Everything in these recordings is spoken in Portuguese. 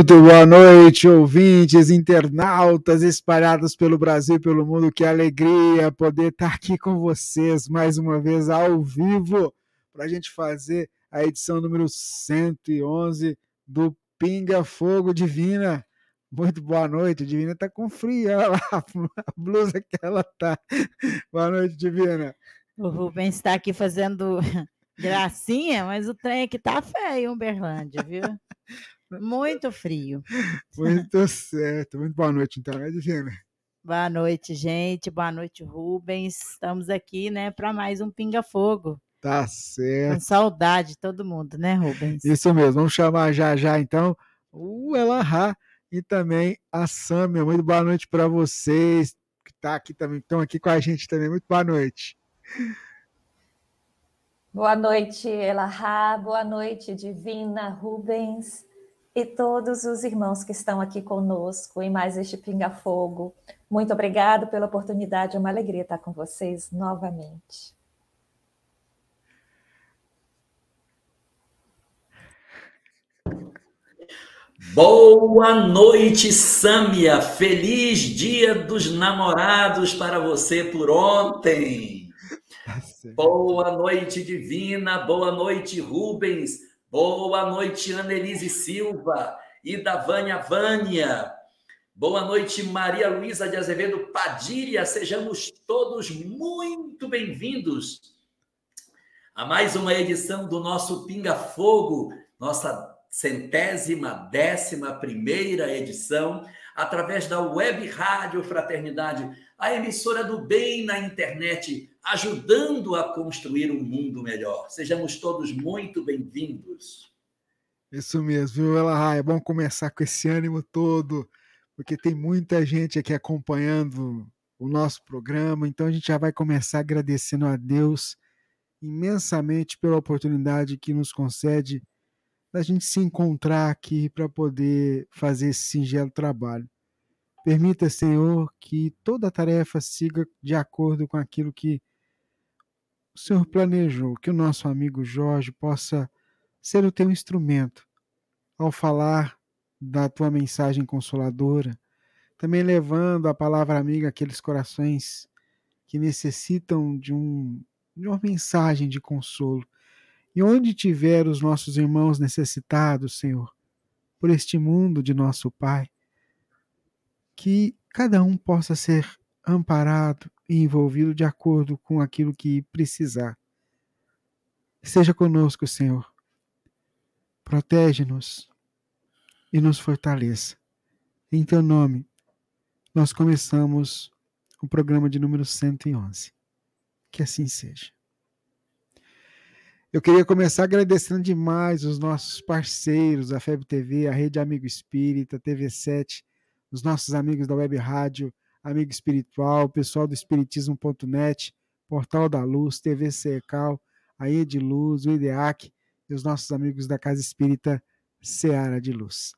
Muito boa noite, ouvintes, internautas espalhados pelo Brasil e pelo mundo. Que alegria poder estar aqui com vocês mais uma vez ao vivo para a gente fazer a edição número 111 do Pinga Fogo Divina. Muito boa noite, Divina está com frio, olha lá a blusa que ela tá. Boa noite, Divina. O Rubens está aqui fazendo gracinha, mas o trem aqui tá feio, Uberlândia, viu? Muito frio. Muito certo. Muito boa noite, então, né, Divina? Boa noite, gente. Boa noite, Rubens. Estamos aqui, né, para mais um Pinga Fogo. Tá certo. Com saudade de todo mundo, né, Rubens? Isso mesmo. Vamos chamar já já, então, o Elahá e também a Sâmia. Muito boa noite para vocês que tá aqui também, estão aqui com a gente também. Muito boa noite. Boa noite, Elahá. Boa noite, Divina, Rubens e todos os irmãos que estão aqui conosco em mais este Pinga Fogo. Muito obrigado pela oportunidade, é uma alegria estar com vocês novamente. Boa noite, Sâmia. Feliz Dia dos Namorados para você por ontem. Tá Boa noite, Divina. Boa noite, Rubens. Boa noite, Annelise Silva e da Vânia Vânia. Boa noite, Maria Luísa de Azevedo Padilha. Sejamos todos muito bem-vindos a mais uma edição do nosso Pinga Fogo, nossa centésima, décima primeira edição, através da Web Rádio Fraternidade, a emissora do bem na internet, ajudando a construir um mundo melhor. Sejamos todos muito bem-vindos. Isso mesmo, viu, Ela É bom começar com esse ânimo todo, porque tem muita gente aqui acompanhando o nosso programa, então a gente já vai começar agradecendo a Deus imensamente pela oportunidade que nos concede da gente se encontrar aqui para poder fazer esse singelo trabalho. Permita, Senhor, que toda a tarefa siga de acordo com aquilo que o Senhor planejou, que o nosso amigo Jorge possa ser o teu instrumento ao falar da tua mensagem consoladora, também levando a palavra amiga àqueles corações que necessitam de, um, de uma mensagem de consolo. E onde tiver os nossos irmãos necessitados, Senhor, por este mundo de nosso Pai, que cada um possa ser amparado envolvido de acordo com aquilo que precisar. Seja conosco, Senhor. Protege-nos e nos fortaleça. Em teu nome, nós começamos o programa de número 111. Que assim seja. Eu queria começar agradecendo demais os nossos parceiros, a FEB TV, a Rede Amigo Espírita, TV7, os nossos amigos da Web Rádio, Amigo Espiritual, pessoal do Espiritismo.net, Portal da Luz, TV Secal, a de Luz, o IDEAC e os nossos amigos da Casa Espírita Seara de Luz.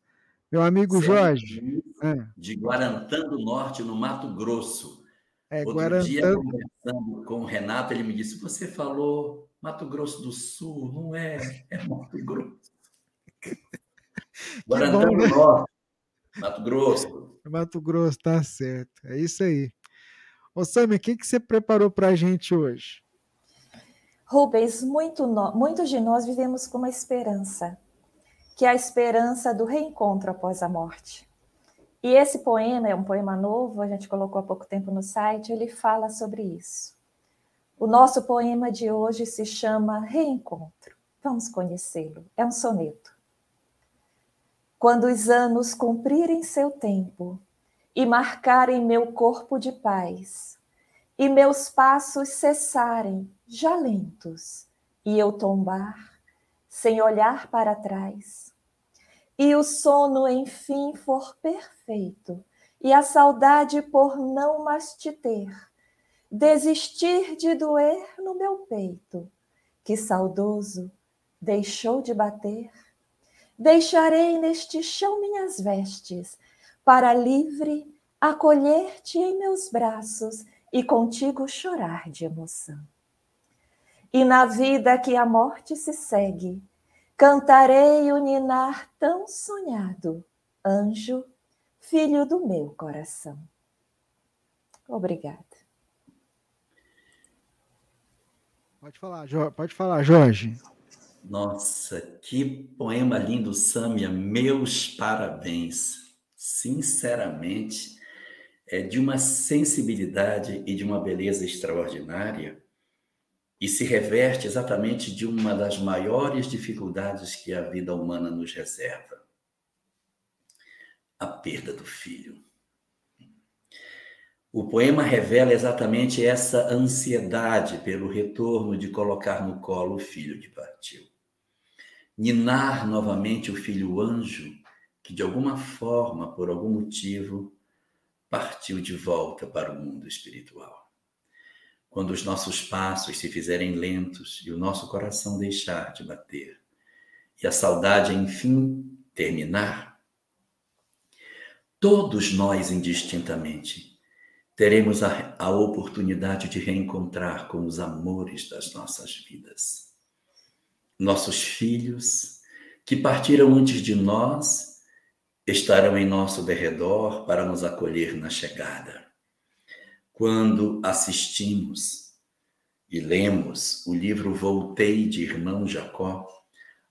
Meu amigo Jorge. É. De Guarantã do Norte, no Mato Grosso. É, Outro Guarantã... dia, conversando com o Renato, ele me disse: Você falou Mato Grosso do Sul, não é? É Mato Grosso. Guarantã do né? Norte, Mato Grosso. Mato Grosso, tá certo. É isso aí. Ô, Sammy, o que, que você preparou para a gente hoje? Rubens, muito no... muitos de nós vivemos com uma esperança, que é a esperança do reencontro após a morte. E esse poema é um poema novo, a gente colocou há pouco tempo no site, ele fala sobre isso. O nosso poema de hoje se chama Reencontro. Vamos conhecê-lo. É um soneto. Quando os anos cumprirem seu tempo e marcarem meu corpo de paz, e meus passos cessarem, já lentos, e eu tombar, sem olhar para trás, e o sono enfim for perfeito, e a saudade por não mais te ter, desistir de doer no meu peito, que saudoso deixou de bater, deixarei neste chão minhas vestes, para livre acolher-te em meus braços e contigo chorar de emoção. E na vida que a morte se segue, Cantarei o ninar tão sonhado, anjo, filho do meu coração. Obrigada. Pode falar, Jorge. Pode falar, Jorge. Nossa, que poema lindo, Sâmia. Meus parabéns. Sinceramente, é de uma sensibilidade e de uma beleza extraordinária e se reverte exatamente de uma das maiores dificuldades que a vida humana nos reserva: a perda do filho. O poema revela exatamente essa ansiedade pelo retorno de colocar no colo o filho que partiu. Ninar novamente o filho anjo, que de alguma forma, por algum motivo, partiu de volta para o mundo espiritual quando os nossos passos se fizerem lentos e o nosso coração deixar de bater, e a saudade, enfim, terminar, todos nós, indistintamente, teremos a, a oportunidade de reencontrar com os amores das nossas vidas. Nossos filhos, que partiram antes de nós, estarão em nosso derredor para nos acolher na chegada. Quando assistimos e lemos o livro Voltei de Irmão Jacó,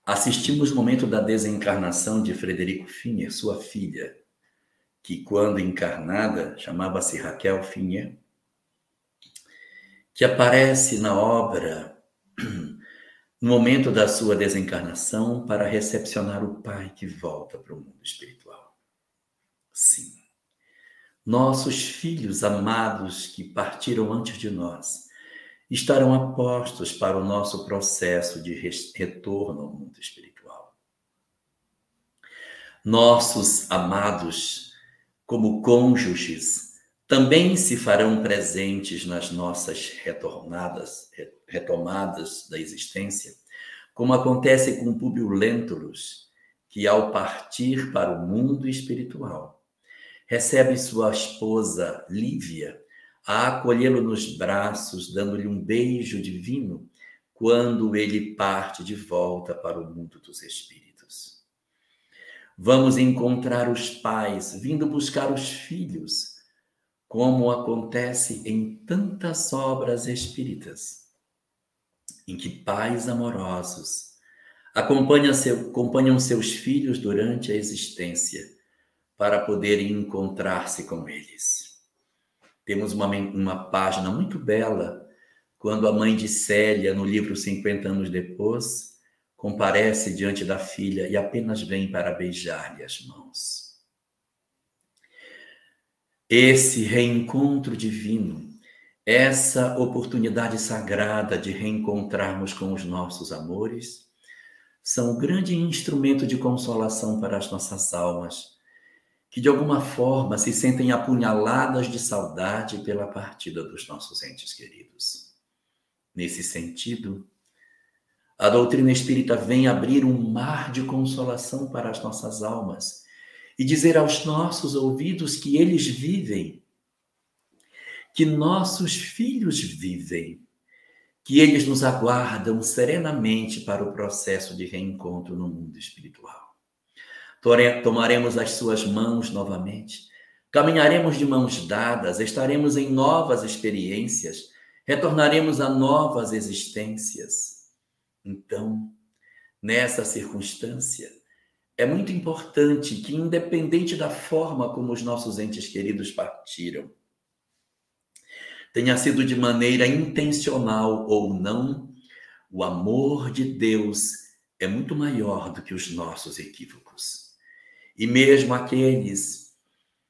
assistimos o momento da desencarnação de Frederico Finher, sua filha, que quando encarnada chamava-se Raquel Finher, que aparece na obra no momento da sua desencarnação para recepcionar o pai que volta para o mundo espiritual. Sim nossos filhos amados que partiram antes de nós estarão apostos para o nosso processo de retorno ao mundo espiritual. Nossos amados, como cônjuges, também se farão presentes nas nossas retornadas, retomadas da existência, como acontece com Publio Lentulus, que ao partir para o mundo espiritual, recebe sua esposa Lívia a acolhê-lo nos braços, dando-lhe um beijo divino quando ele parte de volta para o mundo dos espíritos. Vamos encontrar os pais vindo buscar os filhos, como acontece em tantas obras espíritas, em que pais amorosos acompanham, seu, acompanham seus filhos durante a existência para poderem encontrar-se com eles. Temos uma, uma página muito bela quando a mãe de Célia, no livro 50 anos depois, comparece diante da filha e apenas vem para beijar-lhe as mãos. Esse reencontro divino, essa oportunidade sagrada de reencontrarmos com os nossos amores, são um grande instrumento de consolação para as nossas almas que de alguma forma se sentem apunhaladas de saudade pela partida dos nossos entes queridos. Nesse sentido, a doutrina espírita vem abrir um mar de consolação para as nossas almas e dizer aos nossos ouvidos que eles vivem, que nossos filhos vivem, que eles nos aguardam serenamente para o processo de reencontro no mundo espiritual. Tomaremos as suas mãos novamente, caminharemos de mãos dadas, estaremos em novas experiências, retornaremos a novas existências. Então, nessa circunstância, é muito importante que, independente da forma como os nossos entes queridos partiram, tenha sido de maneira intencional ou não, o amor de Deus é muito maior do que os nossos equívocos. E mesmo aqueles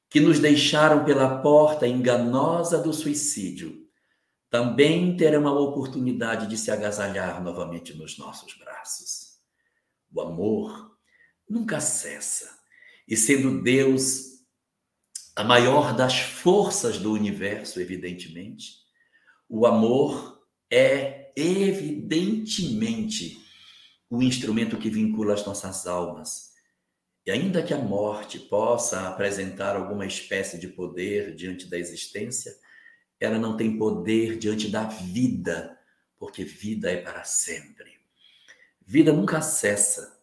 que nos deixaram pela porta enganosa do suicídio, também terão a oportunidade de se agasalhar novamente nos nossos braços. O amor nunca cessa. E sendo Deus a maior das forças do universo, evidentemente, o amor é evidentemente o instrumento que vincula as nossas almas. E ainda que a morte possa apresentar alguma espécie de poder diante da existência, ela não tem poder diante da vida, porque vida é para sempre. Vida nunca cessa.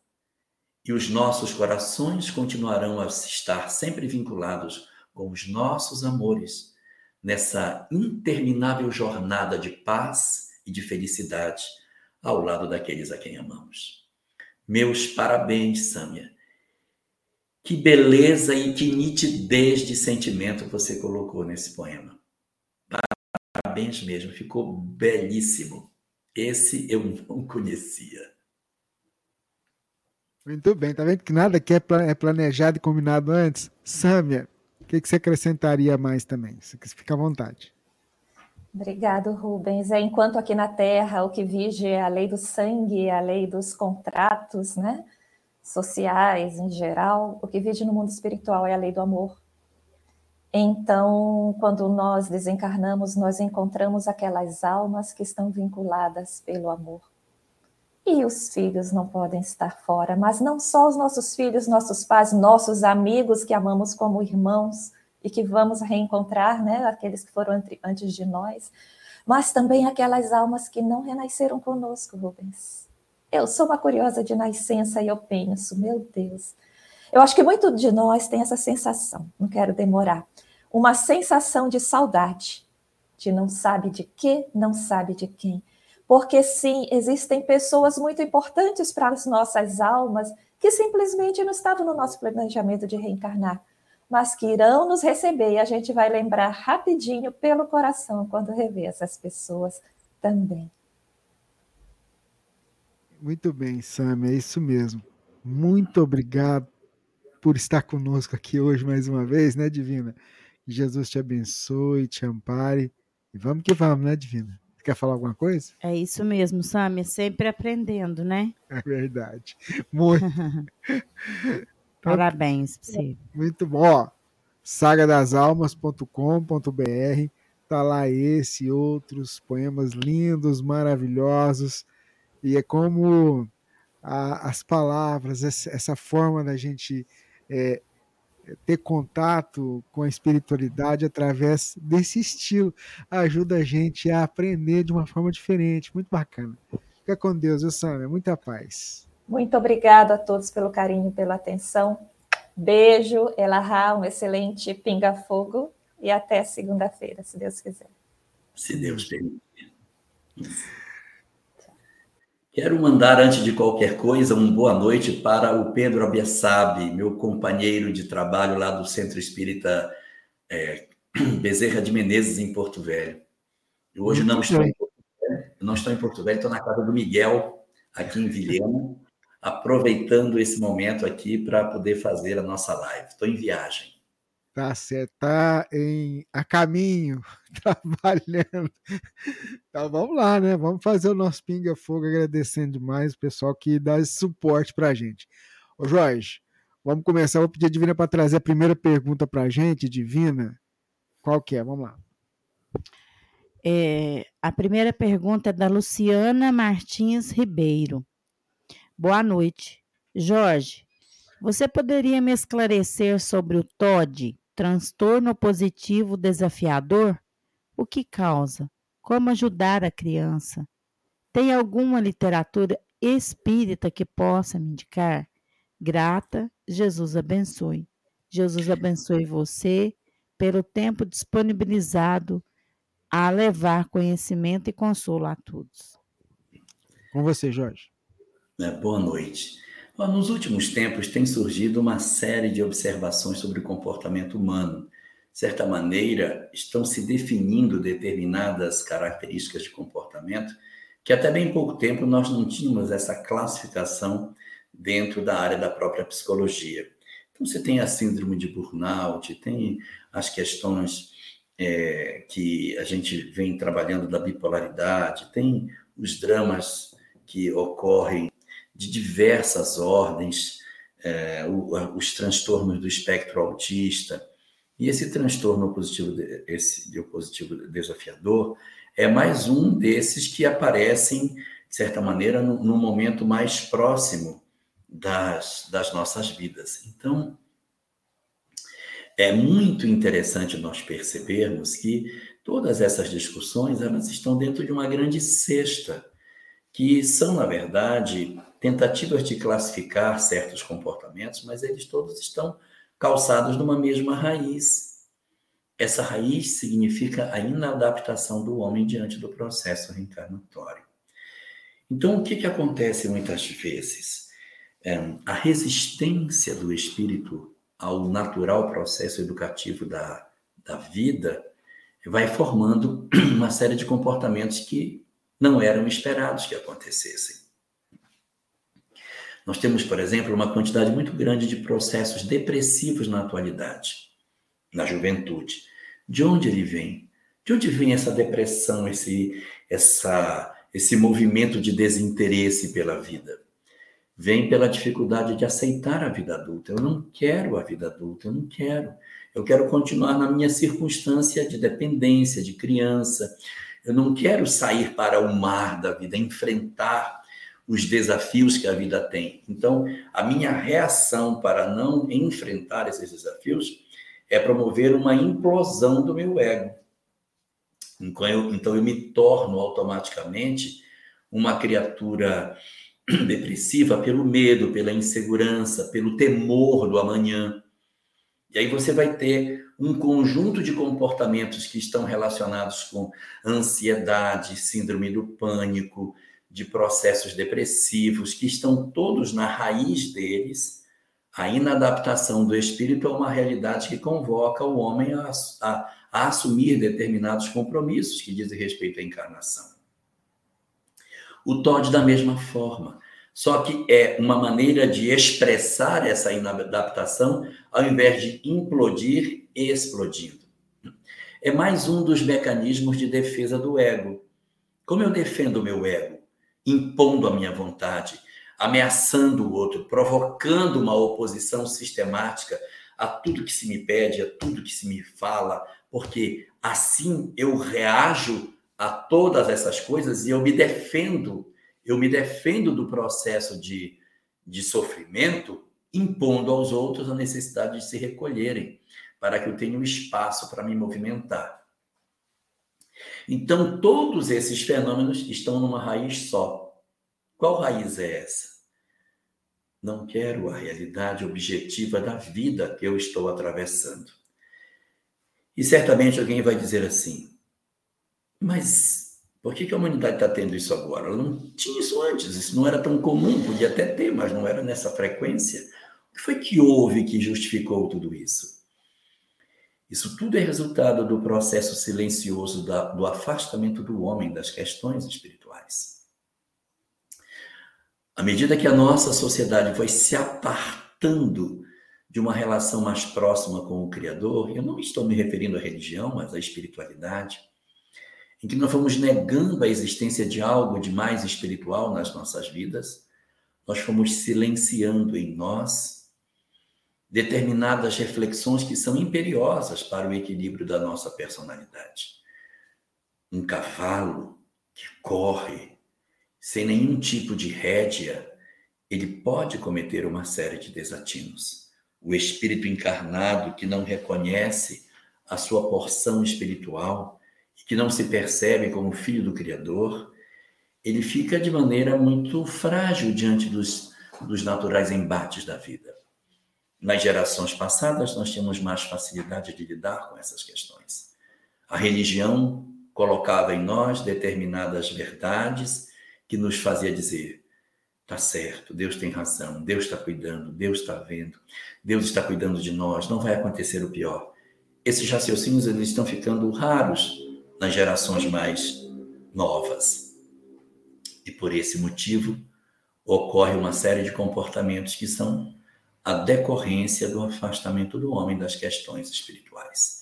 E os nossos corações continuarão a estar sempre vinculados com os nossos amores nessa interminável jornada de paz e de felicidade ao lado daqueles a quem amamos. Meus parabéns, Sâmia. Que beleza e que nitidez de sentimento você colocou nesse poema. Parabéns mesmo, ficou belíssimo. Esse eu não conhecia. Muito bem, tá vendo que nada aqui é, é planejado e combinado antes? Sâmia, que, que você acrescentaria mais também? Fica à vontade. Obrigado, Rubens. É, enquanto aqui na Terra o que vige é a lei do sangue, a lei dos contratos, né? sociais em geral, o que vige no mundo espiritual é a lei do amor. Então, quando nós desencarnamos, nós encontramos aquelas almas que estão vinculadas pelo amor. E os filhos não podem estar fora, mas não só os nossos filhos, nossos pais, nossos amigos que amamos como irmãos e que vamos reencontrar, né, aqueles que foram antes de nós, mas também aquelas almas que não renasceram conosco, Rubens. Eu sou uma curiosa de nascença e eu penso, meu Deus. Eu acho que muito de nós tem essa sensação, não quero demorar, uma sensação de saudade, de não sabe de quê, não sabe de quem porque sim, existem pessoas muito importantes para as nossas almas que simplesmente não estavam no nosso planejamento de reencarnar, mas que irão nos receber e a gente vai lembrar rapidinho pelo coração quando rever essas pessoas também. Muito bem, Sam, é isso mesmo. Muito obrigado por estar conosco aqui hoje mais uma vez, né, Divina? Jesus te abençoe, te ampare. E vamos que vamos, né, Divina? Quer falar alguma coisa? É isso mesmo, Sammy, sempre aprendendo, né? É verdade. Muito. Parabéns para você. Muito bom. Ó, sagadasalmas.com.br tá lá esse e outros poemas lindos, maravilhosos. E é como a, as palavras, essa, essa, forma da gente é, ter contato com a espiritualidade através desse estilo. Ajuda a gente a aprender de uma forma diferente. Muito bacana. Fica com Deus, viu, Sâmia? Muita paz. Muito obrigado a todos pelo carinho, pela atenção. Beijo, Elahá, um excelente pinga-fogo e até segunda-feira, se Deus quiser. Se Deus permitir. Quero mandar, antes de qualquer coisa, uma boa noite para o Pedro Abiassab, meu companheiro de trabalho lá do Centro Espírita é, Bezerra de Menezes, em Porto Velho. Eu hoje não estou, em Porto Velho, não estou em Porto Velho, estou na casa do Miguel, aqui em Vilhena, aproveitando esse momento aqui para poder fazer a nossa live. Estou em viagem. Tá certo, tá em, a caminho, trabalhando. Então vamos lá, né? Vamos fazer o nosso Pinga Fogo, agradecendo demais o pessoal que dá esse suporte pra gente. Ô Jorge, vamos começar. Vou pedir a Divina para trazer a primeira pergunta pra gente, Divina. Qual que é? Vamos lá. É, a primeira pergunta é da Luciana Martins Ribeiro. Boa noite. Jorge, você poderia me esclarecer sobre o TOD? Transtorno positivo desafiador? O que causa? Como ajudar a criança? Tem alguma literatura espírita que possa me indicar? Grata, Jesus abençoe. Jesus abençoe você pelo tempo disponibilizado a levar conhecimento e consolo a todos. Com você, Jorge. É, boa noite. Nos últimos tempos tem surgido uma série de observações sobre o comportamento humano. De certa maneira, estão se definindo determinadas características de comportamento que até bem pouco tempo nós não tínhamos essa classificação dentro da área da própria psicologia. Então, você tem a síndrome de burnout, tem as questões é, que a gente vem trabalhando da bipolaridade, tem os dramas que ocorrem de diversas ordens, é, os transtornos do espectro autista. E esse transtorno positivo, esse positivo desafiador, é mais um desses que aparecem, de certa maneira, no, no momento mais próximo das, das nossas vidas. Então, é muito interessante nós percebermos que todas essas discussões elas estão dentro de uma grande cesta, que são, na verdade, tentativas de classificar certos comportamentos, mas eles todos estão calçados numa mesma raiz, essa raiz significa a inadaptação do homem diante do processo reencarnatório. Então, o que, que acontece muitas vezes? É, a resistência do espírito ao natural processo educativo da, da vida vai formando uma série de comportamentos que não eram esperados que acontecessem. Nós temos, por exemplo, uma quantidade muito grande de processos depressivos na atualidade, na juventude. De onde ele vem? De onde vem essa depressão, esse, essa, esse movimento de desinteresse pela vida? Vem pela dificuldade de aceitar a vida adulta. Eu não quero a vida adulta, eu não quero. Eu quero continuar na minha circunstância de dependência, de criança. Eu não quero sair para o mar da vida, enfrentar os desafios que a vida tem. Então, a minha reação para não enfrentar esses desafios é promover uma implosão do meu ego. Então eu, então eu me torno automaticamente uma criatura depressiva pelo medo, pela insegurança, pelo temor do amanhã. E aí você vai ter um conjunto de comportamentos que estão relacionados com ansiedade, síndrome do pânico, de processos depressivos, que estão todos na raiz deles a inadaptação do espírito é uma realidade que convoca o homem a, a, a assumir determinados compromissos que dizem respeito à encarnação. O Todd, da mesma forma. Só que é uma maneira de expressar essa inadaptação ao invés de implodir, explodindo. É mais um dos mecanismos de defesa do ego. Como eu defendo o meu ego? Impondo a minha vontade, ameaçando o outro, provocando uma oposição sistemática a tudo que se me pede, a tudo que se me fala, porque assim eu reajo a todas essas coisas e eu me defendo, eu me defendo do processo de, de sofrimento, impondo aos outros a necessidade de se recolherem, para que eu tenha um espaço para me movimentar. Então, todos esses fenômenos estão numa raiz só. Qual raiz é essa? Não quero a realidade objetiva da vida que eu estou atravessando. E certamente alguém vai dizer assim: mas por que, a humanidade está tendo isso agora? Ela não tinha isso antes, isso não era tão comum, podia até ter, mas não era nessa frequência. O que foi que houve que justificou tudo isso? Isso tudo é resultado do processo silencioso da, do afastamento do homem das questões espirituais. À medida que a nossa sociedade vai se apartando de uma relação mais próxima com o Criador, eu não estou me referindo à religião, mas à espiritualidade, em que nós fomos negando a existência de algo de mais espiritual nas nossas vidas, nós fomos silenciando em nós determinadas reflexões que são imperiosas para o equilíbrio da nossa personalidade. Um cavalo que corre sem nenhum tipo de rédea, ele pode cometer uma série de desatinos. O espírito encarnado que não reconhece a sua porção espiritual, que não se percebe como filho do Criador, ele fica de maneira muito frágil diante dos, dos naturais embates da vida. Nas gerações passadas, nós tínhamos mais facilidade de lidar com essas questões. A religião colocava em nós determinadas verdades que nos fazia dizer: tá certo, Deus tem razão, Deus está cuidando, Deus está vendo, Deus está cuidando de nós, não vai acontecer o pior. Esses raciocínios eles estão ficando raros nas gerações mais novas. E por esse motivo ocorre uma série de comportamentos que são a decorrência do afastamento do homem das questões espirituais.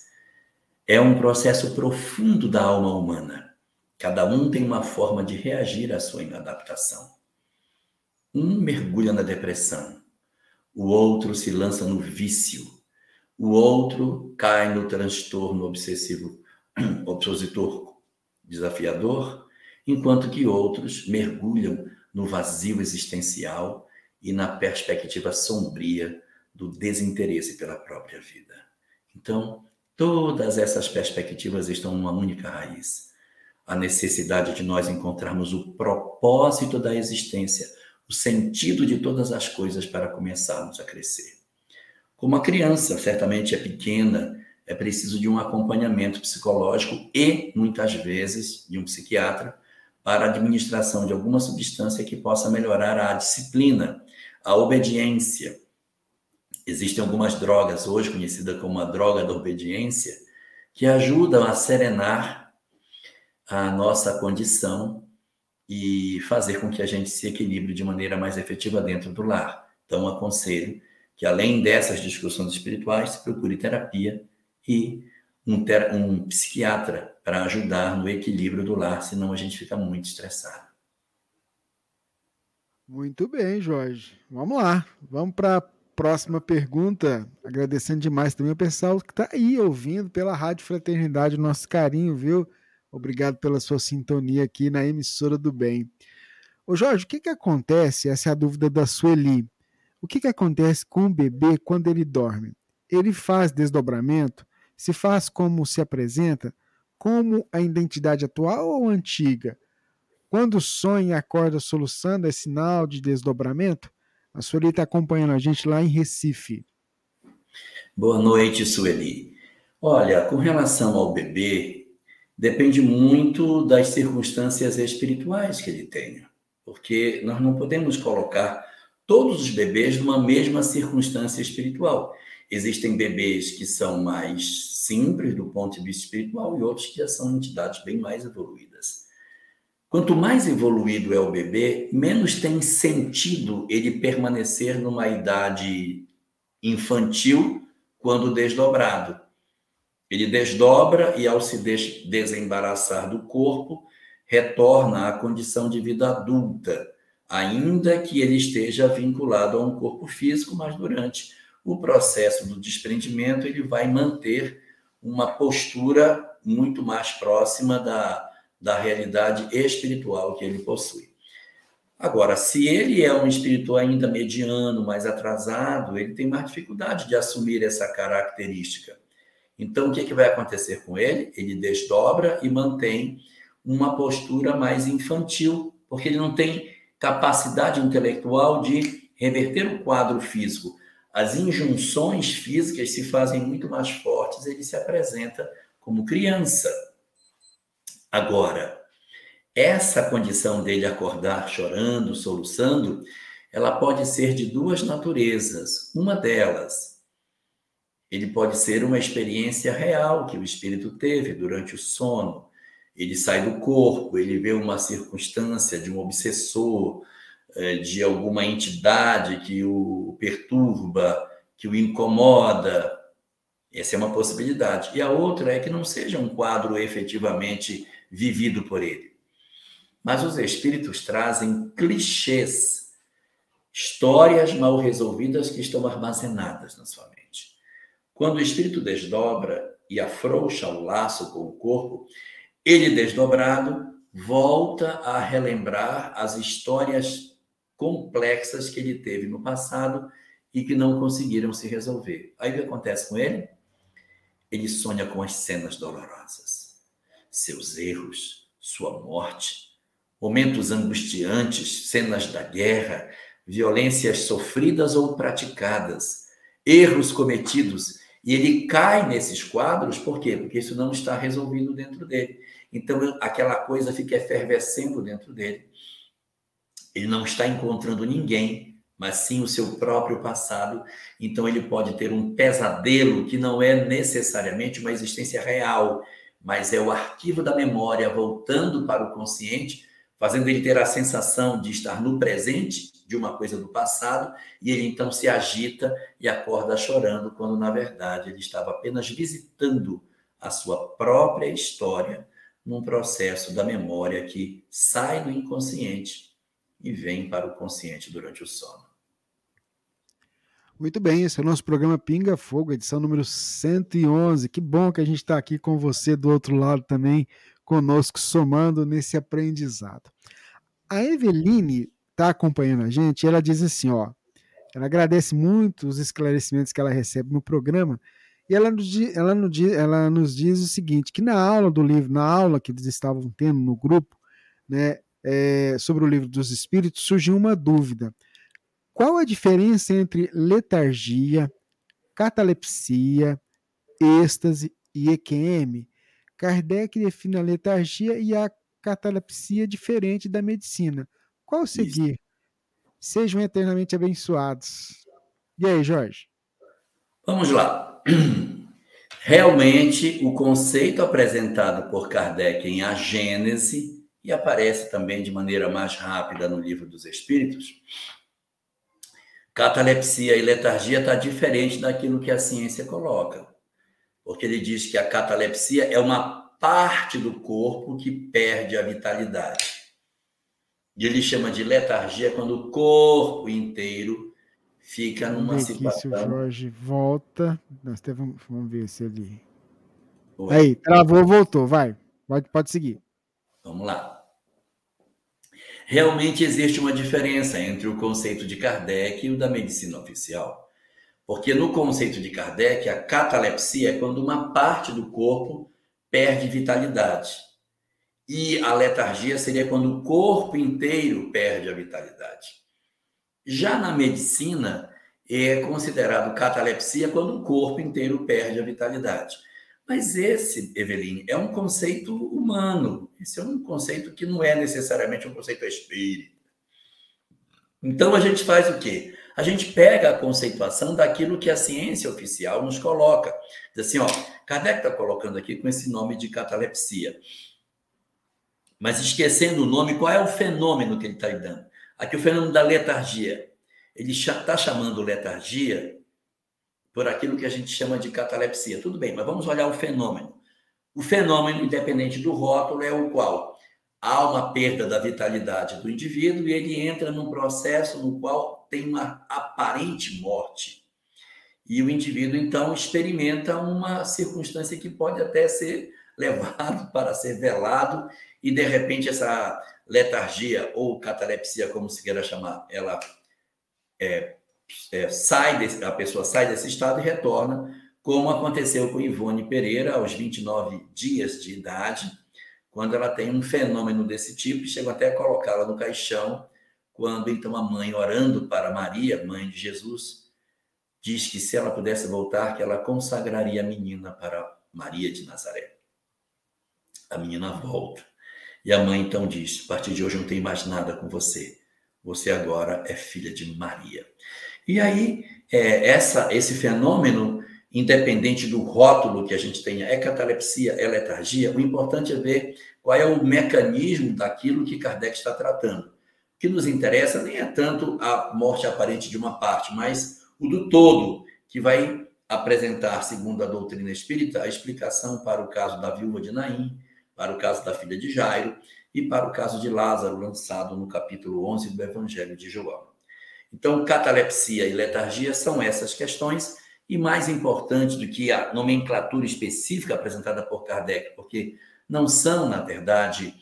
É um processo profundo da alma humana. Cada um tem uma forma de reagir à sua inadaptação. Um mergulha na depressão, o outro se lança no vício, o outro cai no transtorno obsessivo opositor desafiador, enquanto que outros mergulham no vazio existencial e na perspectiva sombria do desinteresse pela própria vida. Então, todas essas perspectivas estão numa única raiz: a necessidade de nós encontrarmos o propósito da existência, o sentido de todas as coisas para começarmos a crescer. Como a criança certamente é pequena, é preciso de um acompanhamento psicológico e, muitas vezes, de um psiquiatra para a administração de alguma substância que possa melhorar a disciplina a obediência. Existem algumas drogas hoje conhecidas como a droga da obediência que ajudam a serenar a nossa condição e fazer com que a gente se equilibre de maneira mais efetiva dentro do lar. Então, aconselho que, além dessas discussões espirituais, se procure terapia e um, ter, um psiquiatra para ajudar no equilíbrio do lar, senão a gente fica muito estressado. Muito bem, Jorge. Vamos lá. Vamos para a próxima pergunta. Agradecendo demais também o pessoal que está aí ouvindo pela Rádio Fraternidade, nosso carinho, viu? Obrigado pela sua sintonia aqui na emissora do bem. Ô Jorge, o que, que acontece? Essa é a dúvida da Sueli. O que, que acontece com o bebê quando ele dorme? Ele faz desdobramento? Se faz como se apresenta? Como a identidade atual ou antiga? Quando sonha e acorda soluçando, é sinal de desdobramento? A Sueli está acompanhando a gente lá em Recife. Boa noite, Sueli. Olha, com relação ao bebê, depende muito das circunstâncias espirituais que ele tenha. Porque nós não podemos colocar todos os bebês numa mesma circunstância espiritual. Existem bebês que são mais simples do ponto de vista espiritual e outros que já são entidades bem mais evoluídas. Quanto mais evoluído é o bebê, menos tem sentido ele permanecer numa idade infantil quando desdobrado. Ele desdobra e, ao se desembaraçar do corpo, retorna à condição de vida adulta, ainda que ele esteja vinculado a um corpo físico, mas durante o processo do desprendimento ele vai manter uma postura muito mais próxima da da realidade espiritual que ele possui. Agora, se ele é um espírito ainda mediano, mais atrasado, ele tem mais dificuldade de assumir essa característica. Então, o que, que vai acontecer com ele? Ele desdobra e mantém uma postura mais infantil, porque ele não tem capacidade intelectual de reverter o quadro físico. As injunções físicas se fazem muito mais fortes, ele se apresenta como criança. Agora, essa condição dele acordar chorando, soluçando, ela pode ser de duas naturezas. Uma delas, ele pode ser uma experiência real que o espírito teve durante o sono. Ele sai do corpo, ele vê uma circunstância de um obsessor, eh, de alguma entidade que o perturba, que o incomoda. Essa é uma possibilidade. E a outra é que não seja um quadro efetivamente vivido por ele. Mas os espíritos trazem clichês, histórias mal resolvidas que estão armazenadas na sua mente. Quando o espírito desdobra e afrouxa o laço com o corpo, ele desdobrado volta a relembrar as histórias complexas que ele teve no passado e que não conseguiram se resolver. Aí o que acontece com ele? Ele sonha com as cenas dolorosas seus erros, sua morte, momentos angustiantes, cenas da guerra, violências sofridas ou praticadas, erros cometidos, e ele cai nesses quadros, por quê? Porque isso não está resolvido dentro dele. Então, aquela coisa fica efervescendo dentro dele. Ele não está encontrando ninguém, mas sim o seu próprio passado. Então, ele pode ter um pesadelo que não é necessariamente uma existência real, mas é o arquivo da memória voltando para o consciente, fazendo ele ter a sensação de estar no presente de uma coisa do passado, e ele então se agita e acorda chorando, quando na verdade ele estava apenas visitando a sua própria história num processo da memória que sai do inconsciente e vem para o consciente durante o sono. Muito bem, esse é o nosso programa Pinga Fogo, edição número 111. Que bom que a gente está aqui com você do outro lado também, conosco, somando nesse aprendizado. A Eveline está acompanhando a gente, ela diz assim, ó, ela agradece muito os esclarecimentos que ela recebe no programa, e ela nos, ela, nos, ela nos diz o seguinte, que na aula do livro, na aula que eles estavam tendo no grupo, né, é, sobre o livro dos espíritos, surgiu uma dúvida. Qual a diferença entre letargia, catalepsia, êxtase e EQM? Kardec define a letargia e a catalepsia diferente da medicina. Qual seguir? Isso. Sejam eternamente abençoados. E aí, Jorge? Vamos lá. Realmente, o conceito apresentado por Kardec em A Gênese, e aparece também de maneira mais rápida no Livro dos Espíritos, catalepsia e letargia está diferente daquilo que a ciência coloca. Porque ele diz que a catalepsia é uma parte do corpo que perde a vitalidade. E ele chama de letargia quando o corpo inteiro fica numa vamos situação. Aqui, se o Jorge volta, nós vamos, vamos ver se ele. Oi. Aí, travou, voltou, vai. Pode, pode seguir. Vamos lá. Realmente existe uma diferença entre o conceito de Kardec e o da medicina oficial. Porque no conceito de Kardec, a catalepsia é quando uma parte do corpo perde vitalidade. E a letargia seria quando o corpo inteiro perde a vitalidade. Já na medicina, é considerado catalepsia quando o corpo inteiro perde a vitalidade. Mas esse, Eveline, é um conceito humano. Esse é um conceito que não é necessariamente um conceito espírita. Então a gente faz o quê? A gente pega a conceituação daquilo que a ciência oficial nos coloca. Diz assim, ó, Kardec está colocando aqui com esse nome de catalepsia mas esquecendo o nome, qual é o fenômeno que ele está dando? Aqui o fenômeno da letargia. Ele está chamando letargia por aquilo que a gente chama de catalepsia. Tudo bem, mas vamos olhar o fenômeno. O fenômeno, independente do rótulo, é o qual há uma perda da vitalidade do indivíduo e ele entra num processo no qual tem uma aparente morte. E o indivíduo, então, experimenta uma circunstância que pode até ser levado para ser velado e de repente essa letargia ou catalepsia, como se queira chamar, ela é, é, sai desse, a pessoa sai desse estado e retorna, como aconteceu com Ivone Pereira aos 29 dias de idade, quando ela tem um fenômeno desse tipo e chegou até a colocá-la no caixão, quando então a mãe orando para Maria, mãe de Jesus, diz que se ela pudesse voltar, que ela consagraria a menina para Maria de Nazaré. A menina volta. E a mãe então diz: A partir de hoje não tenho mais nada com você. Você agora é filha de Maria. E aí, é, essa, esse fenômeno, independente do rótulo que a gente tenha, é catalepsia, é letargia, o importante é ver qual é o mecanismo daquilo que Kardec está tratando. O que nos interessa nem é tanto a morte aparente de uma parte, mas o do todo, que vai apresentar, segundo a doutrina espírita, a explicação para o caso da viúva de Naim, para o caso da filha de Jairo e para o caso de Lázaro, lançado no capítulo 11 do Evangelho de João. Então, catalepsia e letargia são essas questões, e mais importante do que a nomenclatura específica apresentada por Kardec, porque não são, na verdade,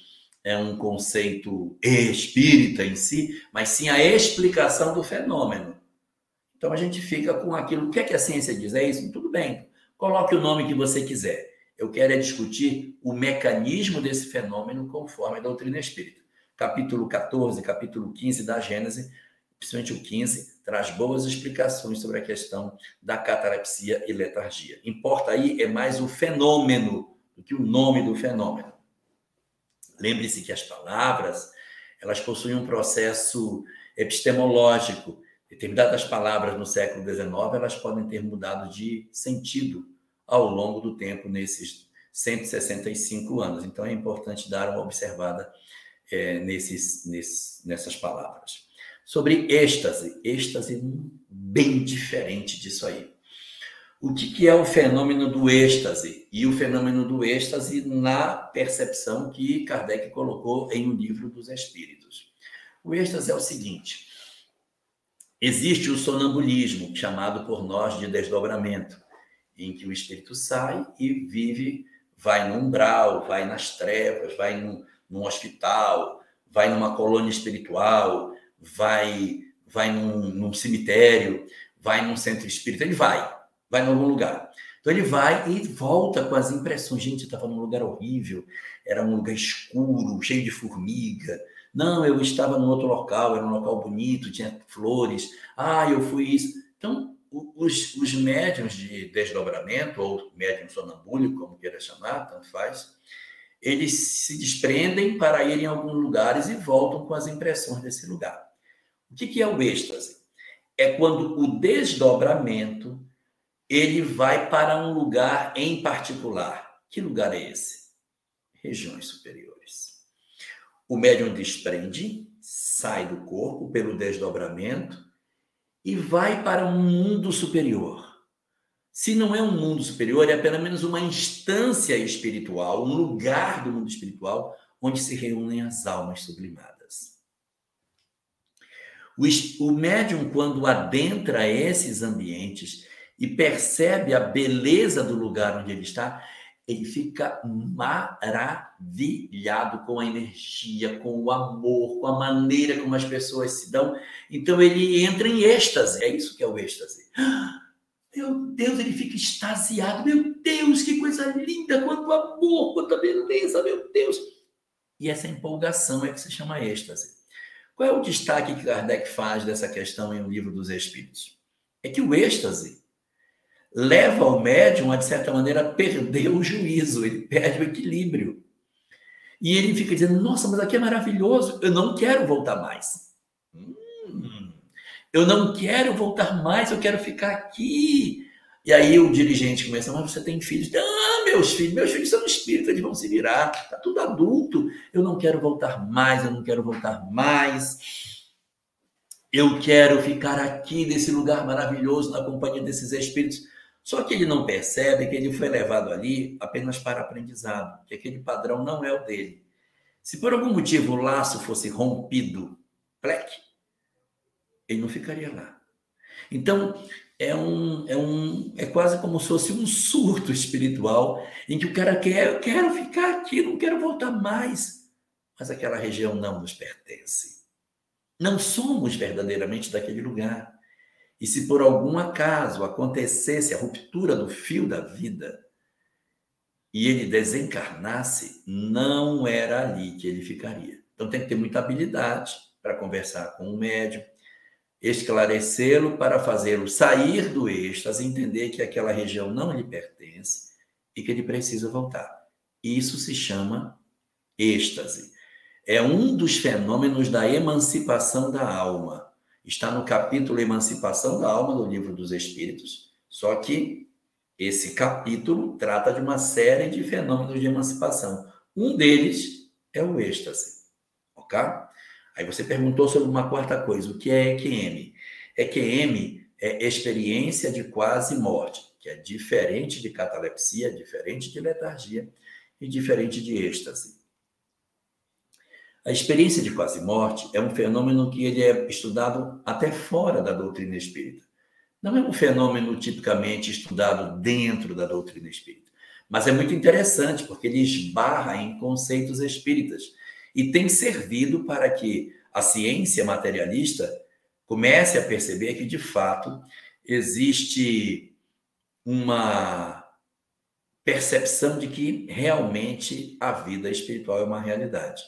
é um conceito espírita em si, mas sim a explicação do fenômeno. Então a gente fica com aquilo. O que é que a ciência diz? É isso? Tudo bem. Coloque o nome que você quiser. Eu quero é discutir o mecanismo desse fenômeno conforme a doutrina espírita. Capítulo 14, capítulo 15 da Gênese, principalmente o 15, traz boas explicações sobre a questão da catalepsia e letargia. Importa aí é mais o fenômeno do que o nome do fenômeno. Lembre-se que as palavras, elas possuem um processo epistemológico. Determinadas palavras no século XIX, elas podem ter mudado de sentido ao longo do tempo nesses 165 anos. Então é importante dar uma observada é, nesses, nesses, nessas palavras. Sobre êxtase, êxtase bem diferente disso aí. O que, que é o fenômeno do êxtase? E o fenômeno do êxtase na percepção que Kardec colocou em O Livro dos Espíritos. O êxtase é o seguinte: existe o sonambulismo, chamado por nós de desdobramento, em que o espírito sai e vive, vai no umbral, vai nas trevas, vai num, num hospital, vai numa colônia espiritual, vai, vai num, num cemitério, vai num centro espírita, ele vai vai em algum lugar. Então ele vai e volta com as impressões. Gente, eu estava num lugar horrível, era um lugar escuro, cheio de formiga. Não, eu estava num outro local, era um local bonito, tinha flores. Ah, eu fui isso. Então, os, os médiums de desdobramento, ou médium sonambúlico, como queira chamar, tanto faz, eles se desprendem para ir em alguns lugares e voltam com as impressões desse lugar. O que, é o êxtase? É quando o desdobramento ele vai para um lugar em particular. Que lugar é esse? Regiões superiores. O médium desprende, sai do corpo pelo desdobramento e vai para um mundo superior. Se não é um mundo superior, é pelo menos uma instância espiritual, um lugar do mundo espiritual onde se reúnem as almas sublimadas. O, médium, quando adentra esses ambientes, e percebe a beleza do lugar onde ele está, ele fica maravilhado com a energia, com o amor, com a maneira como as pessoas se dão. Então ele entra em êxtase. É isso que é o êxtase. Meu Deus, ele fica extasiado. Meu Deus, que coisa linda! Quanto amor, quanta beleza, meu Deus! E essa empolgação é que se chama êxtase. Qual é o destaque que Kardec faz dessa questão em O Livro dos Espíritos? É que o êxtase leva o médium a, de certa maneira, perder o juízo, ele perde o equilíbrio. E ele fica dizendo: Nossa, mas aqui é maravilhoso, eu não quero voltar mais. Hum, eu não quero voltar mais, eu quero ficar aqui. E aí o dirigente começa: Mas você tem filhos? Ah, meus filhos, meus filhos são espíritas, eles vão se virar, está tudo adulto. Eu não quero voltar mais, eu não quero voltar mais. Eu quero ficar aqui nesse lugar maravilhoso, na companhia desses espíritos. Só que ele não percebe que ele foi levado ali apenas para aprendizado, que aquele padrão não é o dele. Se por algum motivo o laço fosse rompido, plec, ele não ficaria lá. Então, é um, é um é quase como se fosse um surto espiritual em que o cara quer, eu quero ficar aqui, não quero voltar mais. Mas aquela região não nos pertence. Não somos verdadeiramente daquele lugar. E se por algum acaso acontecesse a ruptura do fio da vida e ele desencarnasse, não era ali que ele ficaria. Então tem que ter muita habilidade para conversar com o médium, esclarecê-lo para fazê-lo sair do êxtase, entender que aquela região não lhe pertence e que ele precisa voltar. Isso se chama êxtase. É um dos fenômenos da emancipação da alma está no capítulo Emancipação da Alma do Livro dos Espíritos. Só que esse capítulo trata de uma série de fenômenos de emancipação. Um deles é o êxtase. Ok? Aí você perguntou sobre uma quarta coisa: o que é EQM? EQM é experiência de quase morte, que é diferente de catalepsia, diferente de letargia e diferente de êxtase. A experiência de quase morte é um fenômeno que ele é estudado até fora da doutrina espírita. Não é um fenômeno tipicamente estudado dentro da doutrina espírita, mas é muito interessante porque ele esbarra em conceitos espíritas e tem servido para que a ciência materialista comece a perceber que de fato existe uma percepção de que realmente a vida espiritual é uma realidade.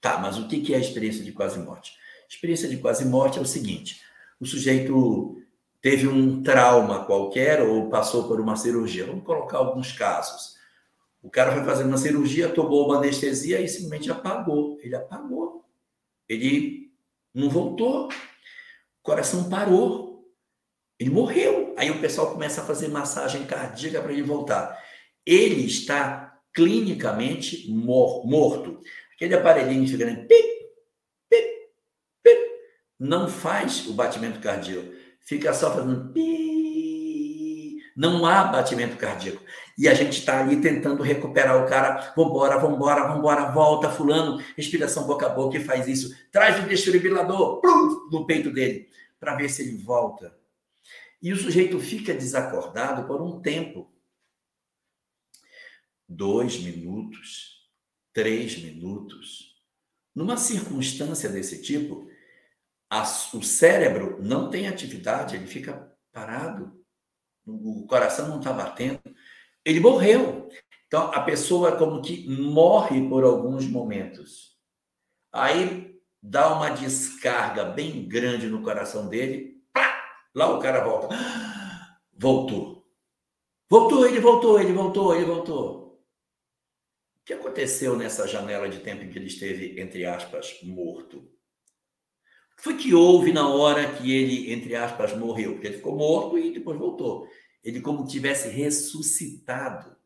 Tá, mas o que é a experiência de quase morte? Experiência de quase morte é o seguinte: o sujeito teve um trauma qualquer ou passou por uma cirurgia. Vamos colocar alguns casos. O cara foi fazer uma cirurgia, tomou uma anestesia e simplesmente apagou. Ele apagou. Ele não voltou. O coração parou. Ele morreu. Aí o pessoal começa a fazer massagem cardíaca para ele voltar. Ele está clinicamente mor morto. Aquele aparelhinho né? pip, pip, pip, não faz o batimento cardíaco. Fica só fazendo pi. Não há batimento cardíaco. E a gente está ali tentando recuperar o cara. Vambora, vambora, vambora, volta, fulano. Respiração boca a boca e faz isso. Traz o desfibrilador plum, no peito dele, para ver se ele volta. E o sujeito fica desacordado por um tempo. Dois minutos, três minutos. Numa circunstância desse tipo, o cérebro não tem atividade, ele fica parado, o coração não está batendo ele morreu. Então, a pessoa como que morre por alguns momentos. Aí dá uma descarga bem grande no coração dele. Lá o cara volta. Voltou. Voltou, ele voltou, ele voltou, ele voltou. O que aconteceu nessa janela de tempo em que ele esteve, entre aspas, morto? Foi que houve na hora que ele, entre aspas, morreu? Porque ele ficou morto e depois voltou ele como tivesse ressuscitado.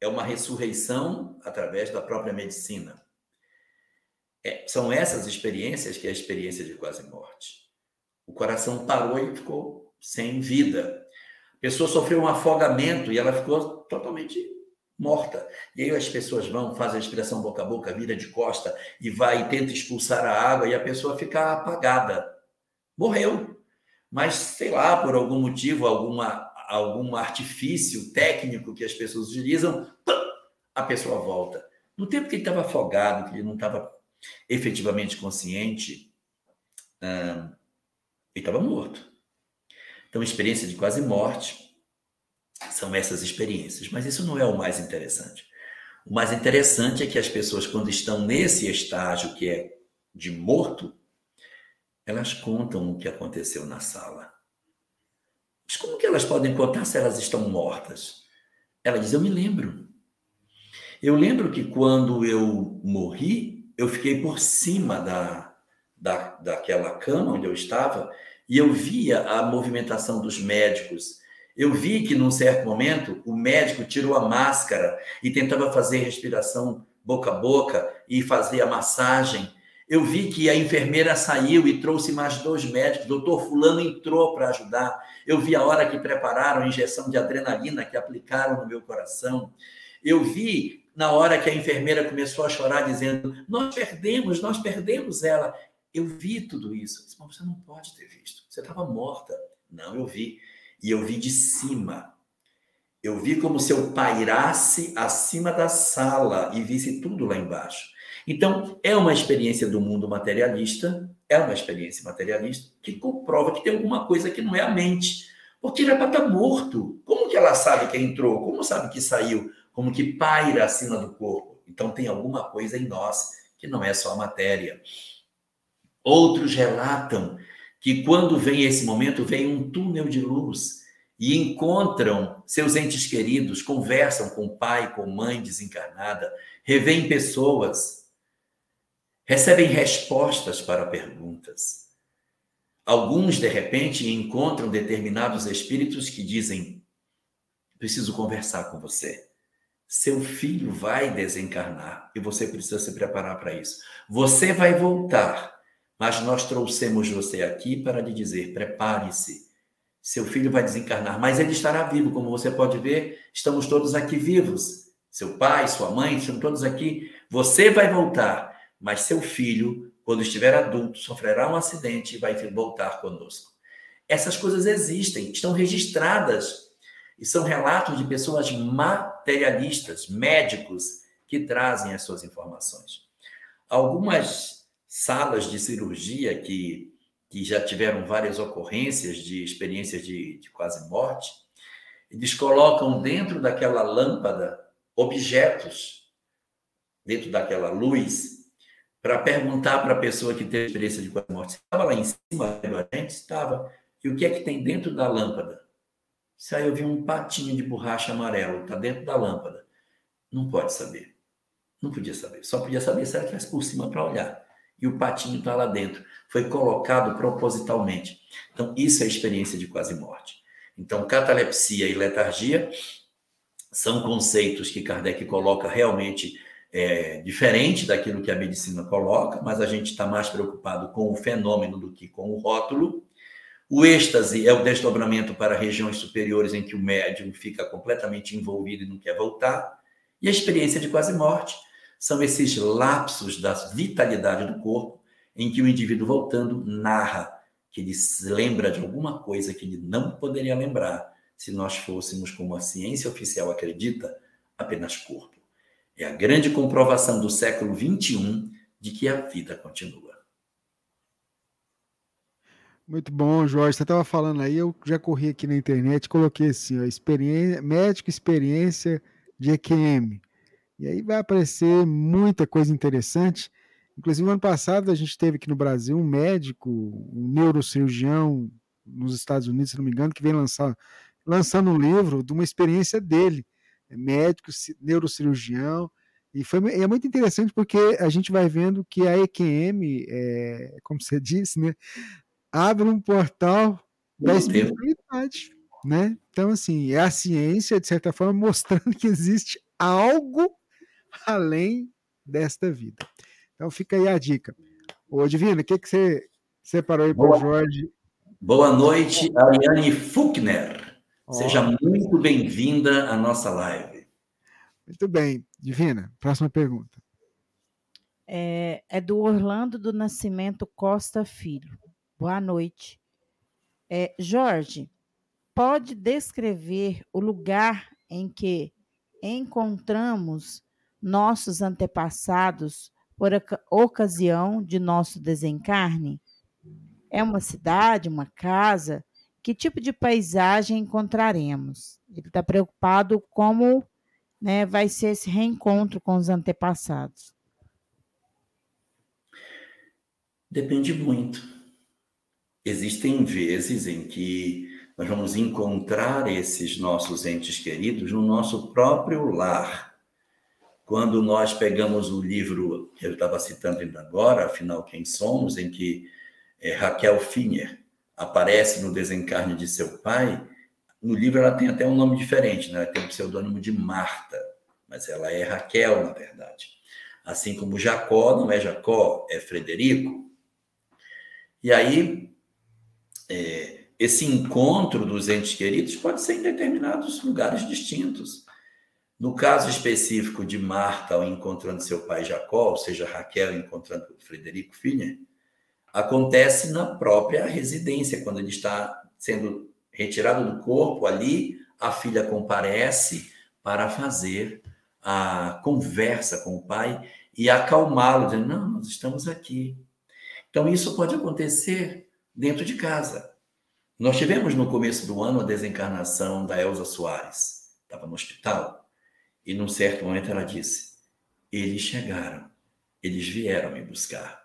É uma ressurreição através da própria medicina. É, são essas experiências que é a experiência de quase morte. O coração parou e ficou sem vida. A pessoa sofreu um afogamento e ela ficou totalmente morta. E aí as pessoas vão, fazem a respiração boca a boca, vira de costa e vai e tenta expulsar a água e a pessoa fica apagada. Morreu. Mas, sei lá, por algum motivo, alguma algum artifício técnico que as pessoas utilizam, a pessoa volta. No tempo que ele estava afogado, que ele não estava efetivamente consciente, ele estava morto. Então, experiência de quase morte são essas experiências. Mas isso não é o mais interessante. O mais interessante é que as pessoas, quando estão nesse estágio que é de morto, elas contam o que aconteceu na sala. Mas como que elas podem contar se elas estão mortas? Ela diz: Eu me lembro. Eu lembro que quando eu morri, eu fiquei por cima da, da, daquela cama onde eu estava e eu via a movimentação dos médicos. Eu vi que, num certo momento, o médico tirou a máscara e tentava fazer respiração boca a boca e fazer a massagem. Eu vi que a enfermeira saiu e trouxe mais dois médicos. doutor Fulano entrou para ajudar. Eu vi a hora que prepararam a injeção de adrenalina que aplicaram no meu coração. Eu vi na hora que a enfermeira começou a chorar, dizendo: Nós perdemos, nós perdemos ela. Eu vi tudo isso. disse, Mas você não pode ter visto. Você estava morta. Não, eu vi. E eu vi de cima. Eu vi como se eu pairasse acima da sala e visse tudo lá embaixo. Então, é uma experiência do mundo materialista, é uma experiência materialista que comprova que tem alguma coisa que não é a mente. Porque ele é tá morto. Como que ela sabe que entrou? Como sabe que saiu? Como que paira acima do corpo? Então, tem alguma coisa em nós que não é só a matéria. Outros relatam que quando vem esse momento, vem um túnel de luz e encontram seus entes queridos, conversam com pai, com mãe desencarnada, revêem pessoas recebem respostas para perguntas. Alguns, de repente, encontram determinados espíritos que dizem: preciso conversar com você. Seu filho vai desencarnar e você precisa se preparar para isso. Você vai voltar, mas nós trouxemos você aqui para lhe dizer: prepare-se. Seu filho vai desencarnar, mas ele estará vivo, como você pode ver, estamos todos aqui vivos. Seu pai, sua mãe, estão todos aqui. Você vai voltar, mas seu filho, quando estiver adulto, sofrerá um acidente e vai voltar conosco. Essas coisas existem, estão registradas e são relatos de pessoas materialistas, médicos, que trazem as suas informações. Algumas salas de cirurgia que, que já tiveram várias ocorrências de experiências de, de quase morte, eles colocam dentro daquela lâmpada objetos, dentro daquela luz, para perguntar para a pessoa que teve experiência de quase morte. Estava lá em cima, a gente estava. E o que é que tem dentro da lâmpada? Se aí eu vi um patinho de borracha amarelo, está dentro da lâmpada. Não pode saber. Não podia saber. Só podia saber se ela estivesse por cima para olhar. E o patinho está lá dentro. Foi colocado propositalmente. Então, isso é experiência de quase morte. Então, catalepsia e letargia são conceitos que Kardec coloca realmente é, diferente daquilo que a medicina coloca, mas a gente está mais preocupado com o fenômeno do que com o rótulo. O êxtase é o desdobramento para regiões superiores em que o médium fica completamente envolvido e não quer voltar. E a experiência de quase morte são esses lapsos da vitalidade do corpo em que o indivíduo voltando narra que ele se lembra de alguma coisa que ele não poderia lembrar se nós fôssemos, como a ciência oficial acredita, apenas corpo. É a grande comprovação do século XXI de que a vida continua. Muito bom, Jorge. Você estava falando aí, eu já corri aqui na internet, coloquei assim, ó, experiência, médico experiência de EQM. E aí vai aparecer muita coisa interessante. Inclusive, no ano passado, a gente teve aqui no Brasil um médico, um neurocirurgião nos Estados Unidos, se não me engano, que vem lançar, lançando um livro de uma experiência dele, é médico, neurocirurgião, e foi, é muito interessante porque a gente vai vendo que a EQM, é, como você disse, né, abre um portal da espiritualidade, né? Então, assim, é a ciência, de certa forma, mostrando que existe algo além desta vida. Então fica aí a dica. Ô, Divino, o que, que você separou aí para o Jorge? Boa noite, Ariane Fuchner. Oh. Seja muito bem-vinda à nossa live. Muito bem. Divina, próxima pergunta. É, é do Orlando do Nascimento Costa Filho. Boa noite. É, Jorge, pode descrever o lugar em que encontramos nossos antepassados por ocasião de nosso desencarne? É uma cidade, uma casa? Que tipo de paisagem encontraremos? Ele está preocupado como né, vai ser esse reencontro com os antepassados. Depende muito. Existem vezes em que nós vamos encontrar esses nossos entes queridos no nosso próprio lar quando nós pegamos o livro que eu estava citando ainda agora, Afinal Quem Somos, em que é, Raquel Finner aparece no desencarne de seu pai, no livro ela tem até um nome diferente, né? ela tem o pseudônimo de Marta, mas ela é Raquel, na verdade. Assim como Jacó não é Jacó, é Frederico. E aí, é, esse encontro dos entes queridos pode ser em determinados lugares distintos. No caso específico de Marta ao encontrando seu pai Jacó, ou seja, Raquel encontrando Frederico Filha, acontece na própria residência, quando ele está sendo retirado do corpo, ali a filha comparece para fazer a conversa com o pai e acalmá-lo, dizendo: Não, nós estamos aqui. Então, isso pode acontecer dentro de casa. Nós tivemos no começo do ano a desencarnação da Elza Soares, estava no hospital. E num certo momento ela disse: Eles chegaram, eles vieram me buscar.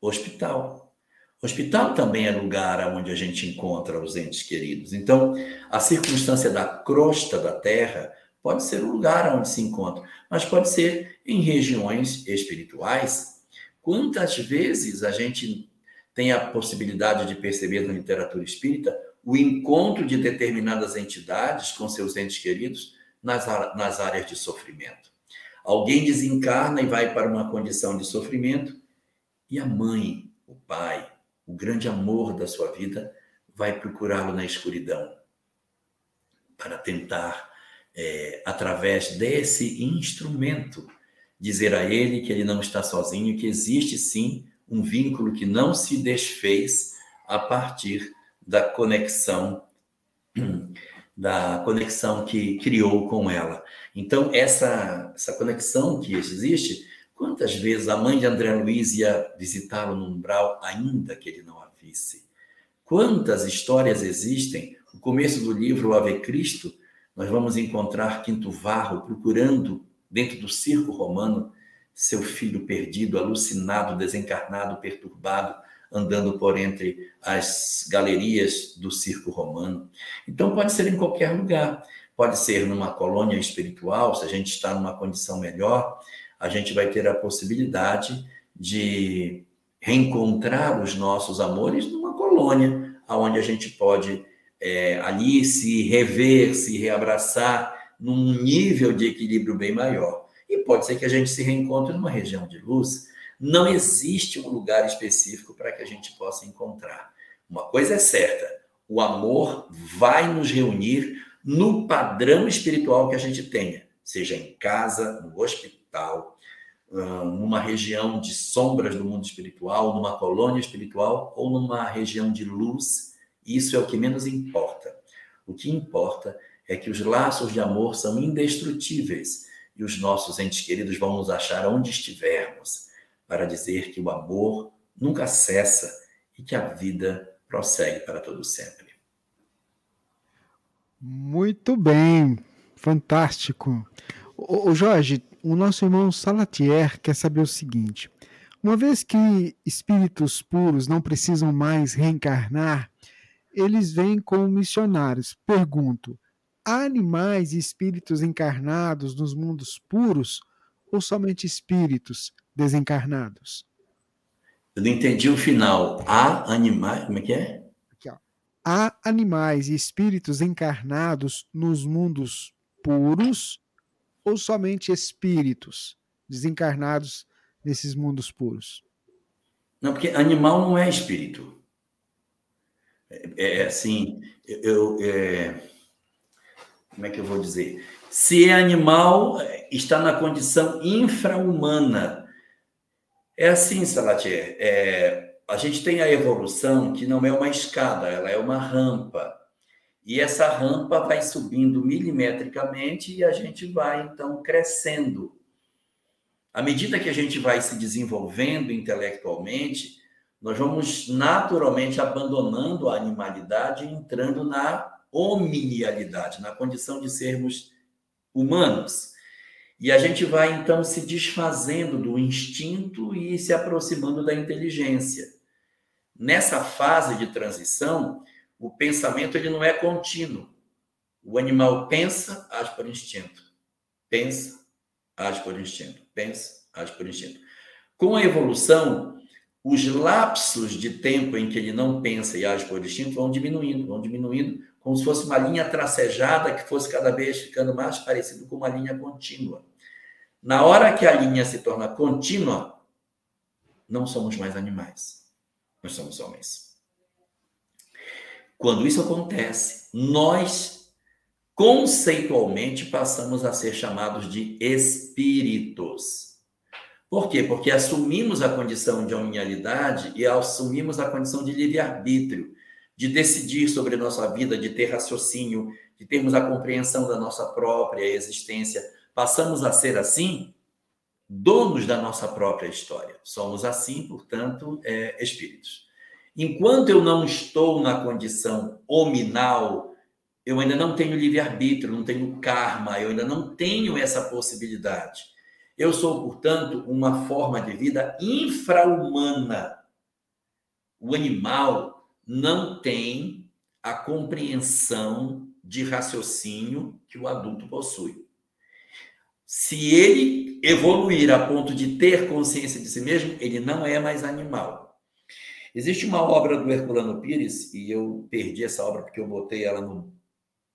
Hospital. Hospital também é lugar onde a gente encontra os entes queridos. Então, a circunstância da crosta da terra pode ser o lugar onde se encontra, mas pode ser em regiões espirituais. Quantas vezes a gente tem a possibilidade de perceber na literatura espírita o encontro de determinadas entidades com seus entes queridos nas, nas áreas de sofrimento. Alguém desencarna e vai para uma condição de sofrimento, e a mãe, o pai, o grande amor da sua vida, vai procurá-lo na escuridão para tentar, é, através desse instrumento, dizer a ele que ele não está sozinho, que existe sim um vínculo que não se desfez a partir da conexão da conexão que criou com ela. Então, essa, essa conexão que existe, quantas vezes a mãe de André Luiz ia visitá-lo no umbral, ainda que ele não a visse? Quantas histórias existem? O começo do livro O Ave Cristo nós vamos encontrar Quinto Varro procurando, dentro do circo romano, seu filho perdido, alucinado, desencarnado, perturbado, andando por entre as galerias do circo romano. Então, pode ser em qualquer lugar. Pode ser numa colônia espiritual, se a gente está numa condição melhor, a gente vai ter a possibilidade de reencontrar os nossos amores numa colônia, onde a gente pode é, ali se rever, se reabraçar num nível de equilíbrio bem maior. E pode ser que a gente se reencontre numa região de luz. Não existe um lugar específico para que a gente possa encontrar. Uma coisa é certa: o amor vai nos reunir no padrão espiritual que a gente tenha, seja em casa, no hospital, numa região de sombras do mundo espiritual, numa colônia espiritual ou numa região de luz. Isso é o que menos importa. O que importa é que os laços de amor são indestrutíveis e os nossos entes queridos vão nos achar onde estivermos para dizer que o amor nunca cessa e que a vida prossegue para todo sempre. Muito bem, fantástico. O, Jorge, o nosso irmão Salatier quer saber o seguinte: uma vez que espíritos puros não precisam mais reencarnar, eles vêm como missionários. Pergunto: há animais e espíritos encarnados nos mundos puros ou somente espíritos desencarnados? Eu não entendi o final. Há animais. Como é que é? há animais e espíritos encarnados nos mundos puros ou somente espíritos desencarnados nesses mundos puros? Não, porque animal não é espírito. É, é assim, eu, é, como é que eu vou dizer? Se é animal, está na condição infra-humana. É assim, Salatier. É, a gente tem a evolução que não é uma escada, ela é uma rampa. E essa rampa vai subindo milimetricamente e a gente vai então crescendo. À medida que a gente vai se desenvolvendo intelectualmente, nós vamos naturalmente abandonando a animalidade e entrando na hominialidade, na condição de sermos humanos. E a gente vai então se desfazendo do instinto e se aproximando da inteligência. Nessa fase de transição, o pensamento ele não é contínuo. O animal pensa, age por instinto. Pensa, age por instinto. Pensa, age por instinto. Com a evolução, os lapsos de tempo em que ele não pensa e age por instinto vão diminuindo, vão diminuindo, como se fosse uma linha tracejada que fosse cada vez ficando mais parecido com uma linha contínua. Na hora que a linha se torna contínua, não somos mais animais nós somos homens. Quando isso acontece, nós conceitualmente passamos a ser chamados de espíritos. Por quê? Porque assumimos a condição de hominalidade e assumimos a condição de livre-arbítrio, de decidir sobre nossa vida, de ter raciocínio, de termos a compreensão da nossa própria existência. Passamos a ser assim donos da nossa própria história. Somos assim, portanto, é, espíritos. Enquanto eu não estou na condição hominal, eu ainda não tenho livre-arbítrio, não tenho karma, eu ainda não tenho essa possibilidade. Eu sou, portanto, uma forma de vida infra-humana. O animal não tem a compreensão de raciocínio que o adulto possui. Se ele evoluir a ponto de ter consciência de si mesmo, ele não é mais animal. Existe uma obra do Herculano Pires, e eu perdi essa obra porque eu botei ela no,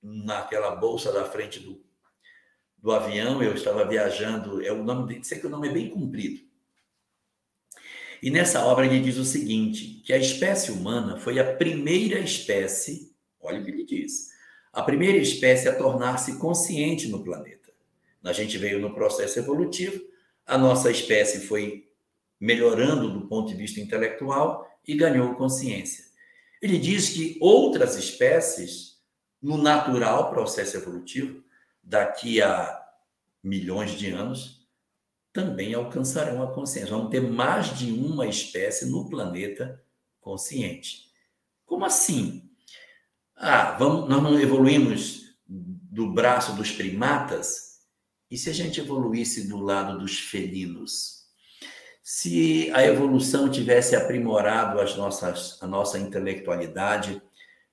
naquela bolsa da frente do, do avião, eu estava viajando, é o nome, sei que o nome é bem comprido. E nessa obra ele diz o seguinte, que a espécie humana foi a primeira espécie, olha o que ele diz, a primeira espécie a tornar-se consciente no planeta. A gente veio no processo evolutivo, a nossa espécie foi melhorando do ponto de vista intelectual e ganhou consciência. Ele diz que outras espécies, no natural processo evolutivo, daqui a milhões de anos, também alcançarão a consciência. Vamos ter mais de uma espécie no planeta consciente. Como assim? Ah, vamos, nós não evoluímos do braço dos primatas? E se a gente evoluísse do lado dos felinos? Se a evolução tivesse aprimorado as nossas, a nossa intelectualidade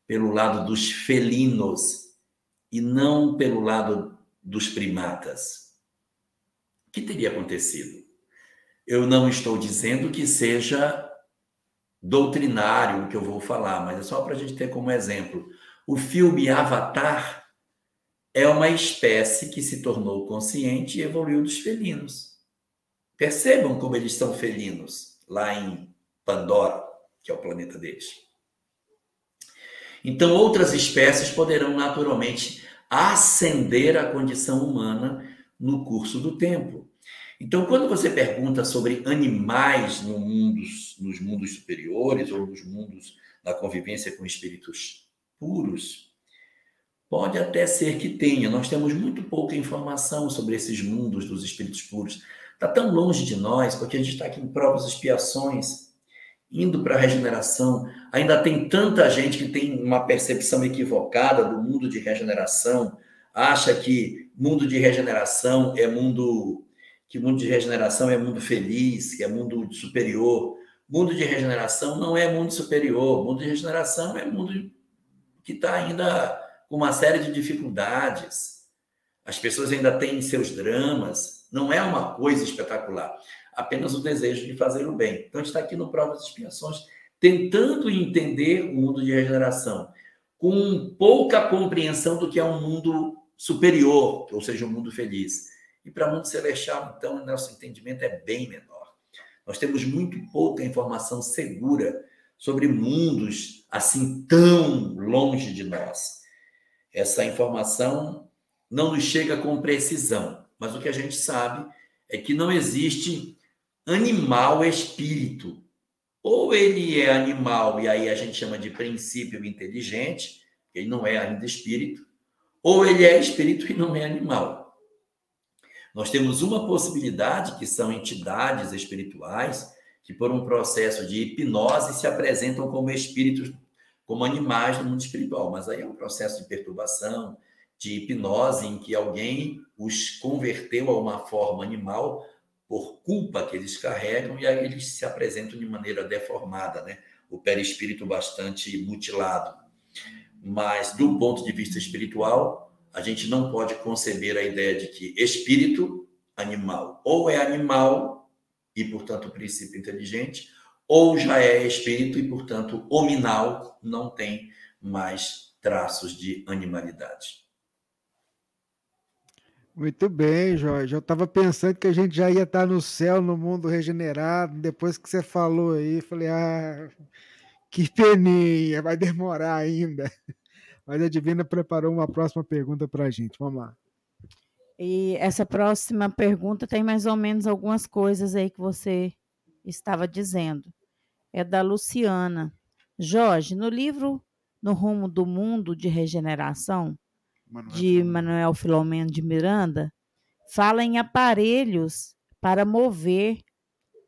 pelo lado dos felinos e não pelo lado dos primatas, o que teria acontecido? Eu não estou dizendo que seja doutrinário o que eu vou falar, mas é só para a gente ter como exemplo. O filme Avatar é uma espécie que se tornou consciente e evoluiu dos felinos. Percebam como eles são felinos lá em Pandora, que é o planeta deles. Então, outras espécies poderão naturalmente ascender à condição humana no curso do tempo. Então, quando você pergunta sobre animais no mundos, nos mundos superiores ou nos mundos da convivência com espíritos puros, pode até ser que tenha. Nós temos muito pouca informação sobre esses mundos dos espíritos puros. Está tão longe de nós, porque a gente está aqui em provas expiações, indo para a regeneração. Ainda tem tanta gente que tem uma percepção equivocada do mundo de regeneração, acha que mundo de regeneração é mundo que mundo de regeneração é mundo feliz, que é mundo superior. Mundo de regeneração não é mundo superior. Mundo de regeneração é mundo que está ainda com uma série de dificuldades. As pessoas ainda têm seus dramas. Não é uma coisa espetacular. Apenas o desejo de fazer o bem. Então, está aqui no Provas e Expiações, tentando entender o mundo de regeneração, com pouca compreensão do que é um mundo superior, ou seja, um mundo feliz. E para o mundo celestial, então, nosso entendimento é bem menor. Nós temos muito pouca informação segura sobre mundos assim tão longe de nós. Essa informação não nos chega com precisão, mas o que a gente sabe é que não existe animal espírito. Ou ele é animal e aí a gente chama de princípio inteligente, ele não é ainda espírito, ou ele é espírito e não é animal. Nós temos uma possibilidade, que são entidades espirituais, que por um processo de hipnose se apresentam como espíritos, como animais no mundo espiritual. Mas aí é um processo de perturbação, de hipnose, em que alguém os converteu a uma forma animal por culpa que eles carregam, e aí eles se apresentam de maneira deformada, né? O perispírito bastante mutilado. Mas, do ponto de vista espiritual, a gente não pode conceber a ideia de que espírito animal ou é animal e, portanto, princípio inteligente, ou já é espírito e, portanto, hominal, não tem mais traços de animalidade. Muito bem, Jorge. Eu estava pensando que a gente já ia estar no céu, no mundo regenerado. Depois que você falou aí, falei, ah, que peninha, vai demorar ainda. Mas a Divina preparou uma próxima pergunta para a gente. Vamos lá. E essa próxima pergunta tem mais ou menos algumas coisas aí que você estava dizendo. É da Luciana. Jorge, no livro No Rumo do Mundo de Regeneração, Manuel de Filomeno. Manuel Filomeno de Miranda, fala em aparelhos para mover.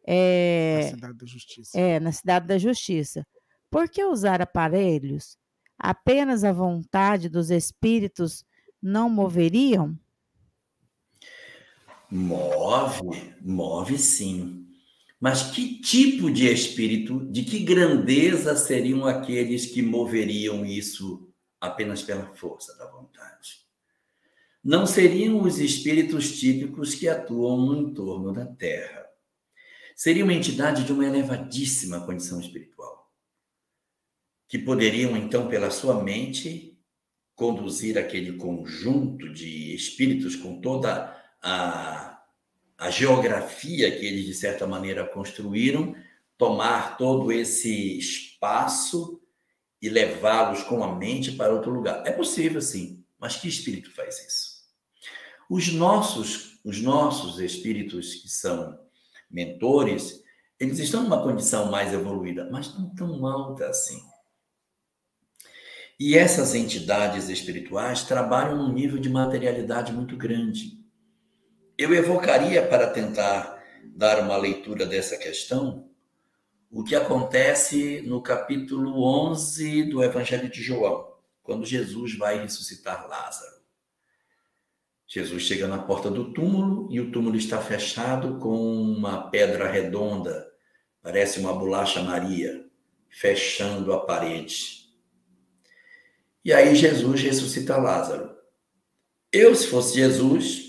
É, na Cidade da Justiça. É, na Cidade da Justiça. Por que usar aparelhos apenas a vontade dos espíritos não moveriam? Move, move sim. Mas que tipo de espírito, de que grandeza seriam aqueles que moveriam isso apenas pela força da vontade? Não seriam os espíritos típicos que atuam no entorno da Terra. Seria uma entidade de uma elevadíssima condição espiritual que poderiam, então, pela sua mente, conduzir aquele conjunto de espíritos com toda a, a geografia que eles, de certa maneira, construíram, tomar todo esse espaço e levá-los com a mente para outro lugar. É possível, sim, mas que espírito faz isso? Os nossos, os nossos espíritos que são mentores, eles estão numa condição mais evoluída, mas não tão alta assim. E essas entidades espirituais trabalham num nível de materialidade muito grande. Eu evocaria para tentar dar uma leitura dessa questão o que acontece no capítulo 11 do Evangelho de João, quando Jesus vai ressuscitar Lázaro. Jesus chega na porta do túmulo e o túmulo está fechado com uma pedra redonda, parece uma bolacha Maria, fechando a parede. E aí Jesus ressuscita Lázaro. Eu, se fosse Jesus,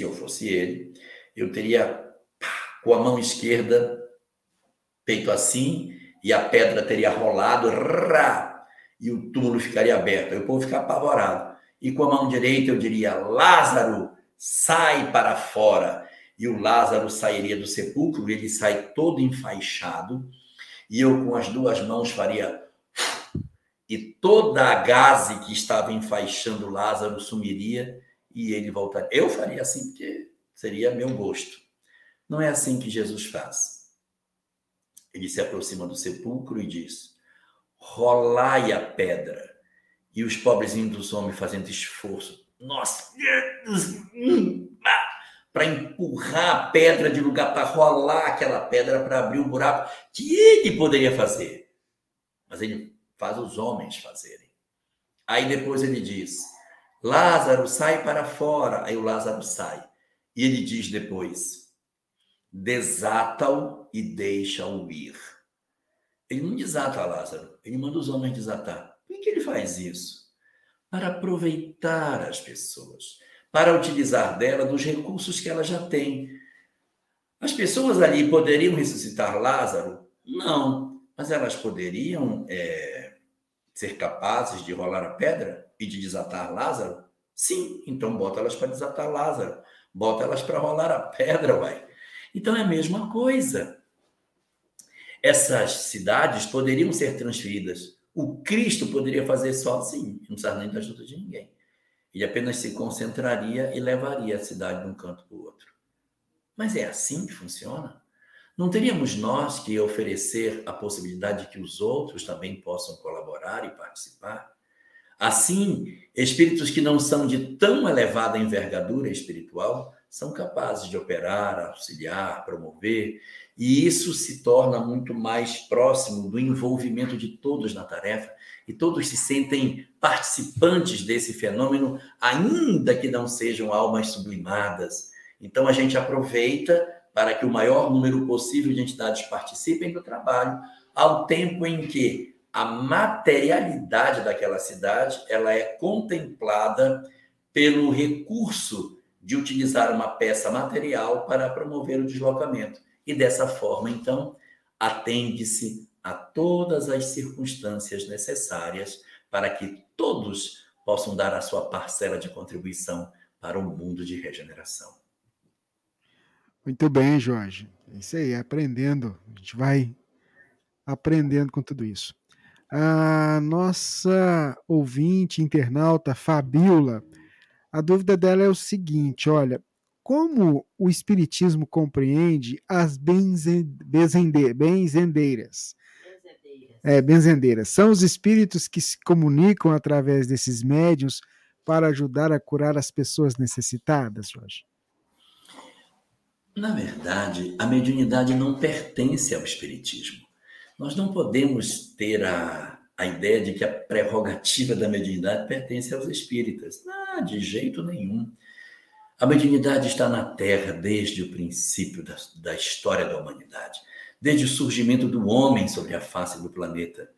se eu fosse ele, eu teria com a mão esquerda feito assim e a pedra teria rolado rá, e o túmulo ficaria aberto. Aí o povo fica apavorado e com a mão direita eu diria: Lázaro, sai para fora. E o Lázaro sairia do sepulcro, ele sai todo enfaixado, e eu com as duas mãos faria. E toda a gaze que estava enfaixando Lázaro sumiria e ele voltaria. Eu faria assim, porque seria meu gosto. Não é assim que Jesus faz. Ele se aproxima do sepulcro e diz: rolai a pedra. E os pobrezinhos dos homens fazendo esforço. Nossa! Para empurrar a pedra de lugar, para rolar aquela pedra, para abrir um buraco que ele poderia fazer. Mas ele faz os homens fazerem. Aí depois ele diz: Lázaro, sai para fora. Aí o Lázaro sai. E ele diz depois: desata-o e deixa-o ir. Ele não desata Lázaro, ele manda os homens desatar. Por que ele faz isso? Para aproveitar as pessoas, para utilizar dela dos recursos que ela já tem. As pessoas ali poderiam ressuscitar Lázaro? Não, mas elas poderiam é, ser capazes de rolar a pedra e de desatar Lázaro? Sim, então bota elas para desatar Lázaro, bota elas para rolar a pedra, uai. Então é a mesma coisa. Essas cidades poderiam ser transferidas o Cristo poderia fazer sozinho, não precisava nem da ajuda de ninguém. Ele apenas se concentraria e levaria a cidade de um canto para o outro. Mas é assim que funciona? Não teríamos nós que oferecer a possibilidade de que os outros também possam colaborar e participar? Assim, espíritos que não são de tão elevada envergadura espiritual são capazes de operar, auxiliar, promover e isso se torna muito mais próximo do envolvimento de todos na tarefa, e todos se sentem participantes desse fenômeno, ainda que não sejam almas sublimadas. Então a gente aproveita para que o maior número possível de entidades participem do trabalho, ao tempo em que a materialidade daquela cidade ela é contemplada pelo recurso de utilizar uma peça material para promover o deslocamento. E dessa forma, então, atende-se a todas as circunstâncias necessárias para que todos possam dar a sua parcela de contribuição para o um mundo de regeneração. Muito bem, Jorge. É isso aí, aprendendo. A gente vai aprendendo com tudo isso. A nossa ouvinte, internauta, Fabiola, a dúvida dela é o seguinte: olha, como o Espiritismo compreende as benzendeiras? É, benzendeiras. São os espíritos que se comunicam através desses médios para ajudar a curar as pessoas necessitadas, Jorge? Na verdade, a mediunidade não pertence ao Espiritismo. Nós não podemos ter a, a ideia de que a prerrogativa da mediunidade pertence aos espíritas. Ah, de jeito nenhum. A mediunidade está na Terra desde o princípio da, da história da humanidade, desde o surgimento do homem sobre a face do planeta,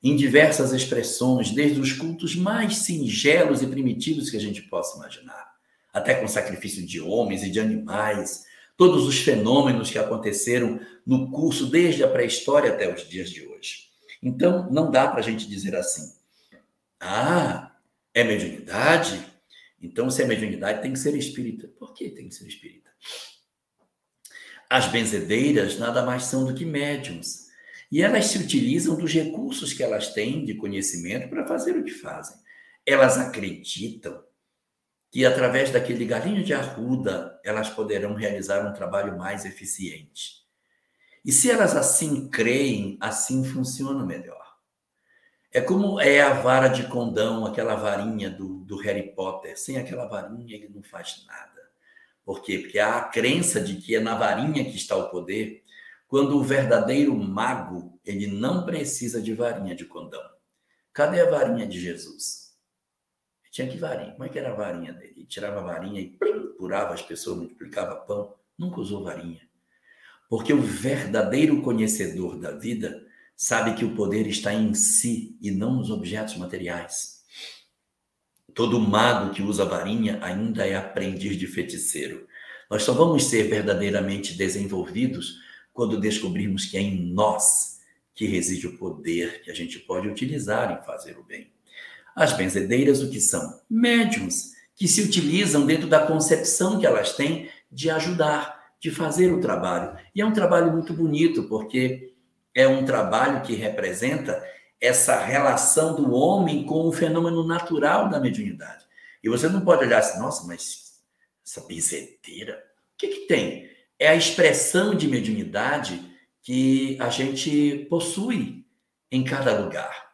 em diversas expressões, desde os cultos mais singelos e primitivos que a gente possa imaginar, até com sacrifício de homens e de animais, todos os fenômenos que aconteceram no curso desde a pré-história até os dias de hoje. Então, não dá para a gente dizer assim, ah, é mediunidade? Então, se é mediunidade, tem que ser espírita. Por que tem que ser espírita? As benzedeiras nada mais são do que médiums. E elas se utilizam dos recursos que elas têm de conhecimento para fazer o que fazem. Elas acreditam que através daquele galinho de arruda elas poderão realizar um trabalho mais eficiente. E se elas assim creem, assim funciona melhor. É como é a vara de condão, aquela varinha do, do Harry Potter. Sem aquela varinha, ele não faz nada. Por quê? Porque há a crença de que é na varinha que está o poder, quando o verdadeiro mago, ele não precisa de varinha de condão. Cadê a varinha de Jesus? Tinha que varinha. Como é que era a varinha dele? Ele tirava a varinha e plim, curava as pessoas, multiplicava pão. Nunca usou varinha. Porque o verdadeiro conhecedor da vida sabe que o poder está em si e não nos objetos materiais. Todo mago que usa varinha ainda é aprendiz de feiticeiro. Nós só vamos ser verdadeiramente desenvolvidos quando descobrirmos que é em nós que reside o poder que a gente pode utilizar em fazer o bem. As benzedeiras, o que são? Médiums que se utilizam dentro da concepção que elas têm de ajudar, de fazer o trabalho. E é um trabalho muito bonito, porque é um trabalho que representa essa relação do homem com o fenômeno natural da mediunidade. E você não pode olhar assim, nossa, mas essa benzedeira, o que, que tem? É a expressão de mediunidade que a gente possui em cada lugar.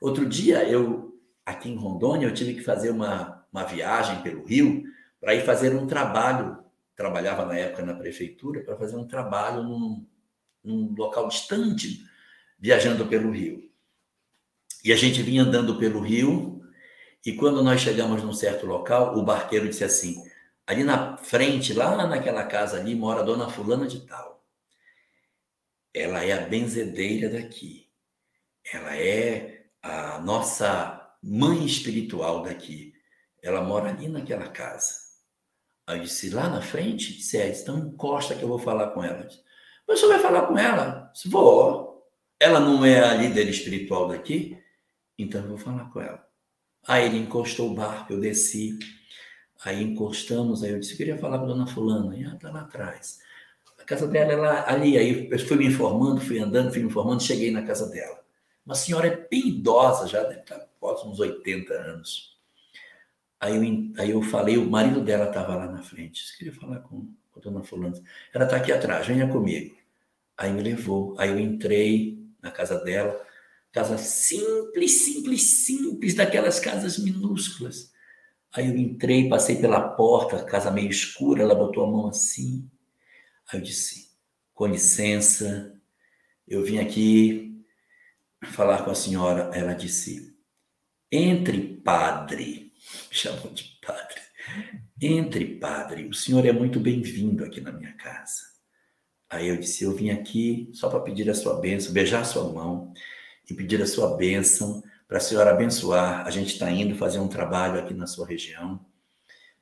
Outro dia, eu, aqui em Rondônia, eu tive que fazer uma, uma viagem pelo Rio para ir fazer um trabalho. Trabalhava na época na prefeitura para fazer um trabalho num, num local distante, viajando pelo Rio. E a gente vinha andando pelo rio, e quando nós chegamos num certo local, o barqueiro disse assim: ali na frente, lá naquela casa ali, mora a dona Fulana de Tal. Ela é a benzedeira daqui. Ela é a nossa mãe espiritual daqui. Ela mora ali naquela casa. Aí eu disse, lá na frente? Disse, é, então encosta que eu vou falar com ela. Mas você vai falar com ela? Disse, vou. Ela não é a líder espiritual daqui? Então eu vou falar com ela. Aí ele encostou o barco, eu desci. Aí encostamos, aí eu disse, eu queria falar com a dona fulana. E ela está lá atrás. A casa dela é lá, ali. Aí eu fui me informando, fui andando, fui me informando, cheguei na casa dela. Uma senhora é bem idosa, já deve estar quase uns 80 anos. Aí eu, aí eu falei, o marido dela estava lá na frente. Eu queria falar com, a dona fulana. Ela está aqui atrás, venha comigo. Aí me levou. Aí eu entrei na casa dela Casa simples, simples, simples, daquelas casas minúsculas. Aí eu entrei, passei pela porta, casa meio escura, ela botou a mão assim. Aí eu disse: com licença, eu vim aqui falar com a senhora. Ela disse: entre, padre. Chamou de padre. Entre, padre. O senhor é muito bem-vindo aqui na minha casa. Aí eu disse: eu vim aqui só para pedir a sua bênção, beijar a sua mão e pedir a sua bênção, para a senhora abençoar. A gente está indo fazer um trabalho aqui na sua região,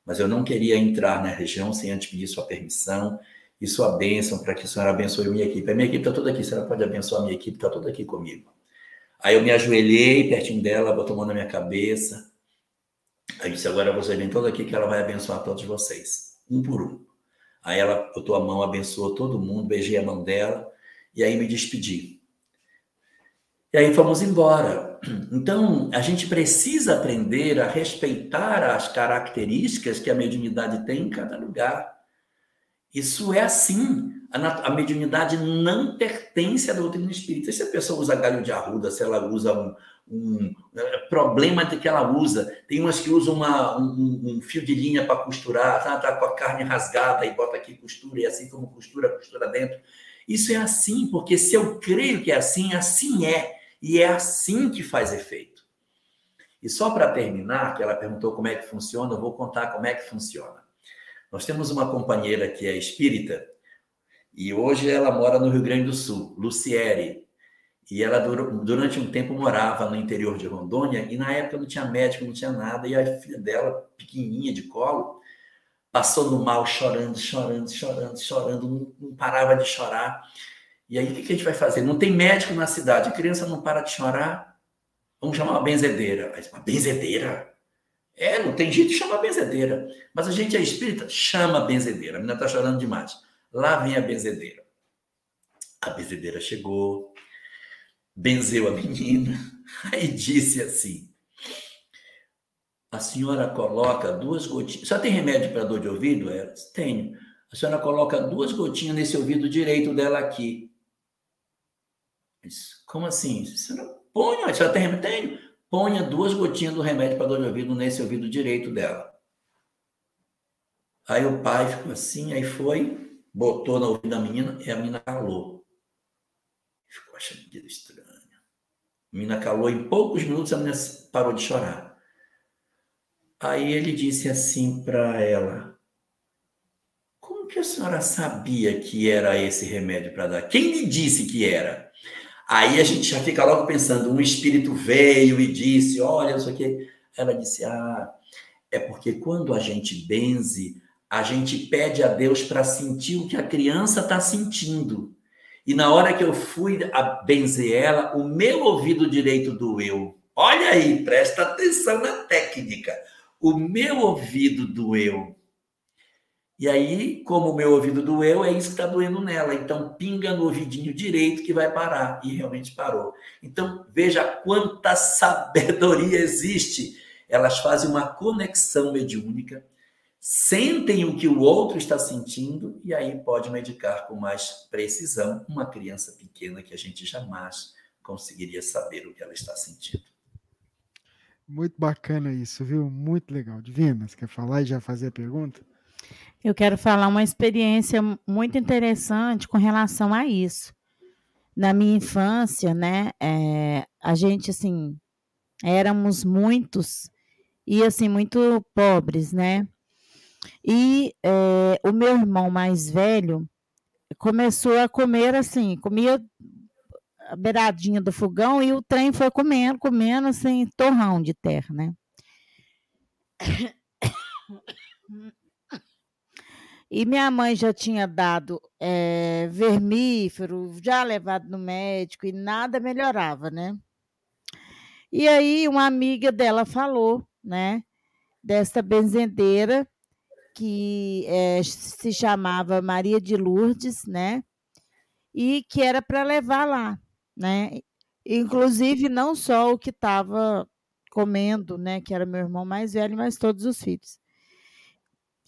mas eu não queria entrar na região sem antes pedir sua permissão e sua bênção para que a senhora abençoe minha equipe. A minha equipe está toda aqui, a senhora pode abençoar a minha equipe, está toda aqui comigo. Aí eu me ajoelhei pertinho dela, botou a mão na minha cabeça. Aí disse: Agora você vem toda aqui que ela vai abençoar todos vocês, um por um. Aí ela botou a mão, abençoou todo mundo, beijei a mão dela e aí me despedi. E aí fomos embora. Então, a gente precisa aprender a respeitar as características que a mediunidade tem em cada lugar. Isso é assim. A, mediunidade não pertence à doutrina espírita. Se a pessoa usa galho de arruda, se ela usa um, um é, problema que ela usa. Tem umas que usam uma, um, um, fio de linha para costurar, tá, tá com a carne rasgada e bota aqui costura, e assim como costura, costura dentro. Isso é assim, porque se eu creio que é assim, assim é. E é assim que faz efeito. E só para terminar, que ela perguntou como é que funciona, eu vou contar como é que funciona. Nós temos uma companheira que é espírita e hoje ela mora no Rio Grande do Sul, Luciere. E ela durante um tempo morava no interior de Rondônia e na época não tinha médico, não tinha nada e a filha dela, pequenininha de colo, passou no mal chorando, chorando, chorando, chorando, não, parava de chorar. E aí, o que a gente vai fazer? Não tem médico na cidade, a criança não para de chorar. Vamos chamar uma benzedeira. Uma benzedeira? É, não tem jeito de chamar benzedeira. Mas a gente é espírita, chama a benzedeira. A menina está chorando demais. Lá vem a benzedeira. A benzedeira chegou, benzeu a menina, aí disse assim: A senhora coloca duas gotinhas. Só tem remédio para dor de ouvido? Ela Tenho. A senhora coloca duas gotinhas nesse ouvido direito dela aqui. Como assim? Você não põe, a senhora tem remédio? Tenho. Ponha duas gotinhas do remédio para dor de ouvido nesse ouvido direito dela. Aí o pai ficou assim, aí foi, botou no ouvido da menina e a menina calou. Ficou achando aquilo estranho. A menina calou, em poucos minutos a menina parou de chorar. Aí ele disse assim para ela: Como que a senhora sabia que era esse remédio para dar? Quem lhe disse que era? Aí a gente já fica logo pensando: um espírito veio e disse: Olha, isso aqui. Ela disse: Ah, é porque quando a gente benze, a gente pede a Deus para sentir o que a criança está sentindo. E na hora que eu fui a benzer ela, o meu ouvido direito doeu. Olha aí, presta atenção na técnica o meu ouvido doeu. E aí, como o meu ouvido doeu, é isso que está doendo nela. Então, pinga no ouvidinho direito que vai parar. E realmente parou. Então, veja quanta sabedoria existe. Elas fazem uma conexão mediúnica, sentem o que o outro está sentindo e aí pode medicar com mais precisão uma criança pequena que a gente jamais conseguiria saber o que ela está sentindo. Muito bacana isso, viu? Muito legal. Divina, você quer falar e já fazer a pergunta? Eu quero falar uma experiência muito interessante com relação a isso. Na minha infância, né, é, a gente, assim, éramos muitos e, assim, muito pobres, né? E é, o meu irmão mais velho começou a comer, assim, comia a beiradinha do fogão e o trem foi comendo, comendo assim, torrão de terra, né? E minha mãe já tinha dado é, vermífero, já levado no médico e nada melhorava, né? E aí uma amiga dela falou, né, desta benzendeira que é, se chamava Maria de Lourdes, né? E que era para levar lá né? Inclusive, não só o que estava comendo, né? Que era meu irmão mais velho, mas todos os filhos.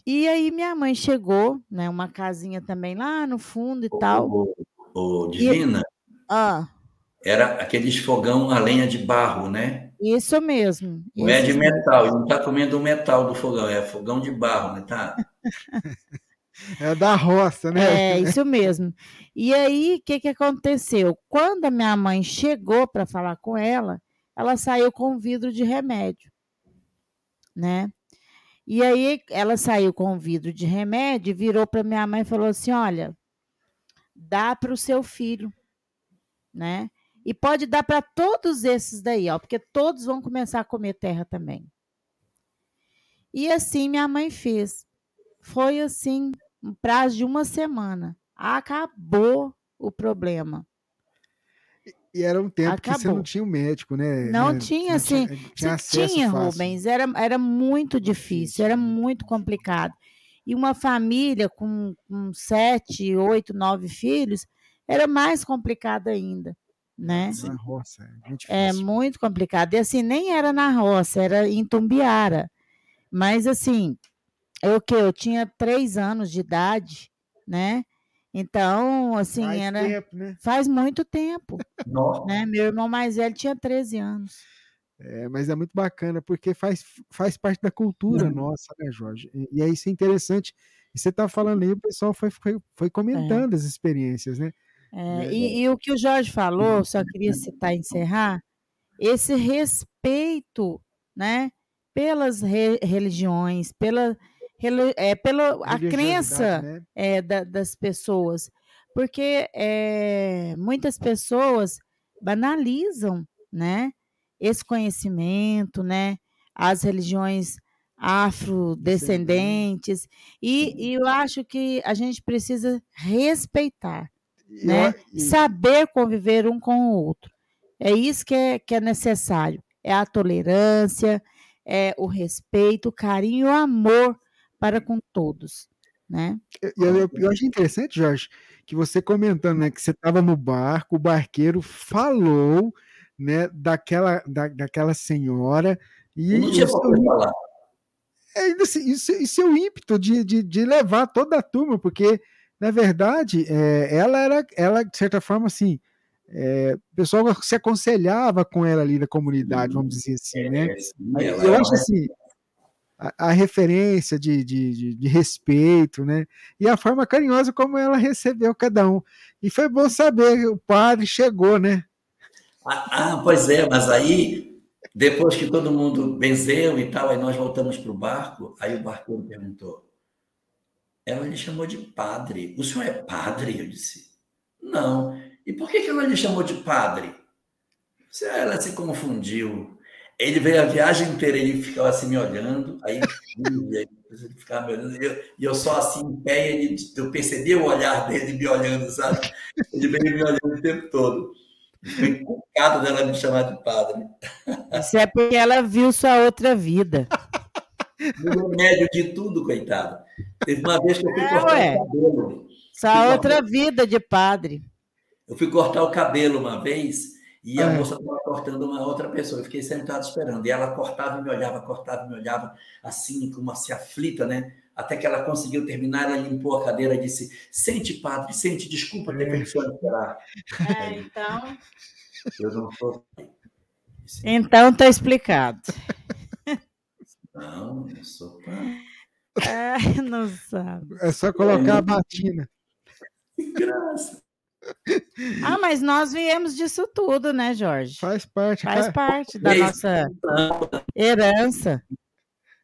E aí minha mãe chegou, né? Uma casinha também lá no fundo e ô, tal. Ô, ô, Divina? E... Ah. Era aqueles fogão a lenha de barro, né? Isso mesmo. Não é de metal, não está comendo o metal do fogão, é fogão de barro, né? Tá? É da roça, né? É, isso mesmo. E aí, o que, que aconteceu? Quando a minha mãe chegou para falar com ela, ela saiu com um vidro de remédio, né? E aí, ela saiu com um vidro de remédio, virou para minha mãe e falou assim: Olha, dá para o seu filho, né? E pode dar para todos esses daí, ó, porque todos vão começar a comer terra também. E assim minha mãe fez. Foi assim, um prazo de uma semana. Acabou o problema. E era um tempo Acabou. que você não tinha um médico, né? Não né? tinha, assim. Tinha, tinha, tinha Rubens. Era, era muito difícil, era muito complicado. E uma família com, com sete, oito, nove filhos era mais complicado ainda, né? Na roça, é muito é difícil. É muito complicado. E assim, nem era na roça, era em Tumbiara. Mas assim, eu que eu tinha três anos de idade, né? Então, assim, faz era tempo, né? faz muito tempo. Né? Meu irmão mais velho tinha 13 anos. É, mas é muito bacana, porque faz, faz parte da cultura uhum. nossa, né, Jorge? E, e aí isso é interessante. E você está falando aí, o pessoal foi, foi, foi comentando é. as experiências, né? É, e, e, o que o Jorge falou, só queria citar e encerrar, esse respeito, né, pelas re religiões, pela, é, pela a crença né? é, da, das pessoas. Porque é, muitas pessoas banalizam né, esse conhecimento, né, as religiões afrodescendentes, e, e eu acho que a gente precisa respeitar, né, saber conviver um com o outro. É isso que é, que é necessário. É a tolerância, é o respeito, o carinho, o amor para com todos. Né? Eu, eu, eu achei interessante, Jorge, que você comentando né, que você estava no barco, o barqueiro falou né, daquela, da, daquela senhora. E não tinha falar. É, isso, isso, isso é o ímpeto de, de, de, levar toda a turma, porque, na verdade, é, ela era, ela, de certa forma, assim, é, o pessoal se aconselhava com ela ali na comunidade, vamos dizer assim, né? É, eu acho assim, a, referência de, de, de, respeito, né? E a forma carinhosa como ela recebeu cada um. E foi bom saber, o padre chegou, né? Ah, ah pois é, mas aí Depois que todo mundo benzeu e tal, aí nós voltamos para o barco, aí o barco perguntou. Ela lhe chamou de padre. O senhor é padre? Eu disse, não. E por que, que ela lhe chamou de padre? Ela se confundiu. Ele veio a viagem inteira, ele ficava assim me olhando, aí ele ficava me olhando, e eu, e eu só assim em pé, ele, eu percebi o olhar dele me olhando, sabe? Ele veio me olhando o tempo todo. Foi encucado dela me chamar de padre. Isso é porque ela viu sua outra vida. No médio de tudo, coitado. Teve uma vez que eu fui é, cortar ué. o cabelo. Sua outra vida de padre. Eu fui cortar o cabelo uma vez e a é. moça estava cortando uma outra pessoa. Eu fiquei sentado esperando. E ela cortava e me olhava, cortava e me olhava, assim, como assim, aflita, né? Até que ela conseguiu terminar, ela limpou a cadeira e disse: Sente, padre, sente, desculpa ter feito esperar. É, então. Eu não sou. Então está explicado. Não, não sou padre. É, não sabe. É só colocar é. a batina. Que graça. Ah, mas nós viemos disso tudo, né, Jorge? Faz parte. Faz cara. parte da nossa herança.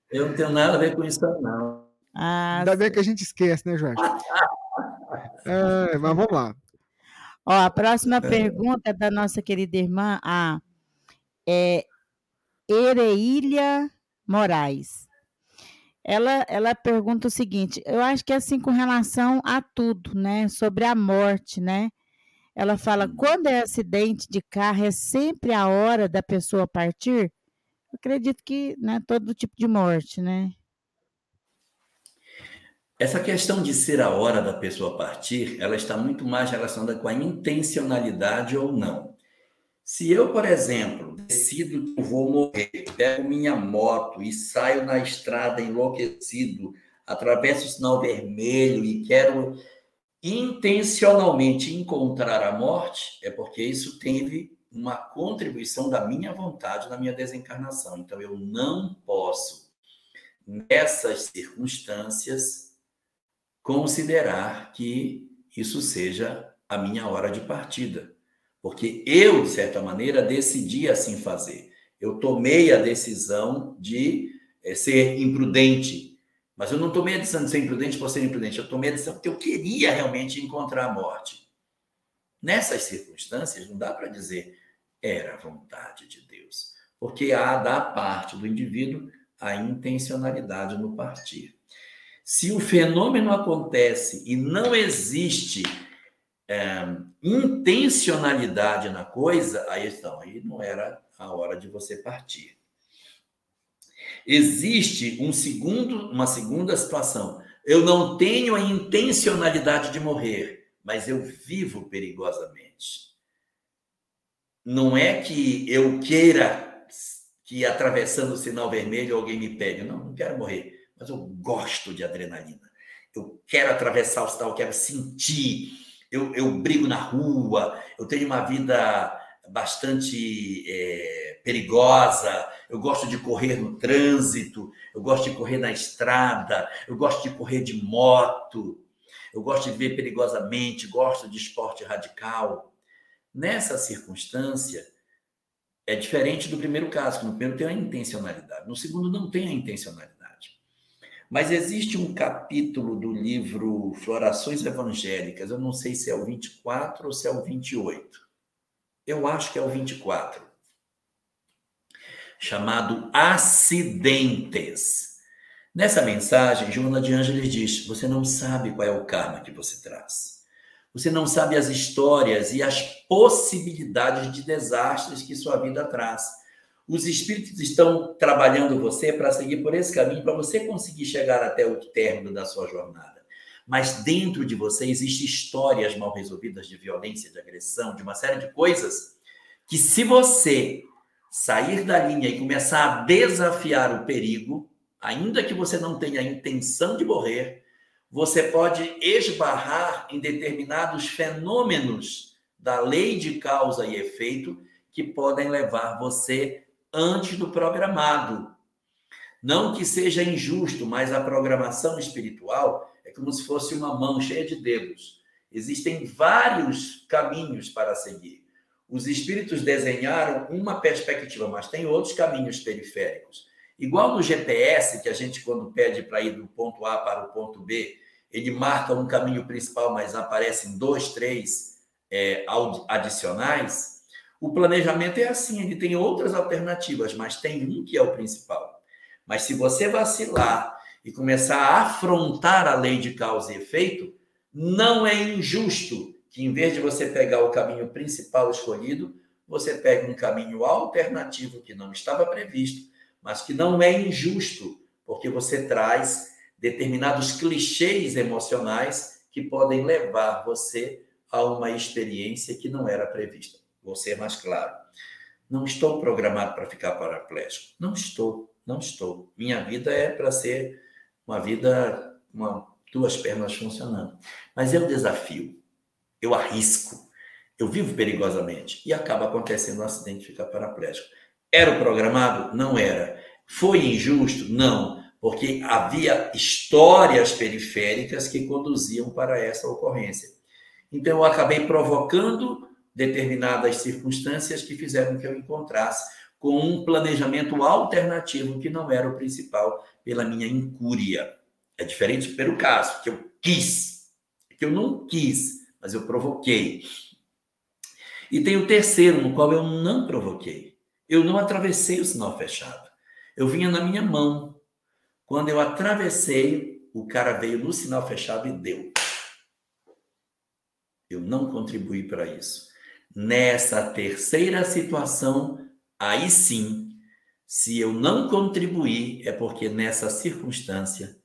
Eu não tenho nada a ver com isso, não. Ah, Ainda bem que a gente esquece, né, Jorge? é, mas vamos lá. Ó, a próxima é. pergunta é da nossa querida irmã, a é, Ereília Moraes. Ela, ela pergunta o seguinte: eu acho que é assim com relação a tudo, né? Sobre a morte, né? Ela fala: hum. quando é acidente de carro, é sempre a hora da pessoa partir? Eu acredito que né, todo tipo de morte, né? Essa questão de ser a hora da pessoa partir, ela está muito mais relacionada com a intencionalidade ou não. Se eu, por exemplo, decido que vou morrer, pego minha moto e saio na estrada enlouquecido, atravesso o sinal vermelho e quero intencionalmente encontrar a morte, é porque isso teve uma contribuição da minha vontade na minha desencarnação. Então, eu não posso, nessas circunstâncias, considerar que isso seja a minha hora de partida. Porque eu, de certa maneira, decidi assim fazer. Eu tomei a decisão de é, ser imprudente. Mas eu não tomei a decisão de ser imprudente por ser imprudente. Eu tomei a decisão porque eu queria realmente encontrar a morte. Nessas circunstâncias, não dá para dizer era a vontade de Deus. Porque há da parte do indivíduo a intencionalidade no partir. Se o fenômeno acontece e não existe é, intencionalidade na coisa, aí então, aí não era a hora de você partir. Existe um segundo, uma segunda situação. Eu não tenho a intencionalidade de morrer, mas eu vivo perigosamente. Não é que eu queira que atravessando o sinal vermelho alguém me pegue. Não, não quero morrer mas eu gosto de adrenalina. Eu quero atravessar o sinal, eu quero sentir. Eu, eu brigo na rua, eu tenho uma vida bastante é, perigosa. Eu gosto de correr no trânsito, eu gosto de correr na estrada, eu gosto de correr de moto, eu gosto de viver perigosamente, gosto de esporte radical. Nessa circunstância, é diferente do primeiro caso, que no primeiro tem a intencionalidade, no segundo não tem a intencionalidade. Mas existe um capítulo do livro Florações Evangélicas, eu não sei se é o 24 ou se é o 28. Eu acho que é o 24. Chamado Acidentes. Nessa mensagem, Joana de Ângeles diz: Você não sabe qual é o karma que você traz. Você não sabe as histórias e as possibilidades de desastres que sua vida traz. Os espíritos estão trabalhando você para seguir por esse caminho, para você conseguir chegar até o término da sua jornada. Mas dentro de você existem histórias mal resolvidas de violência, de agressão, de uma série de coisas que, se você sair da linha e começar a desafiar o perigo, ainda que você não tenha a intenção de morrer, você pode esbarrar em determinados fenômenos da lei de causa e efeito que podem levar você antes do programado. Não que seja injusto, mas a programação espiritual é como se fosse uma mão cheia de dedos. Existem vários caminhos para seguir. os espíritos desenharam uma perspectiva, mas tem outros caminhos periféricos. Igual no GPS, que a gente, quando pede para ir do ponto A para o ponto B, ele marca um caminho principal, mas aparecem dois, três é, adicionais. O planejamento é assim, ele tem outras alternativas, mas tem um que é o principal. Mas se você vacilar e começar a afrontar a lei de causa e efeito, não é injusto que, em vez de você pegar o caminho principal escolhido, você pegue um caminho alternativo que não estava previsto, mas que não é injusto, porque você traz determinados clichês emocionais que podem levar você a uma experiência que não era prevista. Vou ser mais claro. Não estou programado para ficar paraplégico. Não estou, não estou. Minha vida é para ser uma vida, uma, duas pernas funcionando. Mas um desafio. Eu arrisco. Eu vivo perigosamente. E acaba acontecendo um acidente de ficar paraplégico. Era o programado? Não era. Foi injusto? Não. Porque havia histórias periféricas que conduziam para essa ocorrência. Então, eu acabei provocando determinadas circunstâncias que fizeram que eu encontrasse com um planejamento alternativo que não era o principal pela minha incúria. É diferente pelo caso, que eu quis, que eu não quis, mas eu provoquei. E tem o terceiro, no qual eu não provoquei. Eu não atravessei o sinal fechado. Eu vinha na minha mão. Quando eu atravessei, o cara veio no sinal fechado e deu. Eu não contribuí para isso. Nessa terceira situação, aí sim, se eu não contribuir, é porque nessa circunstância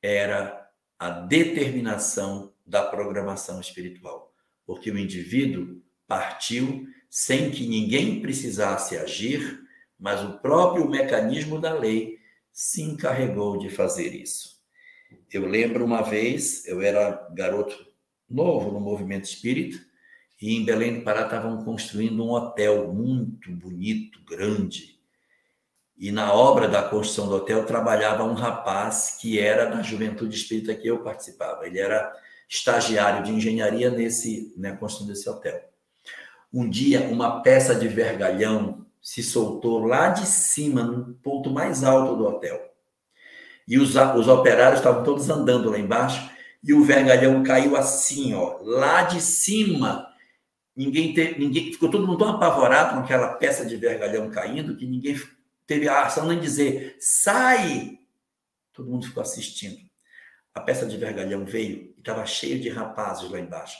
era a determinação da programação espiritual. Porque o indivíduo partiu sem que ninguém precisasse agir, mas o próprio mecanismo da lei se encarregou de fazer isso. Eu lembro uma vez, eu era garoto novo no movimento espírita, e em Belém do Pará estavam construindo um hotel muito bonito, grande. E na obra da construção do hotel trabalhava um rapaz que era da juventude espírita que eu participava. Ele era estagiário de engenharia nesse, na né, construção desse hotel. Um dia, uma peça de vergalhão se soltou lá de cima, no ponto mais alto do hotel. E os, os operários estavam todos andando lá embaixo e o vergalhão caiu assim, ó, lá de cima. Ninguém teve, ninguém ficou todo mundo tão apavorado com aquela peça de vergalhão caindo que ninguém teve a ação nem dizer sai. Todo mundo ficou assistindo. A peça de vergalhão veio e estava cheio de rapazes lá embaixo.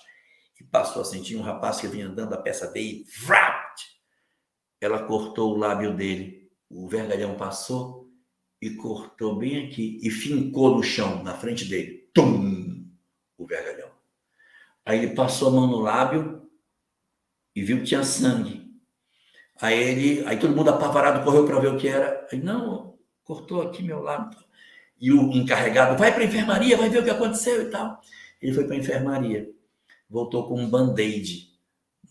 E passou assim, tinha um rapaz que vinha andando, a peça veio e vrap, ela cortou o lábio dele. O vergalhão passou e cortou bem aqui e fincou no chão, na frente dele. Tum! o vergalhão. Aí ele passou a mão no lábio e viu que tinha sangue. Aí ele, aí todo mundo apavorado correu para ver o que era. Aí, não, cortou aqui meu lábio. E o encarregado, vai para a enfermaria, vai ver o que aconteceu e tal. Ele foi para a enfermaria. Voltou com um band-aid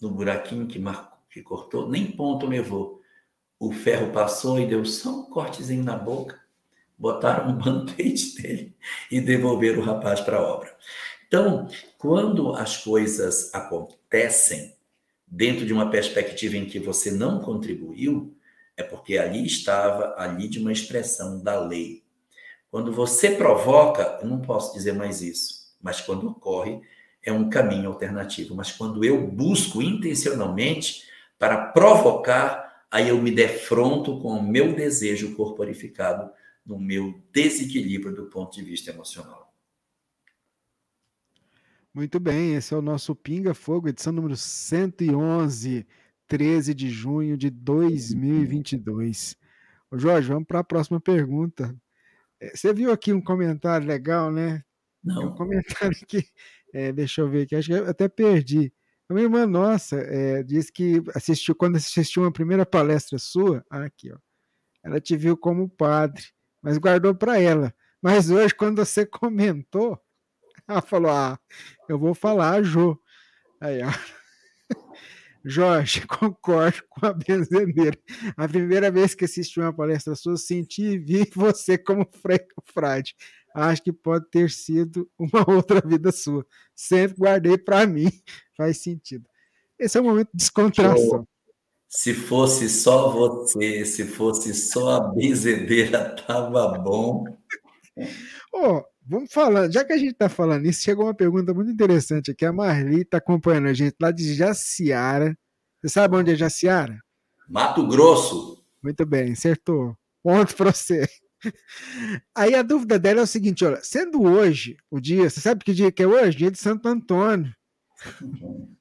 no buraquinho que marcou, que cortou, nem ponto levou. O ferro passou e deu só um cortezinho na boca. Botaram um band-aid dele e devolveram o rapaz para a obra. Então, quando as coisas acontecem dentro de uma perspectiva em que você não contribuiu, é porque ali estava, ali de uma expressão da lei. Quando você provoca, eu não posso dizer mais isso, mas quando ocorre, é um caminho alternativo. Mas quando eu busco intencionalmente para provocar, aí eu me defronto com o meu desejo corporificado no meu desequilíbrio do ponto de vista emocional. Muito bem, esse é o nosso Pinga Fogo, edição número 111, 13 de junho de 2022. Ô Jorge, vamos para a próxima pergunta. É, você viu aqui um comentário legal, né? Não. um comentário que, é, deixa eu ver aqui, acho que eu até perdi. Uma irmã nossa é, disse que assistiu, quando assistiu uma primeira palestra sua, aqui, ó, ela te viu como padre, mas guardou para ela. Mas hoje, quando você comentou, ela falou: Ah, eu vou falar, Jô. Aí, ó. Jorge, concordo com a benzedeira. A primeira vez que assisti uma palestra sua, senti e vi você como frade. Acho que pode ter sido uma outra vida sua. Sempre guardei para mim. Faz sentido. Esse é o momento de descontração. Se fosse só você, se fosse só a benzedeira, tava bom. Oh, vamos falar, já que a gente está falando isso, chegou uma pergunta muito interessante aqui. A Marli está acompanhando a gente lá de Jaciara. Você sabe onde é Jaciara? Mato Grosso. Muito bem, acertou. Ponto para você. Aí a dúvida dela é o seguinte: olha, sendo hoje o dia, você sabe que dia que é hoje? Dia de Santo Antônio.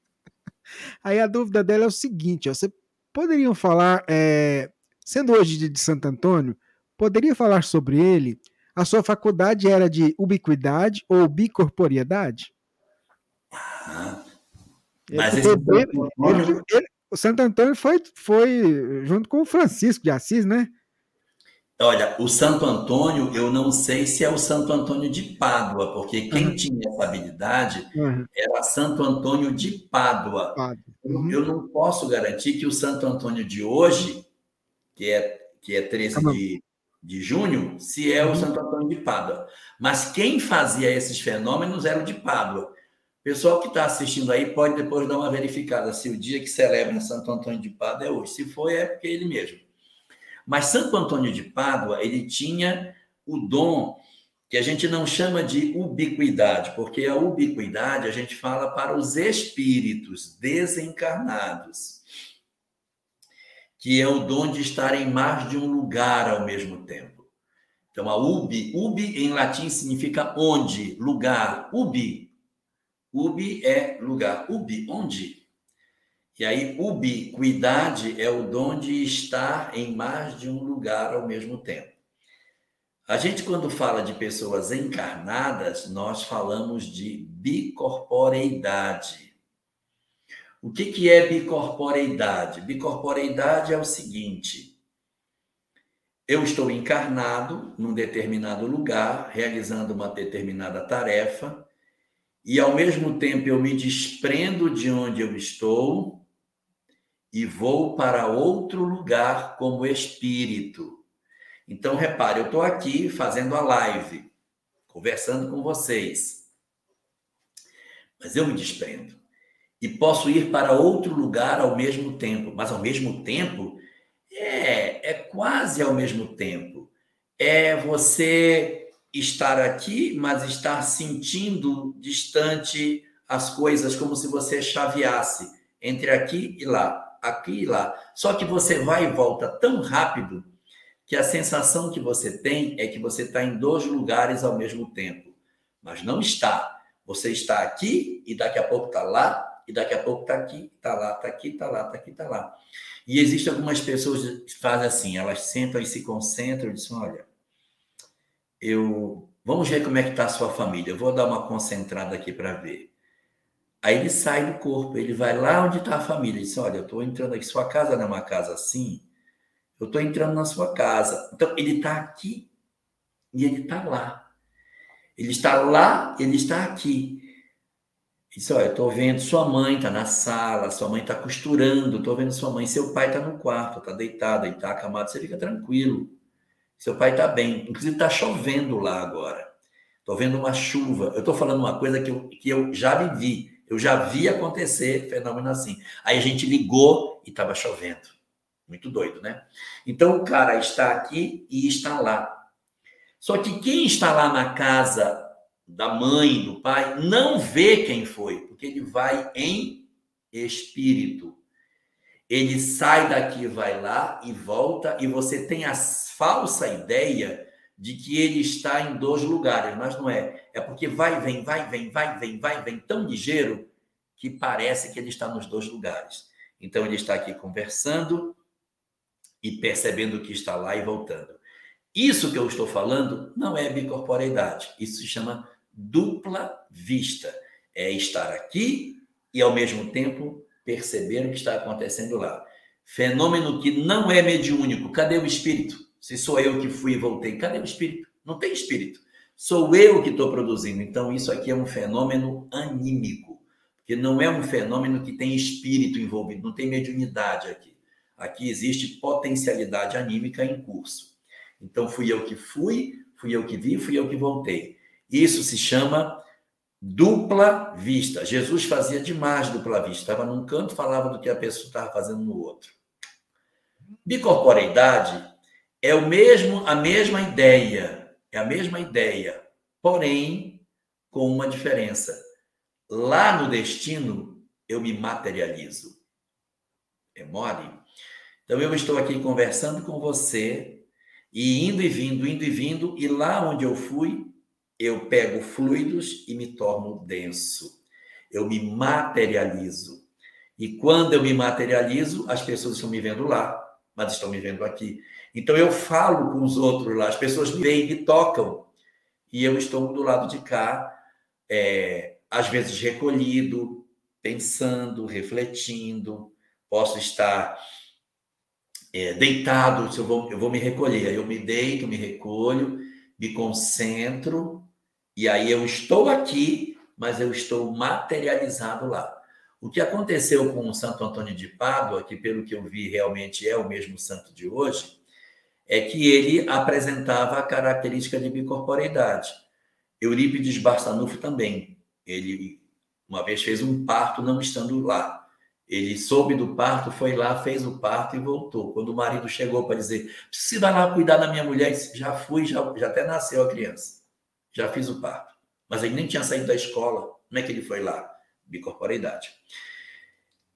Aí a dúvida dela é o seguinte: ó, você poderiam falar, é, sendo hoje dia de Santo Antônio, poderia falar sobre ele? A sua faculdade era de ubiquidade ou bicorporiedade? Ah, mas esse ele, ele, ele, o Santo Antônio foi, foi junto com o Francisco de Assis, né? Olha, o Santo Antônio, eu não sei se é o Santo Antônio de Pádua, porque quem uhum. tinha essa habilidade uhum. era Santo Antônio de Pádua. Uhum. Eu não posso garantir que o Santo Antônio de hoje, que é, que é 13 de, de junho, se é o uhum. Santo Antônio de Pádua. Mas quem fazia esses fenômenos era o de Pádua. Pessoal que está assistindo aí pode depois dar uma verificada se o dia que celebra Santo Antônio de Pádua é hoje. Se foi, é porque é ele mesmo. Mas Santo Antônio de Pádua, ele tinha o dom que a gente não chama de ubiquidade, porque a ubiquidade a gente fala para os espíritos desencarnados, que é o dom de estar em mais de um lugar ao mesmo tempo. Então, a ubi, ubi em latim significa onde, lugar, ubi. Ubi é lugar, ubi, onde? E aí, ubiquidade é o dom de estar em mais de um lugar ao mesmo tempo. A gente, quando fala de pessoas encarnadas, nós falamos de bicorporeidade. O que, que é bicorporeidade? Bicorporeidade é o seguinte: eu estou encarnado num determinado lugar, realizando uma determinada tarefa, e ao mesmo tempo eu me desprendo de onde eu estou e vou para outro lugar como espírito. Então, repare, eu estou aqui fazendo a live, conversando com vocês, mas eu me desprendo e posso ir para outro lugar ao mesmo tempo, mas ao mesmo tempo é, é quase ao mesmo tempo. É você estar aqui, mas estar sentindo distante as coisas, como se você chaveasse entre aqui e lá aqui e lá. Só que você vai e volta tão rápido que a sensação que você tem é que você está em dois lugares ao mesmo tempo. Mas não está. Você está aqui e daqui a pouco está lá, e daqui a pouco está aqui, está lá, está aqui, está lá, está aqui, está lá. E existem algumas pessoas que fazem assim, elas sentam e se concentram e dizem, olha, eu... Vamos ver como é que está a sua família. Eu vou dar uma concentrada aqui para ver. Aí ele sai do corpo, ele vai lá onde está a família. Ele diz: Olha, eu estou entrando aqui. Sua casa não é uma casa assim? Eu estou entrando na sua casa. Então, ele está aqui e ele está lá. Ele está lá, ele está aqui. Diz: Olha, eu estou vendo sua mãe está na sala, sua mãe está costurando, estou vendo sua mãe. Seu pai está no quarto, está deitado, ele está acamado. Você fica tranquilo. Seu pai está bem. Inclusive, está chovendo lá agora. Estou vendo uma chuva. Eu estou falando uma coisa que eu, que eu já vivi. Eu já vi acontecer fenômeno assim. Aí a gente ligou e estava chovendo. Muito doido, né? Então o cara está aqui e está lá. Só que quem está lá na casa da mãe, do pai, não vê quem foi, porque ele vai em espírito. Ele sai daqui, vai lá e volta, e você tem a falsa ideia de que ele está em dois lugares, mas não é. É porque vai, vem, vai, vem, vai, vem, vai, vem tão ligeiro que parece que ele está nos dois lugares. Então ele está aqui conversando e percebendo que está lá e voltando. Isso que eu estou falando não é bicorporeidade, isso se chama dupla vista. É estar aqui e ao mesmo tempo perceber o que está acontecendo lá. Fenômeno que não é mediúnico. Cadê o espírito? Se sou eu que fui e voltei, cadê o espírito? Não tem espírito. Sou eu que estou produzindo. Então, isso aqui é um fenômeno anímico, que não é um fenômeno que tem espírito envolvido, não tem mediunidade aqui. Aqui existe potencialidade anímica em curso. Então, fui eu que fui, fui eu que vi, fui eu que voltei. Isso se chama dupla vista. Jesus fazia demais dupla vista. Estava num canto, falava do que a pessoa estava fazendo no outro. Bicorporeidade é o mesmo, a mesma ideia, é a mesma ideia, porém com uma diferença. Lá no destino, eu me materializo. É mole? Então, eu estou aqui conversando com você, e indo e vindo, indo e vindo, e lá onde eu fui, eu pego fluidos e me torno denso. Eu me materializo. E quando eu me materializo, as pessoas estão me vendo lá, mas estão me vendo aqui. Então eu falo com os outros lá, as pessoas me veem, me tocam, e eu estou do lado de cá, é, às vezes recolhido, pensando, refletindo, posso estar é, deitado, eu vou, eu vou me recolher, eu me deito, me recolho, me concentro, e aí eu estou aqui, mas eu estou materializado lá. O que aconteceu com o Santo Antônio de Pádua, que pelo que eu vi realmente é o mesmo santo de hoje, é que ele apresentava a característica de bicorporeidade. Eurípides Barçanufo também. Ele uma vez fez um parto não estando lá. Ele soube do parto, foi lá, fez o parto e voltou. Quando o marido chegou para dizer: "Você vai lá cuidar da minha mulher", disse, já fui, já, já até nasceu a criança. Já fiz o parto. Mas ele nem tinha saído da escola. Como é que ele foi lá? Bicorporeidade.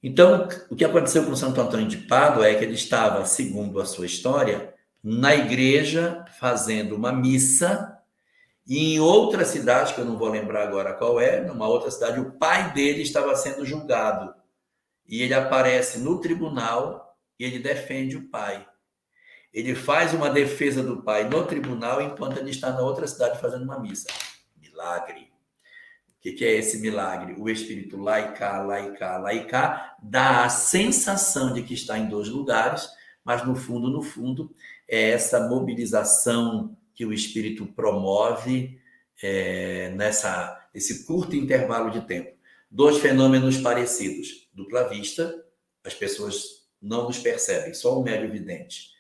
Então, o que aconteceu com Santo Antônio de Pádua é que ele estava, segundo a sua história, na igreja fazendo uma missa e em outra cidade, que eu não vou lembrar agora qual é, numa outra cidade, o pai dele estava sendo julgado. E ele aparece no tribunal e ele defende o pai. Ele faz uma defesa do pai no tribunal enquanto ele está na outra cidade fazendo uma missa. Milagre. O que, é esse milagre? O espírito laica, laica, laica dá a sensação de que está em dois lugares, mas no fundo, no fundo, é essa mobilização que o espírito promove é, nessa esse curto intervalo de tempo. Dois fenômenos parecidos: dupla vista, as pessoas não nos percebem, só o médio vidente.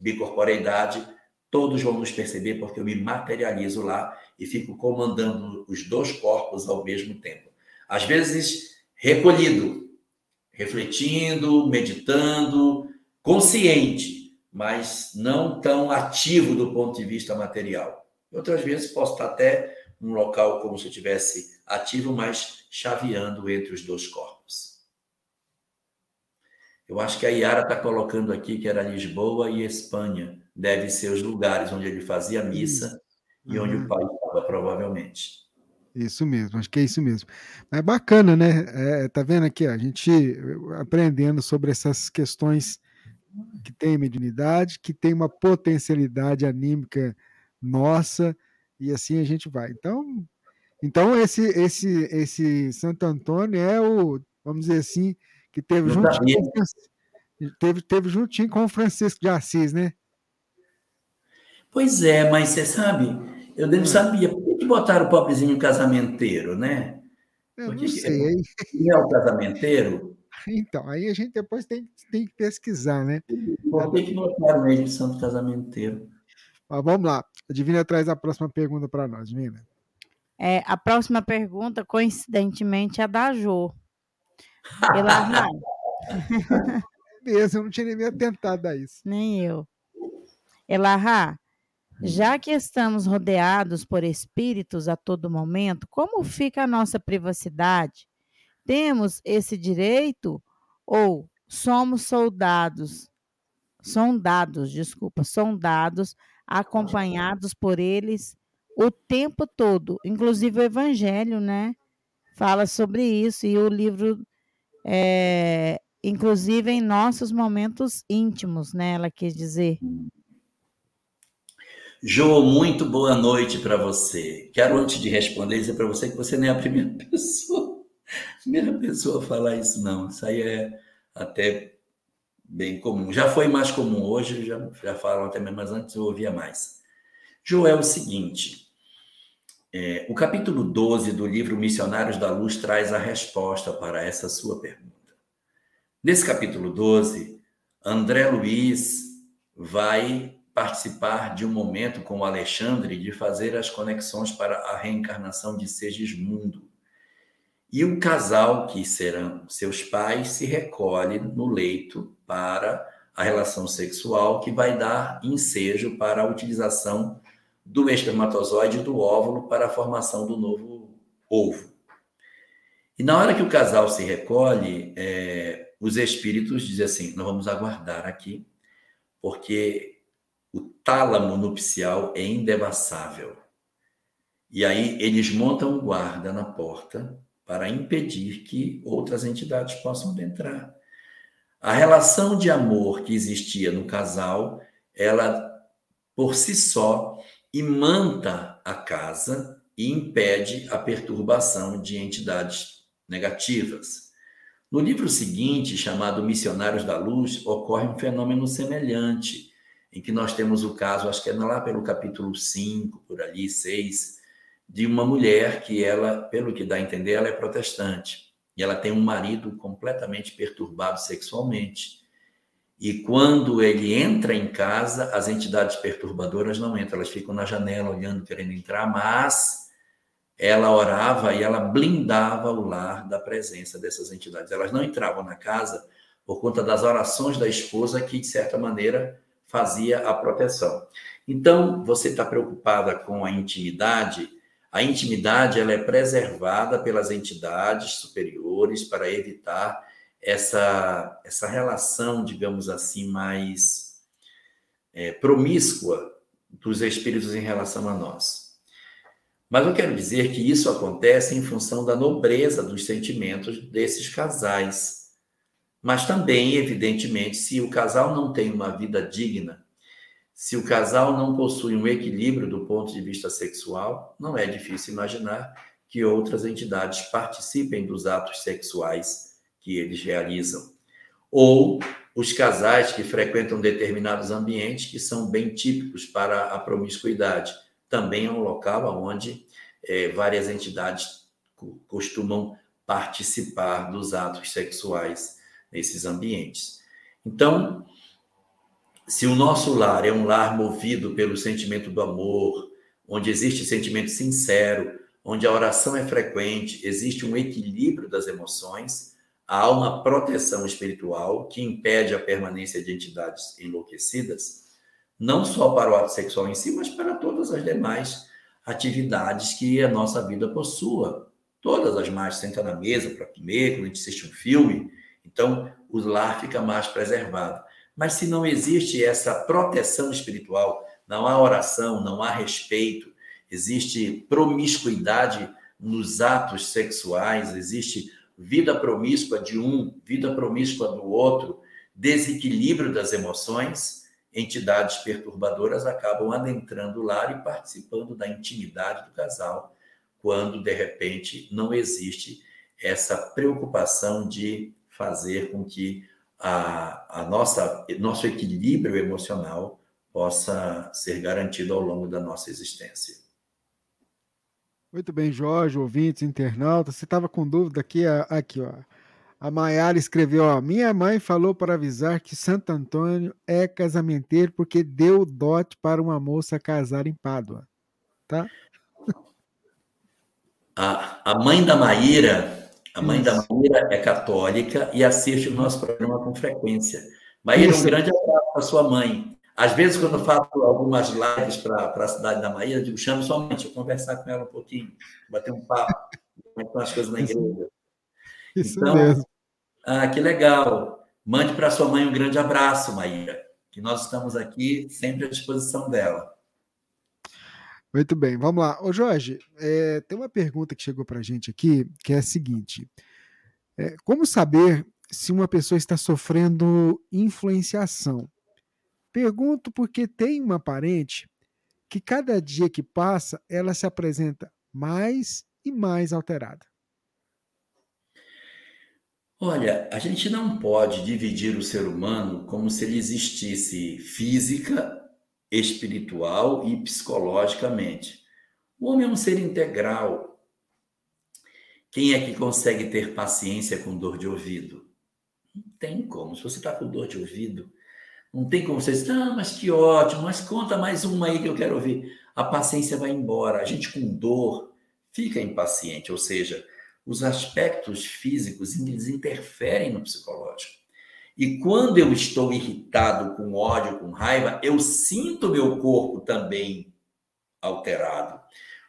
Bicorporeidade, todos vão nos perceber porque eu me materializo lá e fico comandando os dois corpos ao mesmo tempo. Às vezes, recolhido, refletindo, meditando, consciente, mas não tão ativo do ponto de vista material. Outras vezes posso estar até num local como se eu estivesse ativo, mas chaveando entre os dois corpos. Eu acho que a Yara está colocando aqui que era Lisboa e Espanha. Deve ser os lugares onde ele fazia missa e onde o pai estava, provavelmente. Isso mesmo, acho que é isso mesmo. É bacana, né? É, tá vendo aqui, ó, a gente aprendendo sobre essas questões que tem mediunidade, que tem uma potencialidade anímica nossa, e assim a gente vai. Então, então esse esse esse Santo Antônio é o, vamos dizer assim, que teve juntinho, com, teve, teve juntinho com o Francisco de Assis, né? Pois é, mas você sabe, eu nem hum. sabia. Por que botaram o pobrezinho casamenteiro, né? Eu Porque não sei. Quem é o casamenteiro? Então, aí a gente depois tem, tem que pesquisar, né? Por que, que botaram ele de santo casamenteiro? Mas vamos lá. A Divina traz a próxima pergunta para nós, Divina. É, a próxima pergunta, coincidentemente, é da Jo. Ela Beleza, eu não tinha nem me atentado a isso. Nem eu. Elahá, já que estamos rodeados por espíritos a todo momento, como fica a nossa privacidade? Temos esse direito ou somos soldados, sondados, desculpa, sondados, acompanhados por eles o tempo todo, inclusive o Evangelho, né? Fala sobre isso e o livro, é, inclusive em nossos momentos íntimos, né? Ela quis dizer. Jô, muito boa noite para você. Quero, antes de responder, dizer para você que você não é a primeira pessoa, primeira pessoa a falar isso, não. Isso aí é até bem comum. Já foi mais comum hoje, já, já falam até mesmo, mas antes eu ouvia mais. Jô, é o seguinte: é, o capítulo 12 do livro Missionários da Luz traz a resposta para essa sua pergunta. Nesse capítulo 12, André Luiz vai participar de um momento com o Alexandre de fazer as conexões para a reencarnação de Segismundo. E o casal, que serão seus pais, se recolhe no leito para a relação sexual, que vai dar ensejo para a utilização do espermatozoide e do óvulo para a formação do novo ovo. E na hora que o casal se recolhe, é, os espíritos dizem assim: nós vamos aguardar aqui, porque o tálamo nupcial é indevassável. E aí eles montam guarda na porta para impedir que outras entidades possam entrar. A relação de amor que existia no casal, ela por si só imanta a casa e impede a perturbação de entidades negativas. No livro seguinte, chamado Missionários da Luz, ocorre um fenômeno semelhante, em que nós temos o caso, acho que é lá pelo capítulo 5, por ali, 6, de uma mulher que ela, pelo que dá a entender, ela é protestante. E ela tem um marido completamente perturbado sexualmente. E quando ele entra em casa, as entidades perturbadoras não entram, elas ficam na janela olhando, querendo entrar, mas ela orava e ela blindava o lar da presença dessas entidades. Elas não entravam na casa por conta das orações da esposa que, de certa maneira, fazia a proteção. Então, você está preocupada com a intimidade, a intimidade ela é preservada pelas entidades superiores para evitar essa, essa relação, digamos assim, mais é, promíscua dos espíritos em relação a nós. Mas eu quero dizer que isso acontece em função da nobreza dos sentimentos desses casais. Mas também, evidentemente, se o casal não tem uma vida digna, se o casal não possui um equilíbrio do ponto de vista sexual, não é difícil imaginar que outras entidades participem dos atos sexuais que eles realizam. Ou os casais que frequentam determinados ambientes que são bem típicos para a promiscuidade. Também é um local onde é, várias entidades costumam participar dos atos sexuais nesses ambientes. Então, se o nosso lar é um lar movido pelo sentimento do amor, onde existe sentimento sincero, onde a oração é frequente, existe um equilíbrio das emoções, há uma proteção espiritual que impede a permanência de entidades enlouquecidas, não só para o ato sexual em si, mas para todas as demais atividades que a nossa vida possua. Todas as mais senta na mesa para comer, quando a gente assiste um filme. Então, o lar fica mais preservado. Mas se não existe essa proteção espiritual, não há oração, não há respeito, existe promiscuidade nos atos sexuais, existe vida promíscua de um, vida promíscua do outro, desequilíbrio das emoções, entidades perturbadoras acabam adentrando o lar e participando da intimidade do casal, quando de repente não existe essa preocupação de fazer com que a, a nossa nosso equilíbrio emocional possa ser garantido ao longo da nossa existência. Muito bem, Jorge, ouvintes, internautas. Você estava com dúvida aqui, aqui, ó. A Maiara escreveu, ó, minha mãe falou para avisar que Santo Antônio é casamenteiro porque deu dote para uma moça casar em Pádua, tá? A, a mãe da Maíra a mãe Isso. da Maíra é católica e assiste o nosso programa com frequência. Maíra, Isso. um grande abraço para sua mãe. Às vezes, quando eu faço algumas lives para a cidade da Maíra, eu digo, chame sua mãe, deixa eu conversar com ela um pouquinho, bater um papo, como estão as coisas na igreja. Isso então, mesmo. Ah, que legal. Mande para sua mãe um grande abraço, Maíra, que nós estamos aqui sempre à disposição dela. Muito bem, vamos lá. Ô Jorge, é, tem uma pergunta que chegou para a gente aqui, que é a seguinte: é, Como saber se uma pessoa está sofrendo influenciação? Pergunto porque tem uma parente que cada dia que passa ela se apresenta mais e mais alterada. Olha, a gente não pode dividir o ser humano como se ele existisse física espiritual e psicologicamente. O homem é um ser integral. Quem é que consegue ter paciência com dor de ouvido? Não tem como. Se você está com dor de ouvido, não tem como você dizer, ah, mas que ótimo, mas conta mais uma aí que eu quero ouvir. A paciência vai embora. A gente com dor fica impaciente, ou seja, os aspectos físicos eles interferem no psicológico. E quando eu estou irritado, com ódio, com raiva, eu sinto meu corpo também alterado.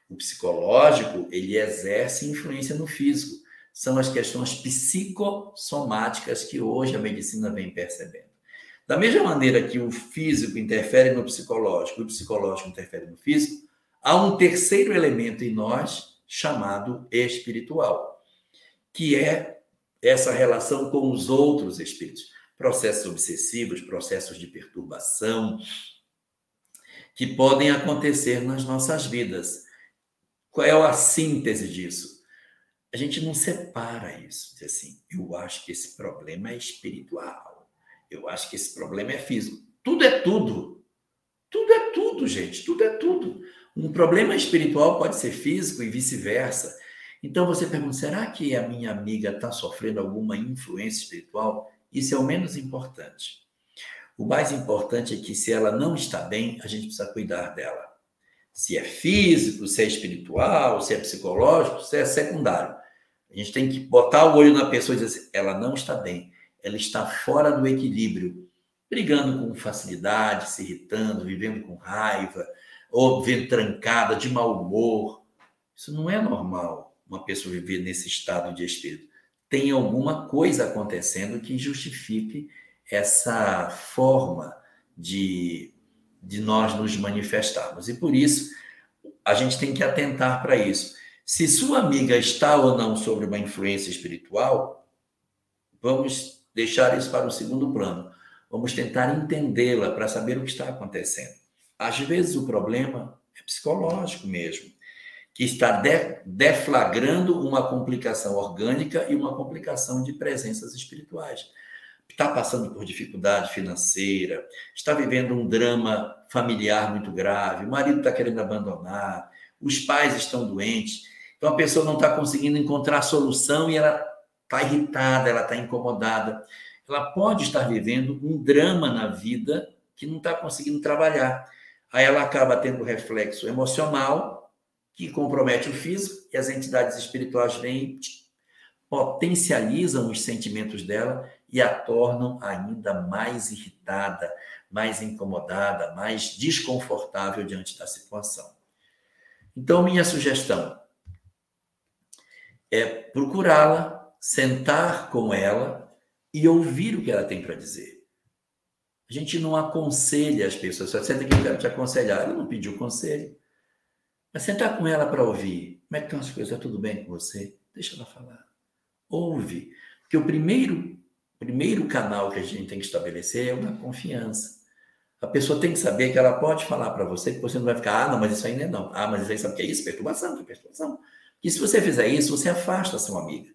O psicológico, ele exerce influência no físico. São as questões psicossomáticas que hoje a medicina vem percebendo. Da mesma maneira que o físico interfere no psicológico o psicológico interfere no físico, há um terceiro elemento em nós chamado espiritual, que é essa relação com os outros espíritos, processos obsessivos, processos de perturbação, que podem acontecer nas nossas vidas. Qual é a síntese disso? A gente não separa isso, diz assim, eu acho que esse problema é espiritual, eu acho que esse problema é físico. Tudo é tudo. Tudo é tudo, gente, tudo é tudo. Um problema espiritual pode ser físico e vice-versa. Então você pergunta: será que a minha amiga está sofrendo alguma influência espiritual? Isso é o menos importante. O mais importante é que, se ela não está bem, a gente precisa cuidar dela. Se é físico, se é espiritual, se é psicológico, se é secundário. A gente tem que botar o olho na pessoa e dizer assim, ela não está bem, ela está fora do equilíbrio, brigando com facilidade, se irritando, vivendo com raiva, ou vendo trancada, de mau humor. Isso não é normal, uma pessoa viver nesse estado de espírito. Tem alguma coisa acontecendo que justifique essa forma de, de nós nos manifestarmos. E por isso, a gente tem que atentar para isso. Se sua amiga está ou não sobre uma influência espiritual, vamos deixar isso para o segundo plano. Vamos tentar entendê-la para saber o que está acontecendo. Às vezes o problema é psicológico mesmo, que está de, deflagrando uma complicação orgânica e uma complicação de presenças espirituais. Está passando por dificuldade financeira, está vivendo um drama familiar muito grave, o marido está querendo abandonar, os pais estão doentes, então a pessoa não está conseguindo encontrar solução e ela está irritada, ela está incomodada. Ela pode estar vivendo um drama na vida que não está conseguindo trabalhar. Aí ela acaba tendo reflexo emocional, que compromete o físico, e as entidades espirituais vêm, potencializam os sentimentos dela e a tornam ainda mais irritada, mais incomodada, mais desconfortável diante da situação. Então, minha sugestão é procurá-la, sentar com ela e ouvir o que ela tem para dizer. A gente não aconselha as pessoas, só senta aqui, eu quero te aconselhar. Ela não pediu conselho. Mas sentar com ela para ouvir. Como é que estão as coisas? Está tudo bem com você? Deixa ela falar. Ouve. Porque o primeiro, primeiro canal que a gente tem que estabelecer é uma confiança. A pessoa tem que saber que ela pode falar para você, que você não vai ficar, ah, não, mas isso não é não. Ah, mas isso aí sabe o que é isso? Perturbação, perturbação. E se você fizer isso, você afasta a sua amiga.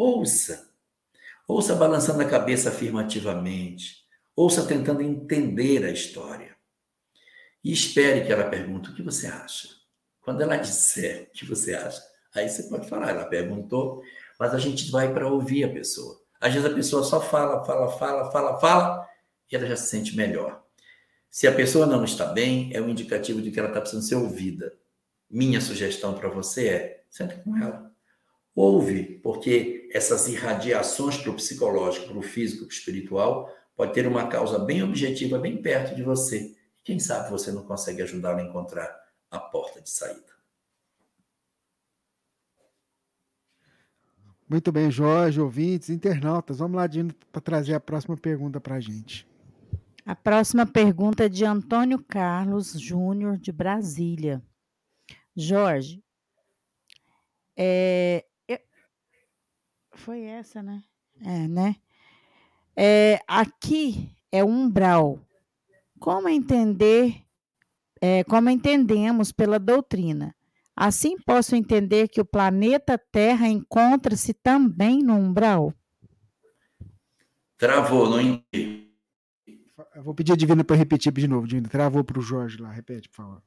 Ouça. Ouça balançando a cabeça afirmativamente. Ouça tentando entender a história. E espere que ela pergunte o que você acha. Quando ela disser o que você acha, aí você pode falar. Ela perguntou, mas a gente vai para ouvir a pessoa. Às vezes a pessoa só fala, fala, fala, fala, fala, e ela já se sente melhor. Se a pessoa não está bem, é um indicativo de que ela está precisando ser ouvida. Minha sugestão para você é: senta com ela. Ouve, porque essas irradiações para o psicológico, para o físico, para o espiritual, pode ter uma causa bem objetiva, bem perto de você. Quem sabe você não consegue ajudá-lo a encontrar a porta de saída. Muito bem, Jorge, ouvintes, internautas. Vamos lá, Dino, para trazer a próxima pergunta para a gente. A próxima pergunta é de Antônio Carlos Júnior, de Brasília. Jorge, é, foi essa, né? É, né? É, aqui é umbral. Como entender, é, como entendemos pela doutrina? Assim posso entender que o planeta Terra encontra-se também no umbral? Travou, não entendi. Eu vou pedir a Divina para repetir de novo, Divina. Travou para o Jorge lá. Repete, por favor.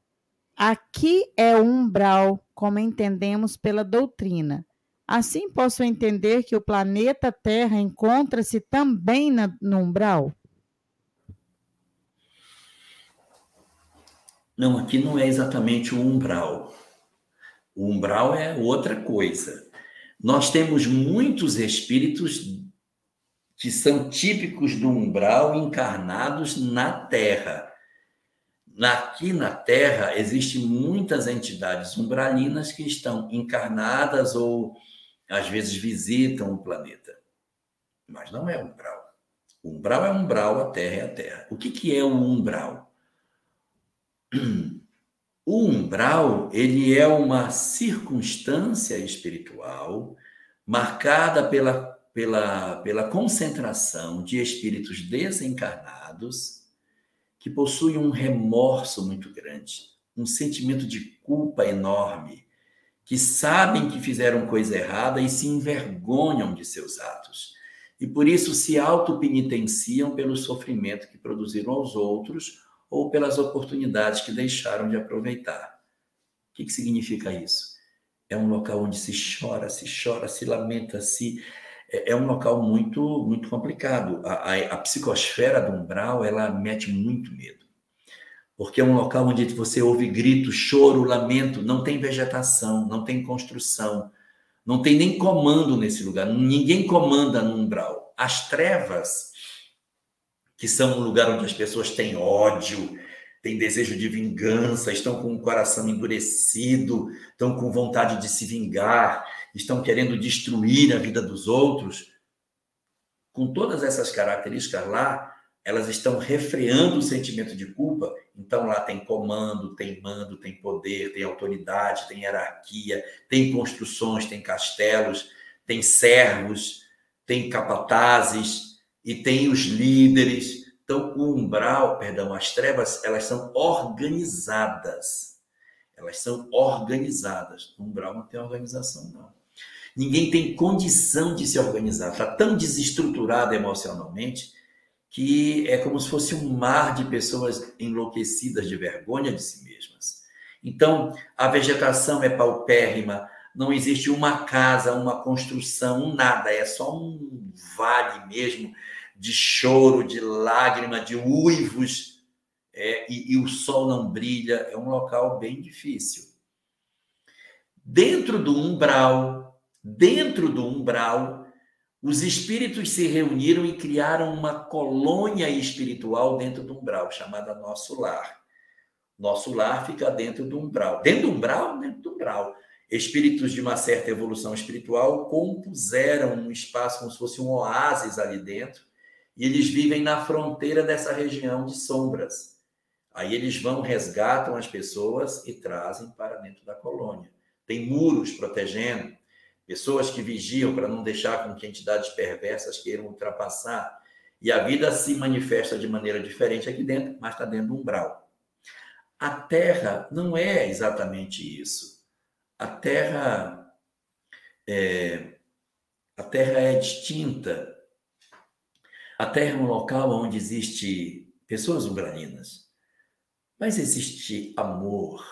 Aqui é o umbral, como entendemos pela doutrina. Assim posso entender que o planeta Terra encontra-se também na, no umbral? Não, aqui não é exatamente o umbral. O umbral é outra coisa. nós temos muitos espíritos que são típicos do umbral encarnados na Terra. Aqui na Terra existem muitas entidades umbralinas que estão encarnadas ou às vezes visitam o planeta. Mas não é umbral. O umbral é umbral, a Terra é a Terra. O que, que é o umbral? O umbral, ele é uma circunstância espiritual marcada pela, pela, pela concentração de espíritos desencarnados que possuem um remorso muito grande, um sentimento de culpa enorme, que sabem que fizeram coisa errada e se envergonham de seus atos. E por isso se autopenitenciam pelo sofrimento que produziram aos outros ou pelas oportunidades que deixaram de aproveitar. O que, que significa isso? É um local onde se chora, se chora, se lamenta, se é, é um local muito muito complicado. A, a, a, psicosfera do umbral ela mete muito medo, porque é um local onde você ouve grito, choro, lamento, não tem vegetação, não tem construção, não tem nem comando nesse lugar. Ninguém comanda no umbral. As trevas, que são um lugar onde as pessoas têm ódio, têm desejo de vingança, estão com o coração endurecido, estão com vontade de se vingar, estão querendo destruir a vida dos outros, com todas essas características lá, elas estão refreando o sentimento de culpa. Então lá tem comando, tem mando, tem poder, tem autoridade, tem hierarquia, tem construções, tem castelos, tem servos, tem capatazes e tem os líderes. Então o umbral, perdão, as trevas, elas são organizadas. Elas são organizadas. O umbral não tem organização, não. Ninguém tem condição de se organizar. Está tão desestruturado emocionalmente que é como se fosse um mar de pessoas enlouquecidas de vergonha de si mesmas. Então, a vegetação é paupérrima, não existe uma casa, uma construção, um nada, é só um vale mesmo de choro, de lágrima, de uivos, é, e, e o sol não brilha, é um local bem difícil. Dentro do umbral, Dentro do umbral, os espíritos se reuniram e criaram uma colônia espiritual dentro do umbral, chamada Nosso Lar. Nosso lar fica dentro do umbral. Dentro do umbral? Dentro do umbral. Espíritos de uma certa evolução espiritual compuseram um espaço como se fosse um oásis ali dentro, e eles vivem na fronteira dessa região de sombras. Aí eles vão, resgatam as pessoas e trazem para dentro da colônia. Tem muros protegendo, pessoas que vigiam para não deixar com que entidades perversas queiram ultrapassar. E a vida se manifesta de maneira diferente aqui dentro, mas está dentro do umbral. A Terra não é exatamente isso. A Terra é, a Terra é distinta. A Terra é um local onde existe pessoas umbralinas, mas existe amor,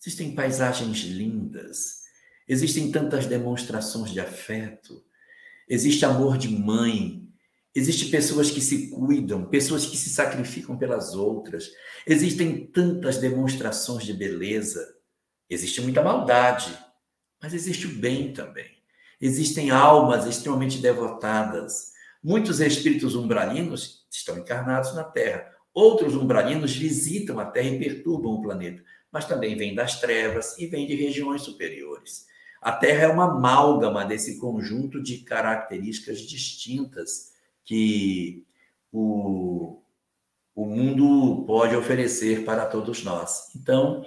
existem paisagens lindas, Existem tantas demonstrações de afeto, existe amor de mãe, Existem pessoas que se cuidam, pessoas que se sacrificam pelas outras. Existem tantas demonstrações de beleza. Existe muita maldade, mas existe o bem também. Existem almas extremamente devotadas. Muitos espíritos umbralinos estão encarnados na Terra. Outros umbralinos visitam a Terra e perturbam o planeta, mas também vêm das trevas e vêm de regiões superiores. A Terra é uma amálgama desse conjunto de características distintas que o, o mundo pode oferecer para todos nós. Então,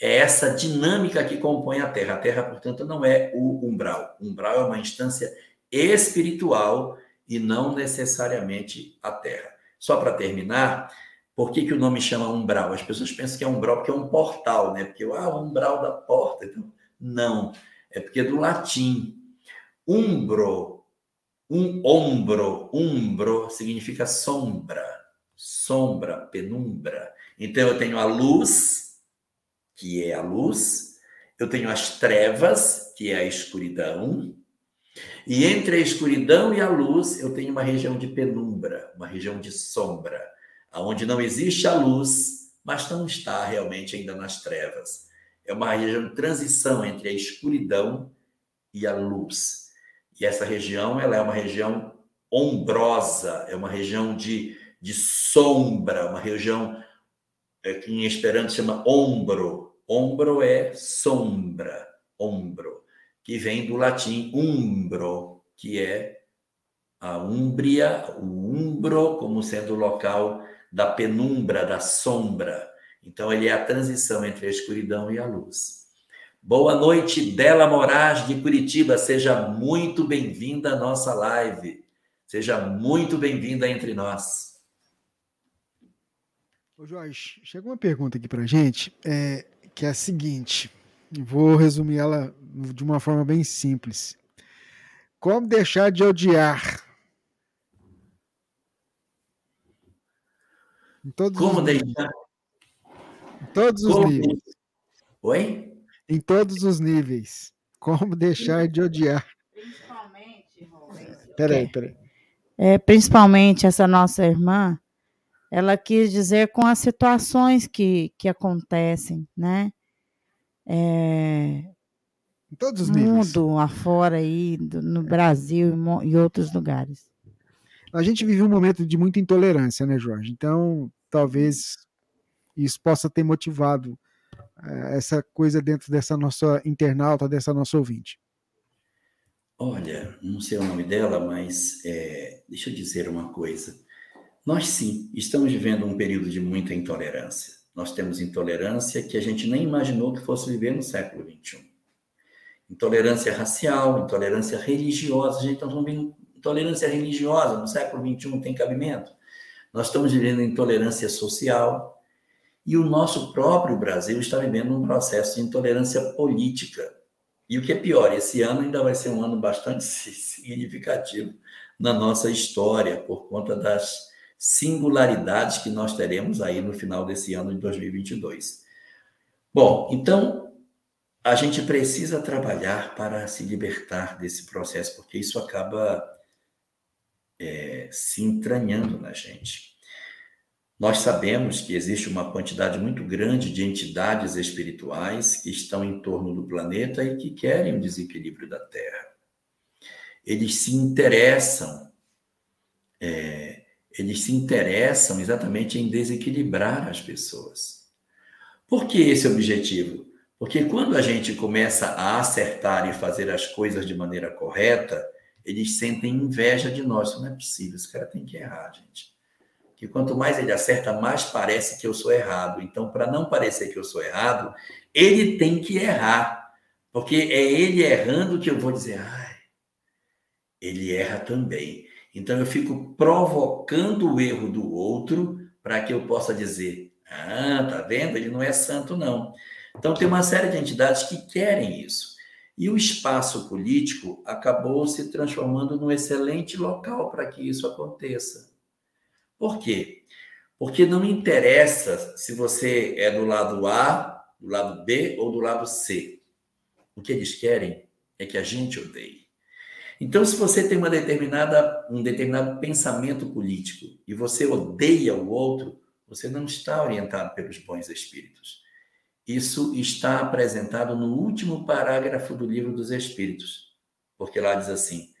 é essa dinâmica que compõe a Terra. A Terra, portanto, não é o umbral. O umbral é uma instância espiritual e não necessariamente a Terra. Só para terminar, por que, que o nome chama umbral? As pessoas pensam que é umbral porque é um portal, né? Porque ah, o umbral da porta. Então, não é porque é do latim. Umbro, um ombro, umbro significa sombra, sombra, penumbra. Então eu tenho a luz, que é a luz, eu tenho as trevas, que é a escuridão, e entre a escuridão e a luz eu tenho uma região de penumbra, uma região de sombra, aonde não existe a luz, mas não está realmente ainda nas trevas é uma região de transição entre a escuridão e a luz. E essa região, ela é uma região ombrosa, é uma região de, de sombra, uma região é, que em Esperanto chama ombro. Ombro é sombra, ombro, que vem do latim umbro, que é a Úmbria, o umbro, como sendo o local da penumbra, da sombra. Então, ele é a transição entre a escuridão e a luz. Boa noite, Dela Moraes de Curitiba. Seja muito bem-vinda à nossa live. Seja muito bem-vinda entre nós. Ô Jorge, chegou uma pergunta aqui para gente, é, que é a seguinte. Vou resumir ela de uma forma bem simples. Como deixar de odiar Como deixar? Todos os Como níveis. Oi? Em todos os níveis. Como deixar de odiar? Principalmente, Peraí, peraí. É, principalmente essa nossa irmã, ela quis dizer com as situações que, que acontecem, né? É, em todos os níveis. Mundo afora aí, no Brasil e outros lugares. A gente vive um momento de muita intolerância, né, Jorge? Então, talvez isso possa ter motivado uh, essa coisa dentro dessa nossa internauta, dessa nossa ouvinte. Olha, não sei o nome dela, mas é, deixa eu dizer uma coisa. Nós sim estamos vivendo um período de muita intolerância. Nós temos intolerância que a gente nem imaginou que fosse viver no século XXI. Intolerância racial, intolerância religiosa. A gente está vendo Intolerância religiosa no século XXI tem cabimento. Nós estamos vivendo intolerância social e o nosso próprio Brasil está vivendo um processo de intolerância política. E o que é pior, esse ano ainda vai ser um ano bastante significativo na nossa história, por conta das singularidades que nós teremos aí no final desse ano de 2022. Bom, então a gente precisa trabalhar para se libertar desse processo, porque isso acaba é, se entranhando na gente. Nós sabemos que existe uma quantidade muito grande de entidades espirituais que estão em torno do planeta e que querem o desequilíbrio da Terra. Eles se interessam, é, eles se interessam exatamente em desequilibrar as pessoas. Por que esse objetivo? Porque quando a gente começa a acertar e fazer as coisas de maneira correta, eles sentem inveja de nós. Não é possível, esse cara tem que errar, gente. Que quanto mais ele acerta, mais parece que eu sou errado. Então, para não parecer que eu sou errado, ele tem que errar. Porque é ele errando que eu vou dizer, ai, ele erra também. Então, eu fico provocando o erro do outro para que eu possa dizer, ah, tá vendo? Ele não é santo, não. Então, tem uma série de entidades que querem isso. E o espaço político acabou se transformando num excelente local para que isso aconteça. Por quê? Porque não interessa se você é do lado A, do lado B ou do lado C. O que eles querem é que a gente odeie. Então, se você tem uma determinada, um determinado pensamento político e você odeia o outro, você não está orientado pelos bons espíritos. Isso está apresentado no último parágrafo do livro dos Espíritos, porque lá diz assim: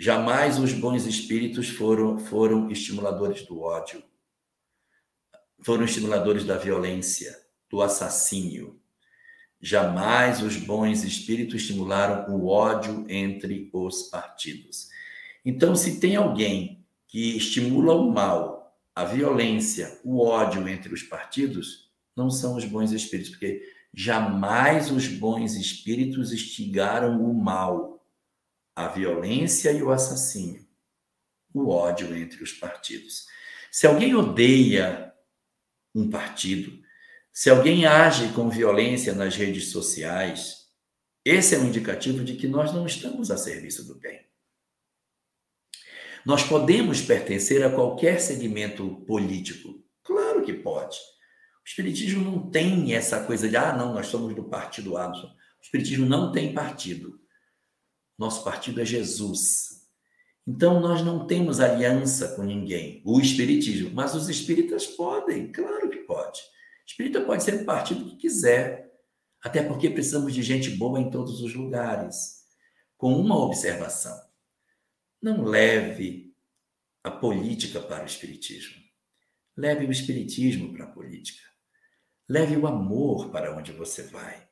jamais os bons espíritos foram, foram estimuladores do ódio, foram estimuladores da violência, do assassínio. Jamais os bons espíritos estimularam o ódio entre os partidos. Então, se tem alguém que estimula o mal, a violência, o ódio entre os partidos, não são os bons espíritos, porque jamais os bons espíritos instigaram o mal, a violência e o assassínio, o ódio entre os partidos. Se alguém odeia um partido, se alguém age com violência nas redes sociais, esse é um indicativo de que nós não estamos a serviço do bem. Nós podemos pertencer a qualquer segmento político? Claro que pode. O Espiritismo não tem essa coisa de, ah, não, nós somos do partido A. O Espiritismo não tem partido. Nosso partido é Jesus. Então, nós não temos aliança com ninguém, o Espiritismo, mas os espíritas podem, claro que pode. Espírita pode ser o partido que quiser, até porque precisamos de gente boa em todos os lugares. com uma observação. Não leve a política para o espiritismo. Leve o espiritismo para a política. Leve o amor para onde você vai.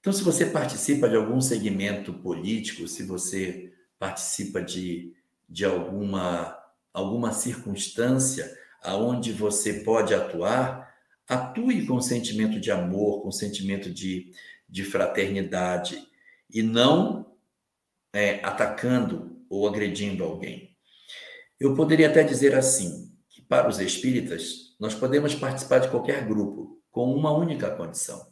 Então, se você participa de algum segmento político, se você participa de, de alguma, alguma circunstância aonde você pode atuar, atue com sentimento de amor, com sentimento de, de fraternidade e não é, atacando ou agredindo alguém. Eu poderia até dizer assim, que para os espíritas, nós podemos participar de qualquer grupo com uma única condição.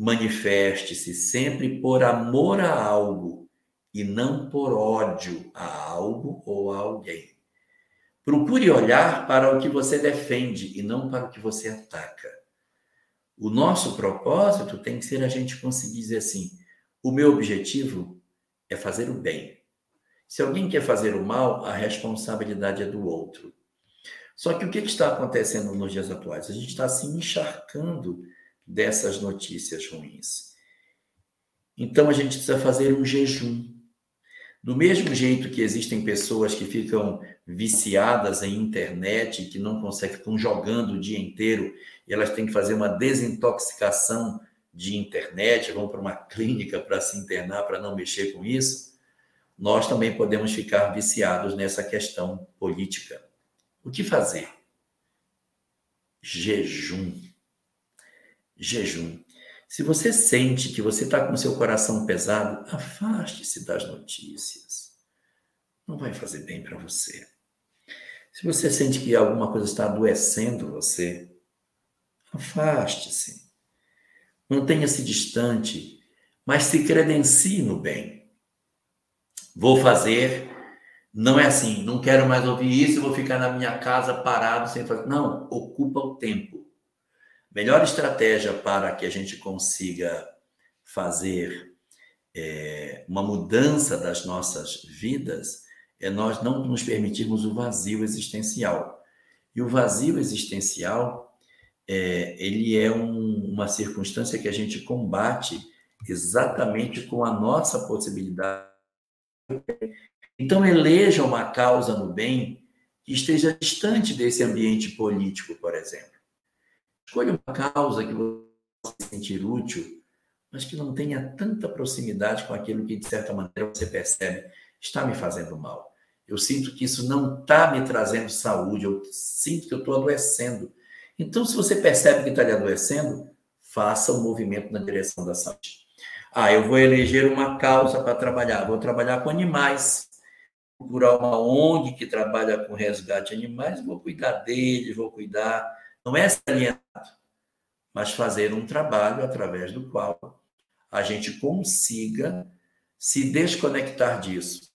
Manifeste-se sempre por amor a algo e não por ódio a algo ou a alguém. Procure olhar para o que você defende e não para o que você ataca. O nosso propósito tem que ser a gente conseguir dizer assim: o meu objetivo é fazer o bem. Se alguém quer fazer o mal, a responsabilidade é do outro. Só que o que está acontecendo nos dias atuais? A gente está se encharcando dessas notícias ruins. Então a gente precisa fazer um jejum. Do mesmo jeito que existem pessoas que ficam viciadas em internet, que não conseguem, ficam jogando o dia inteiro, e elas têm que fazer uma desintoxicação de internet, vão para uma clínica para se internar, para não mexer com isso, nós também podemos ficar viciados nessa questão política. O que fazer? Jejum. Jejum. Se você sente que você está com seu coração pesado, afaste-se das notícias. Não vai fazer bem para você. Se você sente que alguma coisa está adoecendo você, afaste-se. Mantenha-se distante, mas se credencie no bem. Vou fazer, não é assim, não quero mais ouvir isso, vou ficar na minha casa parado sem fazer. Não, ocupa o tempo. Melhor estratégia para que a gente consiga fazer é, uma mudança das nossas vidas é nós não nos permitirmos o vazio existencial. E o vazio existencial, é, ele é um, uma circunstância que a gente combate exatamente com a nossa possibilidade. Então, eleja uma causa no bem que esteja distante desse ambiente político, por exemplo. Escolha uma causa que você se sentir útil, mas que não tenha tanta proximidade com aquilo que, de certa maneira, você percebe está me fazendo mal. Eu sinto que isso não está me trazendo saúde, eu sinto que eu estou adoecendo. Então, se você percebe que está lhe adoecendo, faça um movimento na direção da saúde. Ah, eu vou eleger uma causa para trabalhar, vou trabalhar com animais, procurar uma ONG que trabalha com resgate de animais, vou cuidar deles, vou cuidar. Não é alienado, mas fazer um trabalho através do qual a gente consiga se desconectar disso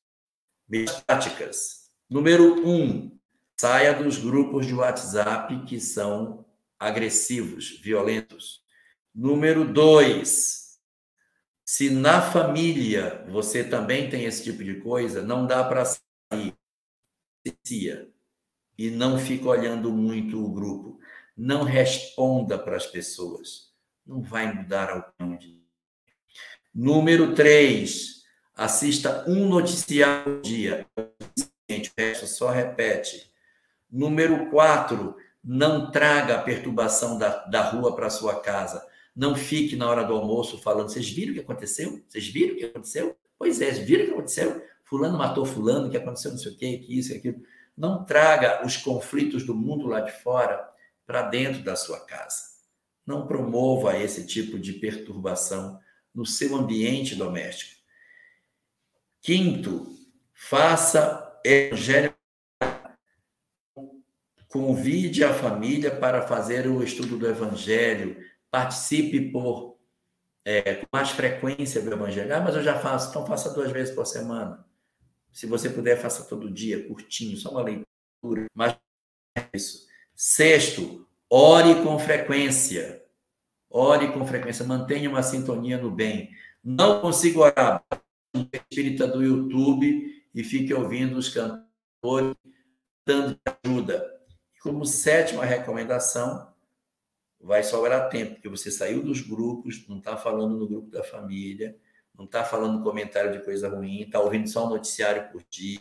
Medidas práticas. Número um, saia dos grupos de WhatsApp que são agressivos, violentos. Número dois, se na família você também tem esse tipo de coisa, não dá para sair e não fica olhando muito o grupo. Não responda para as pessoas. Não vai mudar a opinião de. Número três, Assista um noticiário por dia. O resto só repete. Número quatro, não traga a perturbação da, da rua para sua casa. Não fique na hora do almoço falando, vocês viram o que aconteceu? Vocês viram o que aconteceu? Pois é, vocês viram o que aconteceu? Fulano matou fulano, que aconteceu não sei o quê, que isso aquilo. Não traga os conflitos do mundo lá de fora para dentro da sua casa. Não promova esse tipo de perturbação no seu ambiente doméstico. Quinto, faça evangelho. Convide a família para fazer o estudo do evangelho. Participe por é, com mais frequência do evangelho. Ah, mas eu já faço, então faça duas vezes por semana. Se você puder, faça todo dia, curtinho, só uma leitura. Mas isso. Sexto, ore com frequência. Ore com frequência, mantenha uma sintonia no bem. Não consigo orar, espírita do YouTube e fique ouvindo os cantores dando ajuda. Como sétima recomendação, vai sobrar tempo, porque você saiu dos grupos, não está falando no grupo da família, não está falando comentário de coisa ruim, está ouvindo só um noticiário por dia.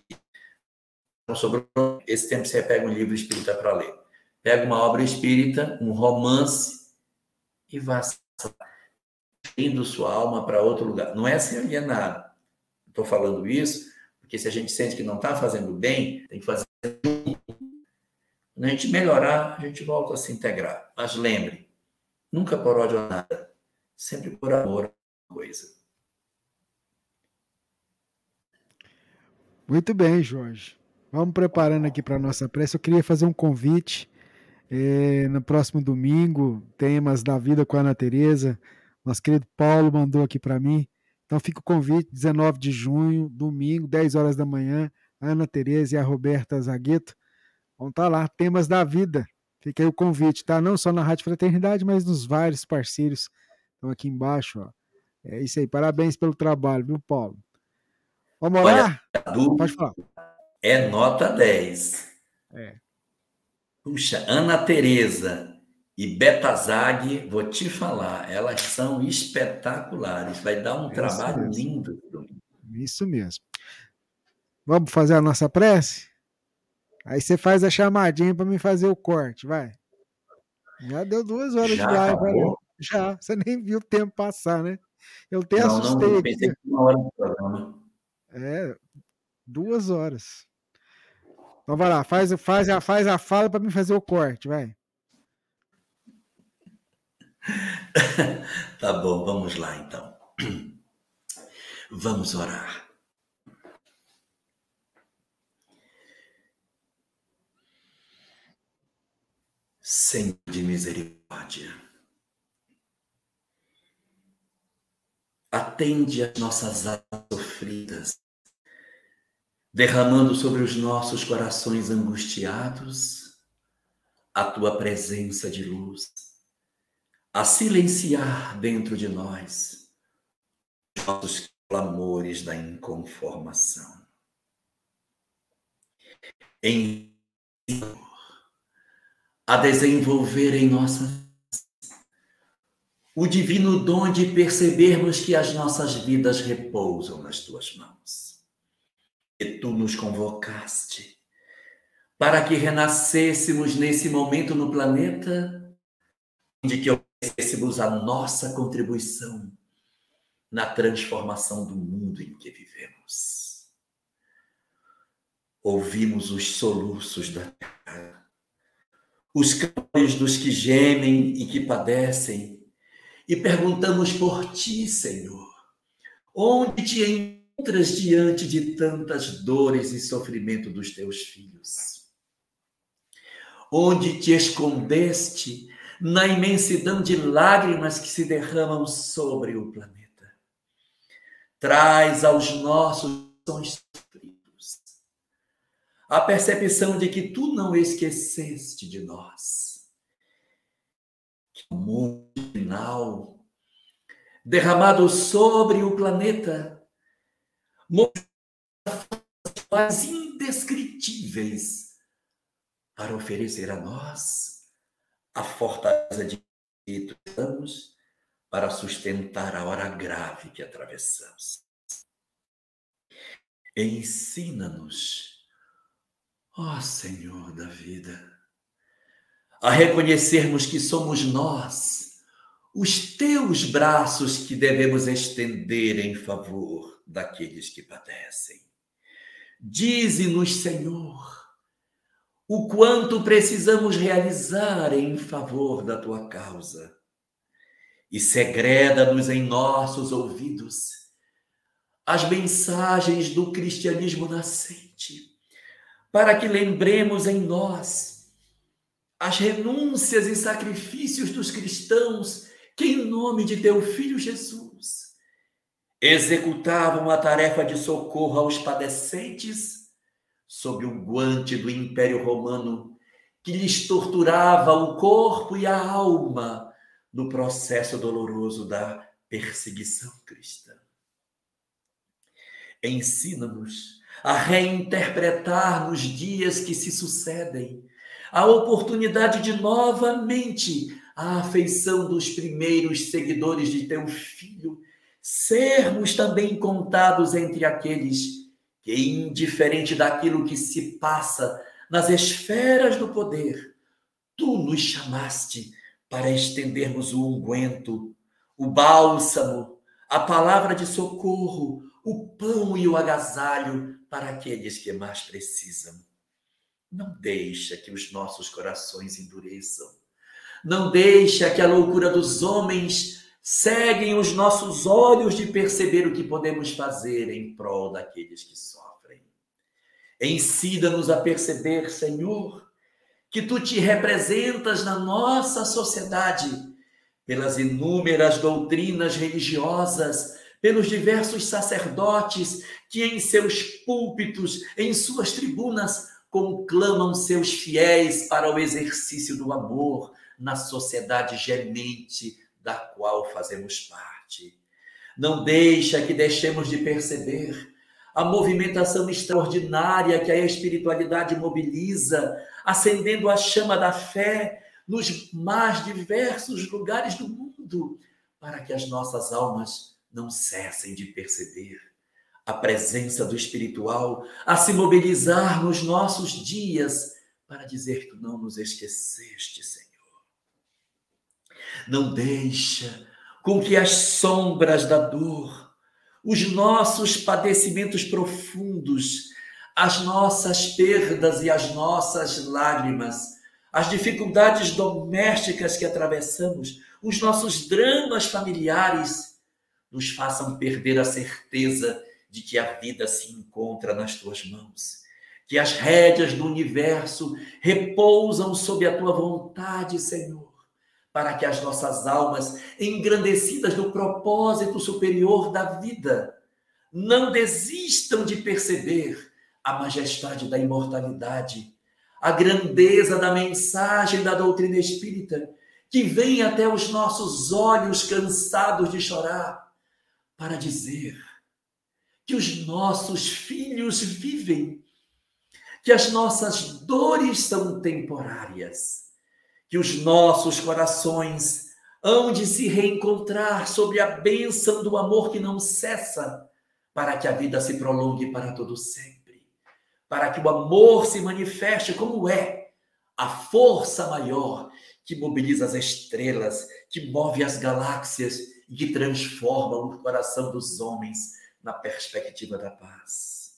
Não sobrou esse tempo você pega um livro espírita para ler. Pega uma obra espírita, um romance e vá indo sua alma para outro lugar. Não é ser alienado. Estou falando isso porque se a gente sente que não está fazendo bem, tem que fazer Quando a gente melhorar, a gente volta a se integrar. Mas lembre, nunca por ódio a nada, sempre por amor a coisa. Muito bem, Jorge. Vamos preparando aqui para a nossa prece. Eu queria fazer um convite. É, no próximo domingo, temas da vida com a Ana Tereza. Nosso querido Paulo mandou aqui para mim. Então fica o convite, 19 de junho, domingo, 10 horas da manhã, a Ana Tereza e a Roberta Zagueto vão estar tá lá, temas da vida. Fica aí o convite, tá? Não só na Rádio Fraternidade, mas nos vários parceiros estão aqui embaixo, ó. É isso aí, parabéns pelo trabalho, viu, Paulo? Vamos? Olha, Pode falar. É nota 10. É. Puxa, Ana Tereza e Betazag, vou te falar, elas são espetaculares. Vai dar um é trabalho mesmo. lindo. Isso mesmo. Vamos fazer a nossa prece? Aí você faz a chamadinha para me fazer o corte, vai. Já deu duas horas Já de live. Vai. Já, você nem viu o tempo passar, né? Eu até não, assustei não, aqui. Uma hora do programa. É, duas horas. Então vai lá, faz, faz, a, faz a fala para me fazer o corte, vai. tá bom, vamos lá então. Vamos orar. Senhor de misericórdia, atende as nossas almas sofridas derramando sobre os nossos corações angustiados a tua presença de luz, a silenciar dentro de nós os nossos clamores da inconformação. Em a desenvolver em nossas o divino dom de percebermos que as nossas vidas repousam nas tuas mãos que tu nos convocaste para que renascêssemos nesse momento no planeta, de que oferecêssemos a nossa contribuição na transformação do mundo em que vivemos. Ouvimos os soluços da terra, os clamores dos que gemem e que padecem, e perguntamos por ti, Senhor, onde te diante de tantas dores e sofrimento dos teus filhos? Onde te escondeste na imensidão de lágrimas que se derramam sobre o planeta? Traz aos nossos sofridos a percepção de que tu não esqueceste de nós. Que o mundo final derramado sobre o planeta motivações indescritíveis para oferecer a nós a fortaleza de que estamos para sustentar a hora grave que atravessamos. Ensina-nos, ó Senhor da vida, a reconhecermos que somos nós, os teus braços que devemos estender em favor daqueles que padecem. Dize-nos, Senhor, o quanto precisamos realizar em favor da tua causa. E segreda-nos em nossos ouvidos as mensagens do cristianismo nascente, para que lembremos em nós as renúncias e sacrifícios dos cristãos que, em nome de teu Filho Jesus, executavam a tarefa de socorro aos padecentes sob o guante do Império Romano, que lhes torturava o corpo e a alma no processo doloroso da perseguição cristã. Ensina-nos a reinterpretar nos dias que se sucedem a oportunidade de novamente a afeição dos primeiros seguidores de teu filho sermos também contados entre aqueles que, indiferente daquilo que se passa nas esferas do poder, tu nos chamaste para estendermos o unguento, o bálsamo, a palavra de socorro, o pão e o agasalho para aqueles que mais precisam. Não deixa que os nossos corações endureçam. Não deixa que a loucura dos homens seguem os nossos olhos de perceber o que podemos fazer em prol daqueles que sofrem. Ensina-nos a perceber, Senhor, que tu te representas na nossa sociedade pelas inúmeras doutrinas religiosas, pelos diversos sacerdotes que em seus púlpitos, em suas tribunas, conclamam seus fiéis para o exercício do amor na sociedade gemente da qual fazemos parte. Não deixa que deixemos de perceber a movimentação extraordinária que a espiritualidade mobiliza, acendendo a chama da fé nos mais diversos lugares do mundo, para que as nossas almas não cessem de perceber a presença do espiritual a se mobilizar nos nossos dias para dizer que não nos esqueceste, Senhor. Não deixa com que as sombras da dor, os nossos padecimentos profundos, as nossas perdas e as nossas lágrimas, as dificuldades domésticas que atravessamos, os nossos dramas familiares, nos façam perder a certeza de que a vida se encontra nas tuas mãos, que as rédeas do universo repousam sob a tua vontade, Senhor, para que as nossas almas, engrandecidas do propósito superior da vida, não desistam de perceber a majestade da imortalidade, a grandeza da mensagem da doutrina espírita, que vem até os nossos olhos cansados de chorar, para dizer que os nossos filhos vivem, que as nossas dores são temporárias, que os nossos corações hão de se reencontrar sobre a bênção do amor que não cessa, para que a vida se prolongue para todo sempre, para que o amor se manifeste como é a força maior que mobiliza as estrelas, que move as galáxias e que transforma o coração dos homens na perspectiva da paz.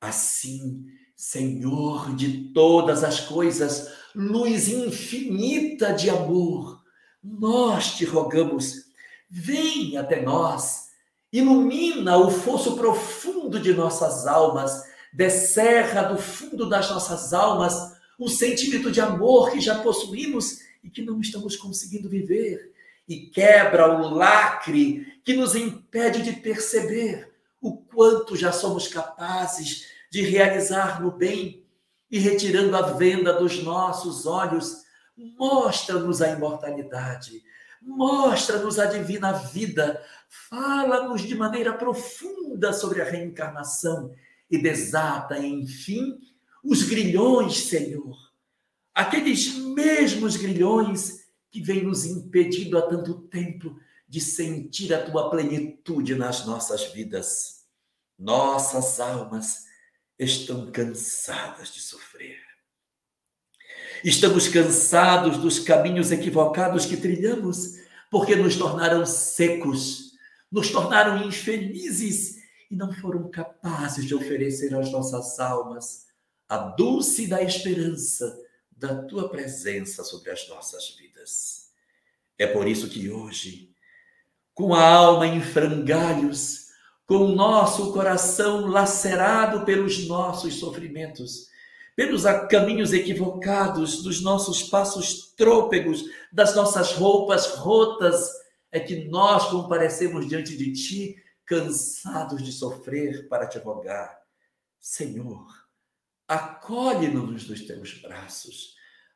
Assim, Senhor de todas as coisas, luz infinita de amor, nós te rogamos, vem até nós, ilumina o fosso profundo de nossas almas, descerra do fundo das nossas almas o sentimento de amor que já possuímos e que não estamos conseguindo viver e quebra o lacre que nos impede de perceber o quanto já somos capazes de realizar no bem e retirando a venda dos nossos olhos, mostra-nos a imortalidade, mostra-nos a divina vida, fala-nos de maneira profunda sobre a reencarnação e desata, enfim, os grilhões, Senhor. Aqueles mesmos grilhões que vem nos impedindo há tanto tempo de sentir a tua plenitude nas nossas vidas. Nossas almas estão cansadas de sofrer. Estamos cansados dos caminhos equivocados que trilhamos, porque nos tornaram secos, nos tornaram infelizes e não foram capazes de oferecer às nossas almas a dulce da esperança da tua presença sobre as nossas vidas. É por isso que hoje, com a alma em frangalhos, com o nosso coração lacerado pelos nossos sofrimentos, pelos caminhos equivocados, dos nossos passos trôpegos, das nossas roupas rotas, é que nós comparecemos diante de Ti, cansados de sofrer para te rogar. Senhor, acolhe-nos nos teus braços,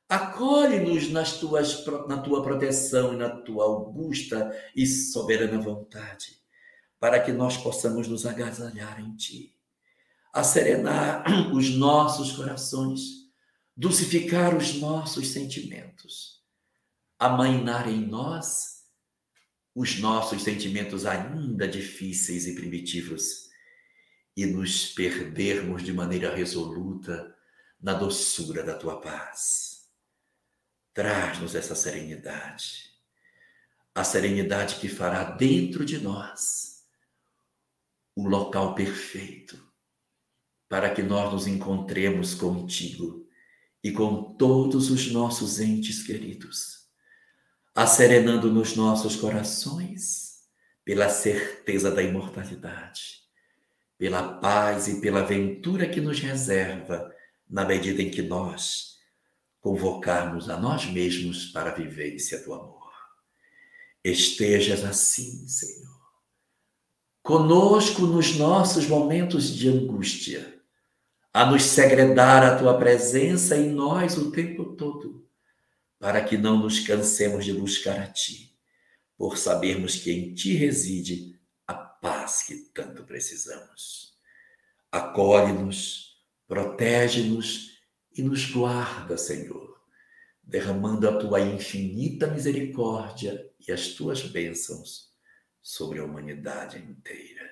acolhe-nos na tua proteção e na tua augusta e soberana vontade, para que nós possamos nos agasalhar em ti, serenar os nossos corações, dulcificar os nossos sentimentos, amainar em nós os nossos sentimentos ainda difíceis e primitivos e nos perdermos de maneira resoluta na doçura da tua paz. Traz-nos essa serenidade, a serenidade que fará dentro de nós o local perfeito para que nós nos encontremos contigo e com todos os nossos entes queridos, acerenando nos nossos corações pela certeza da imortalidade, pela paz e pela ventura que nos reserva na medida em que nós convocarmos a nós mesmos para a vivência do amor. Estejas assim, Senhor, conosco nos nossos momentos de angústia, a nos segredar a tua presença em nós o tempo todo, para que não nos cansemos de buscar a ti, por sabermos que em ti reside a paz que tanto precisamos. Acolhe-nos Protege-nos e nos guarda, Senhor, derramando a tua infinita misericórdia e as tuas bênçãos sobre a humanidade inteira.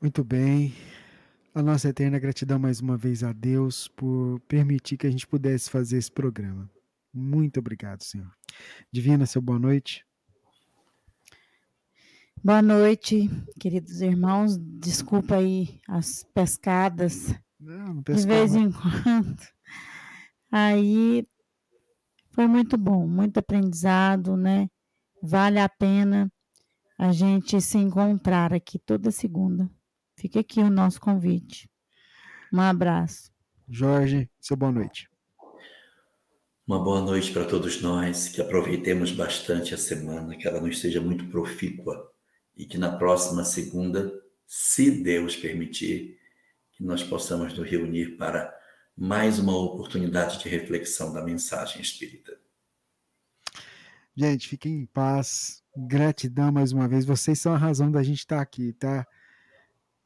Muito bem. A nossa eterna gratidão mais uma vez a Deus por permitir que a gente pudesse fazer esse programa. Muito obrigado, Senhor. Divina, seu boa noite. Boa noite, queridos irmãos. Desculpa aí as pescadas. Não, não de vez em quando. Aí foi muito bom, muito aprendizado, né? Vale a pena a gente se encontrar aqui toda segunda. Fica aqui o nosso convite. Um abraço. Jorge, seu boa noite. Uma boa noite para todos nós, que aproveitemos bastante a semana, que ela não esteja muito profícua e que na próxima segunda, se Deus permitir, que nós possamos nos reunir para mais uma oportunidade de reflexão da mensagem espírita. Gente, fiquem em paz. Gratidão mais uma vez. Vocês são a razão da gente estar aqui, tá?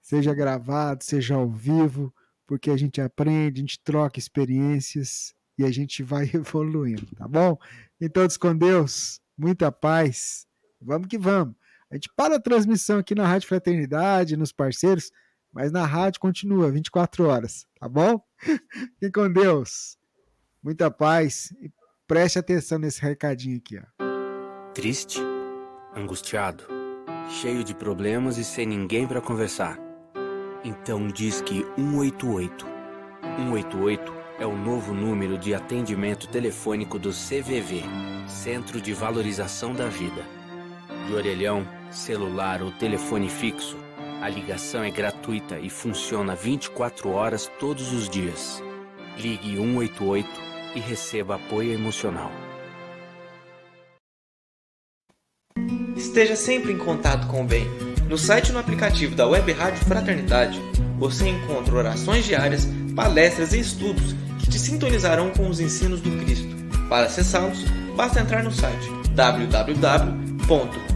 Seja gravado, seja ao vivo, porque a gente aprende, a gente troca experiências e a gente vai evoluindo, tá bom? Em todos com Deus, muita paz. Vamos que vamos. A gente para a transmissão aqui na Rádio Fraternidade, nos parceiros, mas na rádio continua 24 horas, tá bom? Fique com Deus. Muita paz e preste atenção nesse recadinho aqui, ó. Triste, angustiado, cheio de problemas e sem ninguém para conversar. Então diz que 188. 188 é o novo número de atendimento telefônico do CVV, Centro de Valorização da Vida de orelhão, celular ou telefone fixo, a ligação é gratuita e funciona 24 horas todos os dias. Ligue 188 e receba apoio emocional. Esteja sempre em contato com o bem. No site e no aplicativo da Web Rádio Fraternidade, você encontra orações diárias, palestras e estudos que te sintonizarão com os ensinos do Cristo. Para acessá-los, basta entrar no site www